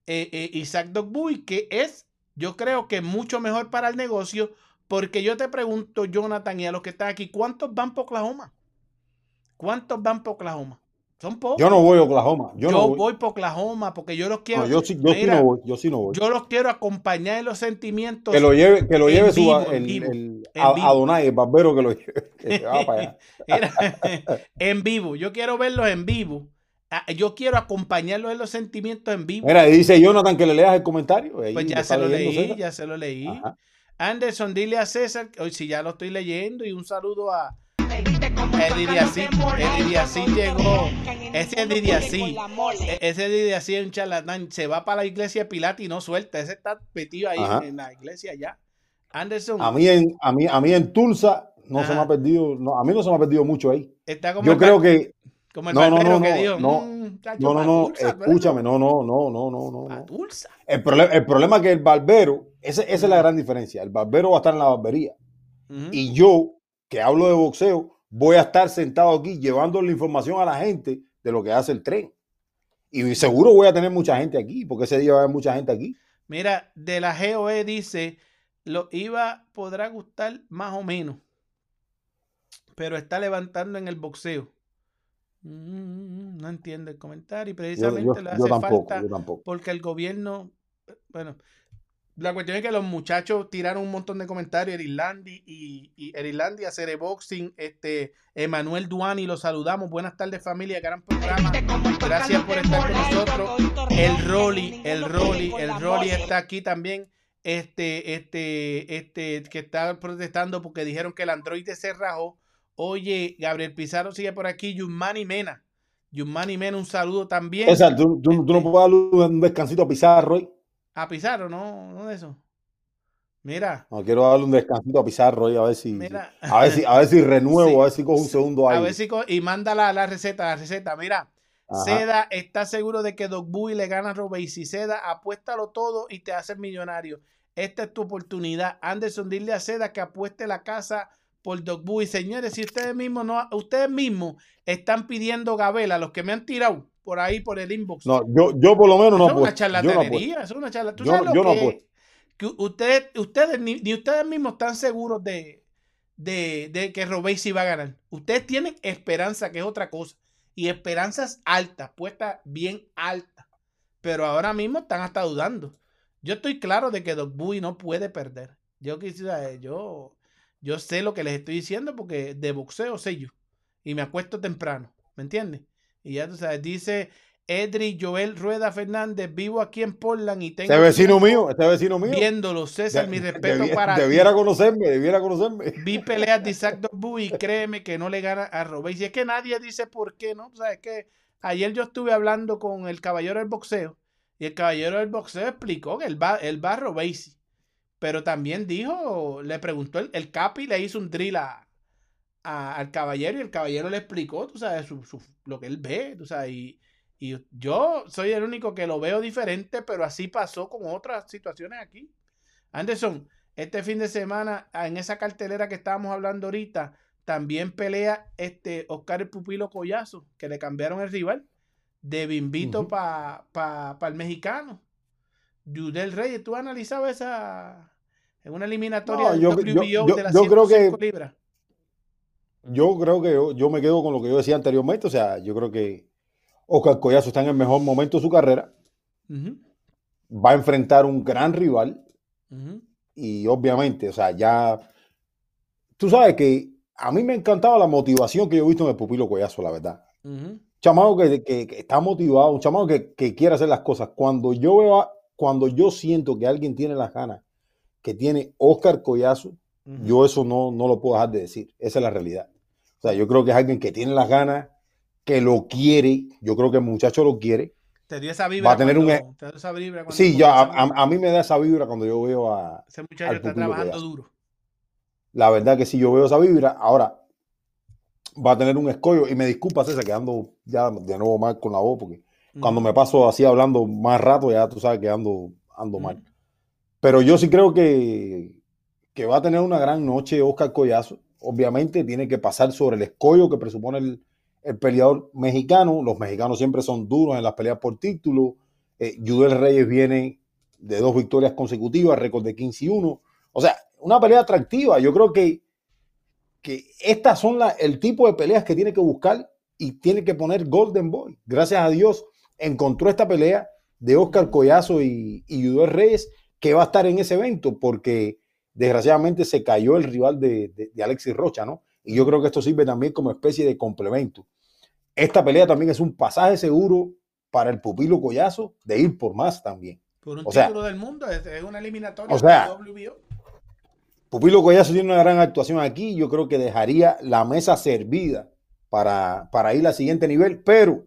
eh, eh, Isaac Dogbuy, que es, yo creo que mucho mejor para el negocio, porque yo te pregunto, Jonathan, y a los que están aquí, ¿cuántos van por Oklahoma? ¿Cuántos van por Oklahoma? Son pocos. Yo no voy a Oklahoma. Yo, Yo, no voy. voy por Oklahoma porque yo los quiero. No, yo sí, yo sí Mira, no voy. Yo sí no voy. yo los quiero acompañar en los sentimientos. que lo lleve, que lo lleve su, vivo, el, vivo, el-. Adonai, el barbero que lo [LAUGHS] lleve. que se va para allá. [LAUGHS] Era- en vivo. Yo quiero verlos en vivo. Ah, Yo quiero acompañarlos en los sentimientos en vivo. Mira, dice Jonathan que le leas el comentario. Ahí Pues ya se lo leí, César. ya se lo leí. Ajá. Anderson, dile a César, hoy si ya lo estoy leyendo, y un saludo a Eddie Diasí. Eddie Diasí llegó. Ese Eddie Diasí, e- ese Eddie Diasí es un charlatán. Se va para la iglesia de Pilates y no suelta. Ese está metido ahí Ajá. en la iglesia ya. Anderson, A mí en, a mí, a mí en Tulsa no se me ha perdido, no, a mí no se me ha perdido mucho ahí. está como Yo el creo que, como el no, no, barbero no, que no, dijo, no, "Mm, no, no, escúchame, no, no, no, no, no, no. Tulsa. El, prole- el problema es que el barbero, ese- esa es la gran diferencia. El barbero va a estar en la barbería. Y yo, que hablo de boxeo, voy a estar sentado aquí llevando la información a la gente de lo que hace el tren. Y seguro voy a tener mucha gente aquí, porque ese día va a haber mucha gente aquí. Mira, de la GOE dice, lo IVA podrá gustar más o menos, pero está levantando en el boxeo. Mm, no entiende el comentario y precisamente yo- le yo hace tampoco, falta yo tampoco. porque el gobierno, bueno, la cuestión es que los muchachos tiraron un montón de comentarios, Erilandi y, y Erilandi, hacer boxing, este, Emanuel Duani, lo saludamos, buenas tardes familia, gran programa, gracias por estar con nosotros, el Rolly, el Rolly, el Rolly está aquí también, este, este, este, que está protestando porque dijeron que el androide se rajó, oye, Gabriel Pizarro sigue por aquí, Yumani Mena, Yumani Mena, un saludo también. César, ¿tú, tú- tú no Este- puedes darle un descansito a Pizarro. A Pizarro, no, no de eso. Mira, No, quiero darle un descansito a Pizarro hoy, a ver si, Mira. a ver si, a ver si renuevo, [LAUGHS] Sí, a ver si cojo un sí, segundo a aire. ver si y manda la, la receta, la receta. Mira, Ajá. Seda está seguro de que Doc Boy le gana a Robey. Si Seda, apuéstalo todo y te haces millonario. Esta es tu oportunidad. Anderson, dile a Seda que apueste la casa por Doc Boy. Señores, si ustedes mismos no, ustedes mismos están pidiendo Gabela, los que me han tirado por ahí por el inbox. No, yo, yo por lo menos no Eso es una charlatanería, es una charla. ¿Tú Yo sabes no- yo no que, ustedes, ustedes ni, ni ustedes mismos están seguros de, de, de que Robey sí va a ganar. Ustedes tienen esperanza, que es otra cosa. Y esperanzas altas, puestas bien altas. Pero ahora mismo están hasta dudando. Yo estoy claro de que Doc Boy no puede perder. Yo quisiera, yo, yo sé lo que les estoy diciendo porque de boxeo sé yo. Y me acuesto temprano. ¿Me entiendes? Y ya tú sabes, dice Edri Joel Rueda Fernández, vivo aquí en Portland y tengo Ese vecino mío, ese vecino mío. viéndolo. César, de- mi [LAUGHS] respeto para ti. Debiera conocerme, debiera conocerme. Vi peleas de Isaac Dogbu y créeme que no le gana a Robey. Si es que nadie dice por qué, ¿no? O sea, es que ayer yo estuve hablando con el caballero del boxeo Y el caballero del boxeo explicó que él va, él va a Robesi. Pero también dijo, le preguntó, el, el Capi le hizo un drill a, a- al caballero y el caballero le explicó, tú sabes, su- su- lo que él ve, tú sabes. Y, y yo soy el único que lo veo diferente, pero así pasó con otras situaciones aquí. Anderson, este fin de semana, ah, en esa cartelera que estábamos hablando ahorita, también pelea este Oscar el Pupilo Collazo, que le cambiaron el rival de Bimbito para el mexicano. Judel Reyes, ¿tú has analizado esa en una eliminatoria No, yo- WBO yo- yo- de las yo creo que- 105 libras? Yo creo que yo, me quedo con lo que yo decía anteriormente. O sea, yo creo que Oscar Collazo está en el mejor momento de su carrera. Va a enfrentar un gran rival. Y obviamente, o sea, ya. Tú sabes que a mí me encantaba la motivación que yo he visto en el Pupilo Collazo, la verdad. ujú. chamaco que, que- que está motivado, un chamaco que, que quiere hacer las cosas. Cuando yo veo, cuando yo siento que alguien tiene las ganas, que tiene Oscar Collazo, yo eso no, no lo puedo dejar de decir. Esa es la realidad. O sea, yo creo que es alguien que tiene las ganas, que lo quiere. Yo creo que el muchacho lo quiere. Te dio esa vibra. va a tener un cuando- te dio esa vibra cuando Sí, ya, a, a- a mí me da esa vibra cuando yo veo a. Ese muchacho al está trabajando duro. La verdad que sí, yo veo esa vibra. Ahora va a tener un escollo. Y me disculpa, César, que ando ya de nuevo mal con la voz, porque cuando me paso así hablando más rato, ya tú sabes que ando, ando mal. Pero yo sí creo que, que va a tener una gran noche Oscar Collazo. Obviamente tiene que pasar sobre el escollo que presupone el, el peleador mexicano. Los mexicanos siempre son duros en las peleas por título. Eh, Reyes viene de dos victorias consecutivas, récord de 15 y 1. O sea, una pelea atractiva. Yo creo que, que estas son la- el tipo de peleas que tiene que buscar y tiene que poner Golden Boy. Gracias a Dios encontró esta pelea de Oscar Collazo y, y Reyes que va a estar en ese evento porque desgraciadamente se cayó el rival de, de- de Alexis Rocha, ¿no? Y yo creo que esto sirve también como especie de complemento. Esta pelea también es un pasaje seguro para el pupilo Collazo de ir por más también. Por un O sea- título del mundo, es, una eliminatoria O sea, WBO. Pupilo Collazo tiene una gran actuación aquí. Yo creo que dejaría la mesa servida para, para ir al siguiente nivel. Pero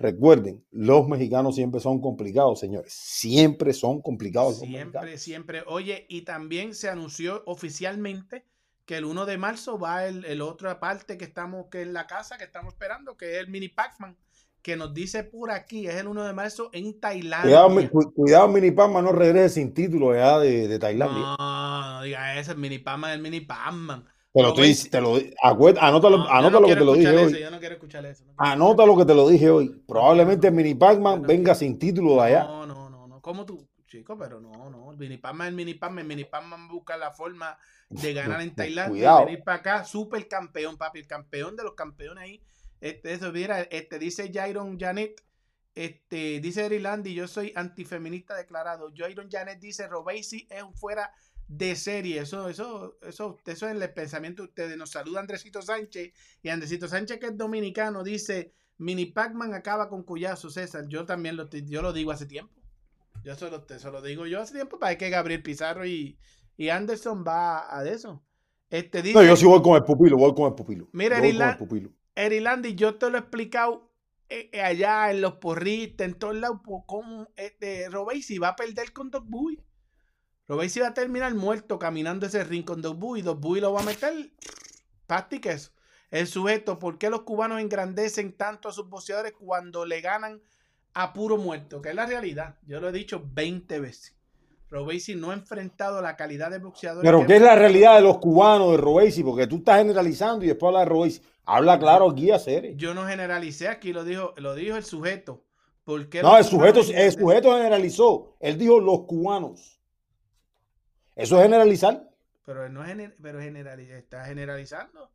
recuerden, los mexicanos siempre son complicados, señores. Siempre son complicados. Siempre, siempre. Oye, y también se anunció oficialmente que el 1 de marzo va el, el otra parte que estamos, que es la casa que estamos esperando, que es el mini Pac-Man, que nos dice por aquí, es el 1 de marzo en Tailandia. Cuidado, cuidado, Mini Palma, no regrese sin título allá de, de Tailandia. No, no diga eso, el mini Pac-Man, el mini Pac-Man. Te lo estoy, te lo, acuer- anótalo, No, yo anota no lo que te lo dije hoy. eso, yo no quiero escuchar eso. no quiero Anota lo que te lo dije hoy. Probablemente el Mini Pac-Man venga sin título de allá. No, no, no, no. ¿Cómo tú, chico? Pero no, no. El mini Pac-Man, el mini Pac-Man, el mini Pac-Man busca la forma de [LAUGHS] ganar en Tailandia Cuidado. y venir para acá. Super campeón, papi. El campeón de los campeones ahí. Este, eso, mira, este, dice Jairon Janet. Este, dice Erilandi, yo soy antifeminista declarado. Jairon Janet dice, Robesi es fuera de serie. Eso, eso, eso, eso es el pensamiento de ustedes. Nos saluda Andresito Sánchez. Y Andresito Sánchez, que es dominicano, dice, Mini Pac-Man acaba con Cuyazo, César. Yo también lo, yo lo digo hace tiempo. Yo solo, te, lo digo yo hace tiempo para que Gabriel Pizarro y, y Anderson va a de eso. Este dice, No, yo sí voy con el pupilo, voy con el pupilo. Mira, con. Erilandi, yo te lo he explicado eh, eh, allá en los porristas, en todos lados, cómo este, Robesi va a perder con Doc Robesi va a terminar muerto caminando ese ring con Doc Boy. Doc Boy lo va a meter y queso. El sujeto, ¿por qué los cubanos engrandecen tanto a sus boxeadores cuando le ganan a puro muerto? Que es la realidad. Yo lo he dicho 20 veces. Robesi no ha enfrentado la calidad de boxeador. Pero ¿qué es la realidad de los cubanos de Robesi? Porque tú estás generalizando y después hablas de Robesi. Habla claro aquí, hacer. Yo no generalicé aquí, lo dijo, lo dijo el sujeto. ¿Por qué No, el sujeto, el sujeto generalizó. Él dijo los cubanos. Eso es generalizar. Pero no es pero generaliza, está generalizando.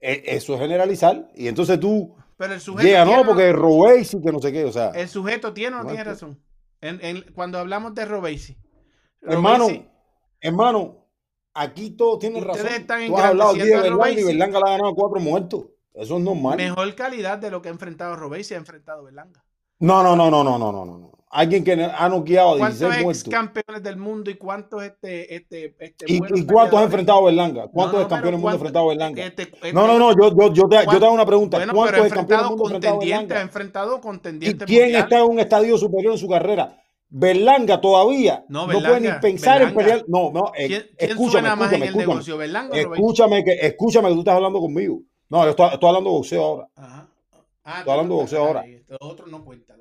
E- Eso es generalizar. Y entonces tú Pero el sujeto llega, no, porque Robesi, que no sé qué. O sea, el sujeto tiene o no tiene razón. En- en- cuando hablamos de Robesi. hermano, hermano, aquí todo tiene Ustedes razón. están Tú has hablado aquí de Berlanga y. Berlanga le ha ganado cuatro muertos. Eso es normal. mejor calidad de lo que ha enfrentado Robesi ha enfrentado Berlanga. No, no, no, no, no, no, no, no. Alguien que ha noqueado a ¿Cuántos 16 ex muertos. campeones del mundo y cuántos este, este, este ¿Y, y cuántos ha enfrentado Berlanga? ¿Cuántos No, no, ex campeones del mundo ha enfrentado a ¿cuánto- Berlanga? este- este- No, no, no, yo, yo, yo, te, yo te hago una pregunta. Bueno, ¿Cuántos pero ha ex campeones del enfrentado mundo ha enfrentado Berlanga? enfrentado ¿Y quién está en un estadio superior en su carrera? Berlanga todavía No, no, puede ni Berlanga, pensar en Berlanga. pelear. No, no, eh, ¿Quién, quién escúchame, en escúchame, el escúchame. negocio? ¿Berlanga? Escúchame que, escúchame que tú estás hablando conmigo. No, yo estoy, estoy hablando de boxeo ahora. Ajá. Ah, Estoy hablando de boxeo ahora. Lo otro no cuenta.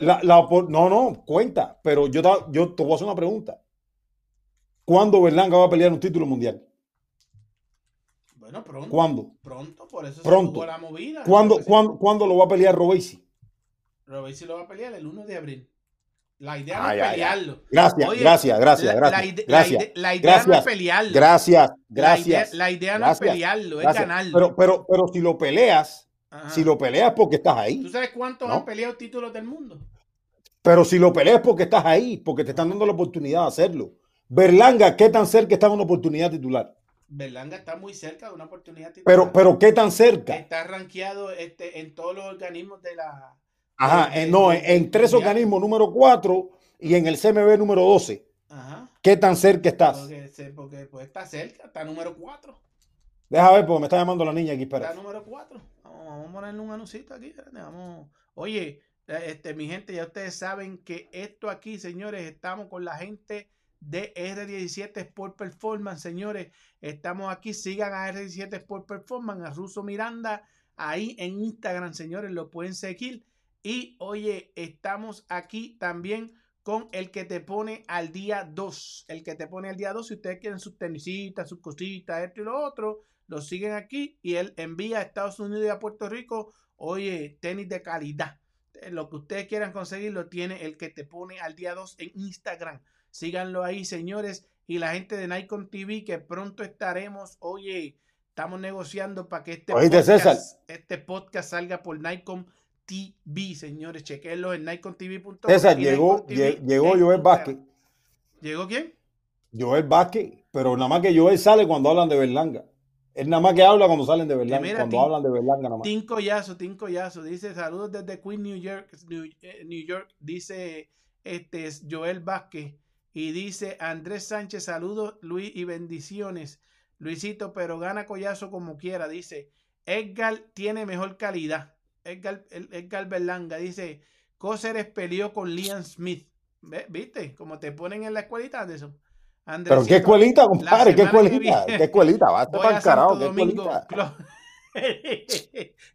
La, la no, no, cuenta. Pero yo te, yo te voy a hacer una pregunta. ¿Cuándo Berlanga va a pelear un título mundial? Bueno, pronto. ¿Cuándo? Pronto, por eso Pronto. se la movida. ¿Cuándo, cuándo, ¿cuándo lo va a pelear Robesi? Robey sí lo va a pelear el 1 de abril. La idea no es pelearlo. Gracias, Oye, gracias, gracias, La- gracias. La, ide- la gracias, ide- la idea no es pelearlo. gracias, La idea, gracias. la idea no es pelearlo, es ganarlo. Pero, pero, pero si lo peleas, Ajá. si lo peleas porque estás ahí. ¿Tú sabes cuántos ¿No? han peleado títulos del mundo? Pero si lo peleas porque estás ahí, porque te están dando la oportunidad de hacerlo. Berlanga, ¿qué tan cerca está de una oportunidad titular? Berlanga está muy cerca de una oportunidad titular. Pero, pero ¿qué tan cerca? está rankeado este, en todos los organismos de la. Ajá, de- en, no, en, en tres mundial. organismos número 4 y en el CMB número 12. Ajá. ¿Qué tan cerca estás? Porque, pues, está cerca, está número 4. Deja ver, porque me está llamando la niña aquí, Está espera. número 4. Vamos, a ponerle un anuncito aquí. Vamos. Oye, eh, este, mi gente, ya ustedes saben que esto aquí, señores, estamos con la gente de R17 Sport Performance, señores. Estamos aquí, sigan a R17 Sport Performance, a Russo Miranda, ahí en Instagram, señores, lo pueden seguir. Y oye, estamos aquí también con el que te pone al día 2. El que te pone al día 2, si ustedes quieren sus tenisitas, sus cositas, esto y lo otro, lo siguen aquí y él envía a Estados Unidos y a Puerto Rico, oye, tenis de calidad. Eh, Lo que ustedes quieran conseguir lo tiene el que te pone al día 2 en Instagram. Síganlo ahí, señores. Y la gente de Nikon TV, que pronto estaremos, oye, estamos negociando para que este, César. este podcast salga por Nikon TV, señores. Chequenlo en nikontv.com. César, llegó, TV llegó Joel. Vázquez. ¿Llegó quién? Joel Vázquez, pero nada más que Joel sale cuando hablan de Berlanga. Él nada más que habla cuando salen de Berlanga. mira, cuando hablan de Berlanga nada más. Tim Collazo, Tim Collazo, dice saludos desde Queen, New York, New, eh, New York, dice este es Joel Vázquez y dice Andrés Sánchez, saludos Luis y bendiciones. Luisito, pero gana Collazo como quiera, dice Edgar tiene mejor calidad. Edgar, Edgar Berlanga dice Cóceres peleó con Liam Smith. ¿Ve- ¿Viste? Como te ponen en la escuelita de Pero qué escuelita, compadre, qué escuelita, qué escuelita, va a estar voy para carajo, qué escuelita.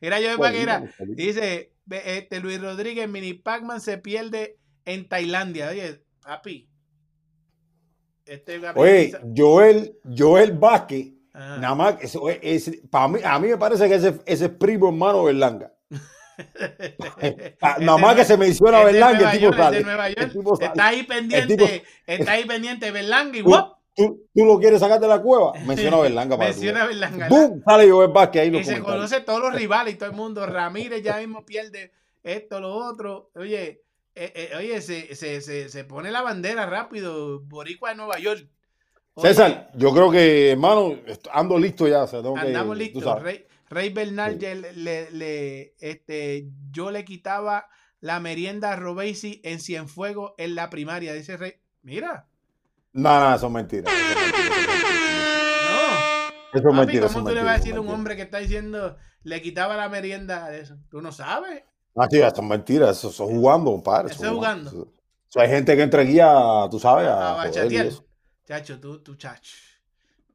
Era [LAUGHS] yo de escuelita. Dice este Luis Rodríguez, Mini Pac-Man se pierde en Tailandia. Oye, papi. Este Oye, Joel, Joel Vázquez, nada más, que eso es- es- para mí, a mí me parece que ese, ese es primo hermano de Berlanga. Ah, Nada más que se menciona es de Berlanga, el tipo York, es de sale. Nueva York. El tipo sale. Está ahí pendiente, tipo- está ahí pendiente Berlanga y Tú, tú- tú lo quieres sacar de la cueva, menciona Berlanga para [LAUGHS] Menciona veas. Berlanga. ¡Bum! Sale Joel Vázquez ahí Y se conoce todos los rivales y todo el mundo. Ramírez ya mismo pierde esto, lo otro. Oye, eh, eh, oye, se, se, se, se pone la bandera rápido. Boricua de Nueva York. Oye, César, yo creo que, hermano, ando listo ya. o sea, tengo que- andamos listos. Rey, Rey Bernal, Sí. le, le- le- este, yo le quitaba la merienda a Robesi en Cienfuegos en la primaria. Dice Rey. Mira, No, no, eso es mentira. Eso es mentira. no. Eso es Papi, mentira. ¿cómo tú le vas a decir a un mentira. hombre que está diciendo le quitaba la merienda a eso? Tú no sabes. Ah, tío, eso es mentira. Eso, eso es jugando, compadre. Eso es jugando. Eso, eso hay gente que entra aquí a, tú sabes, a a. Chacho, tú, tú, chacho.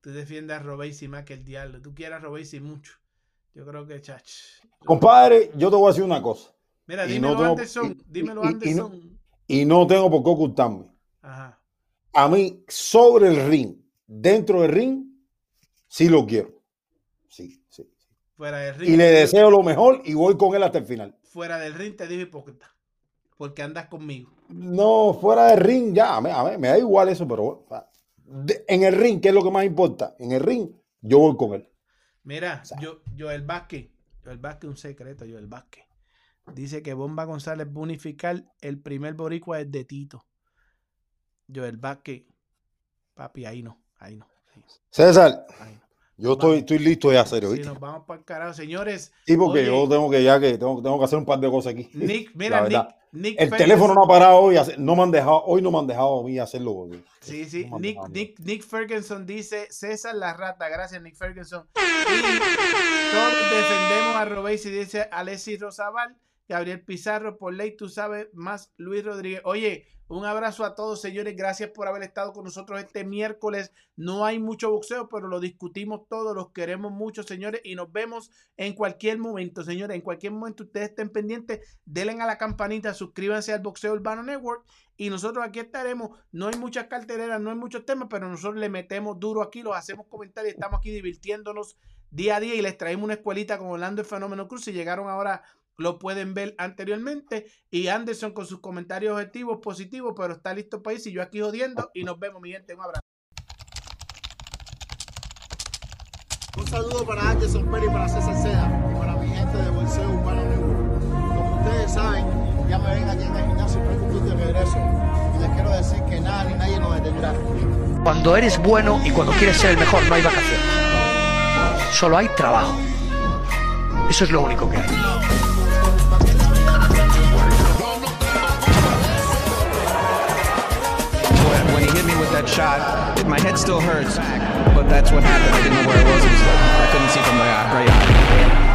Tú defiendes a Robesi más que el diablo. Tú quieres a Robesi mucho. Yo creo que, chacho. Compadre, yo te voy a decir una cosa. Mira, dímelo no tengo- Anderson. y- dímelo y- Anderson. Y no tengo por qué ocultarme. Ajá. A mí, sobre el ring, dentro del ring, sí lo quiero. Sí, sí. Fuera del ring. Y le deseo lo mejor y voy con él hasta el final. Fuera del ring te digo hipócrita. Porque andas conmigo. No, fuera del ring, ya, a mí- a mí me da igual eso, pero bueno, en el ring, ¿qué es lo que más importa? En el ring, yo voy con él. Mira, sea. yo, Joel Vázquez. Joel Vázquez, un secreto, Joel Vázquez. Dice que Bomba González va a unificar el primer boricua es de Tito. Joel Vázquez. Papi, ahí no. Ahí no. ahí no. César, Ay, no. Yo estoy, estoy listo ya, serio, Si nos vamos para el carajo, señores. Sí, porque oye, yo tengo que ya que tengo, tengo que hacer un par de cosas aquí. Nick, mira, [LAUGHS] Nick. Nick El teléfono no ha parado hoy, no me han dejado, hoy no me han dejado a mí hacerlo. porque- Sí, sí. No Nick, Nick, Nick Ferguson dice César la rata. Gracias, Nick Ferguson. Y todos defendemos a Robéis y dice Alexis Rosabal, Gabriel Pizarro, por ley, tú sabes más, Luis Rodríguez. Oye, un abrazo a todos, señores. Gracias por haber estado con nosotros este miércoles. No hay mucho boxeo, pero lo discutimos todo. Los queremos mucho, señores. Y nos vemos en cualquier momento, señores. En cualquier momento ustedes estén pendientes. Denle a la campanita, suscríbanse al Boxeo Urbano Network. Y nosotros aquí estaremos. No hay muchas cartereras, no hay muchos temas, pero nosotros le metemos duro aquí, los hacemos comentarios. Estamos aquí divirtiéndonos día a día y les traemos una escuelita con Orlando el Fenómeno Cruz. Si llegaron ahora, lo pueden ver anteriormente. Y Anderson con sus comentarios objetivos, positivos, pero está listo para irse. Y yo aquí jodiendo. Y nos vemos, mi gente. Un abrazo. Un saludo para Anderson Pérez y para César Seda y para mi gente de Bolseo Urbano Network. Como ustedes saben, ya me ven aquí en el gimnasio Preco Club de regreso. Y les quiero decir que nada ni nadie nos detendrá. Cuando eres bueno y cuando quieres ser el mejor no hay vacaciones. Solo hay trabajo. Eso es lo único que hay. that shot. My head still hurts, but that's what happened. I didn't know where I was. I couldn't see from the right eye.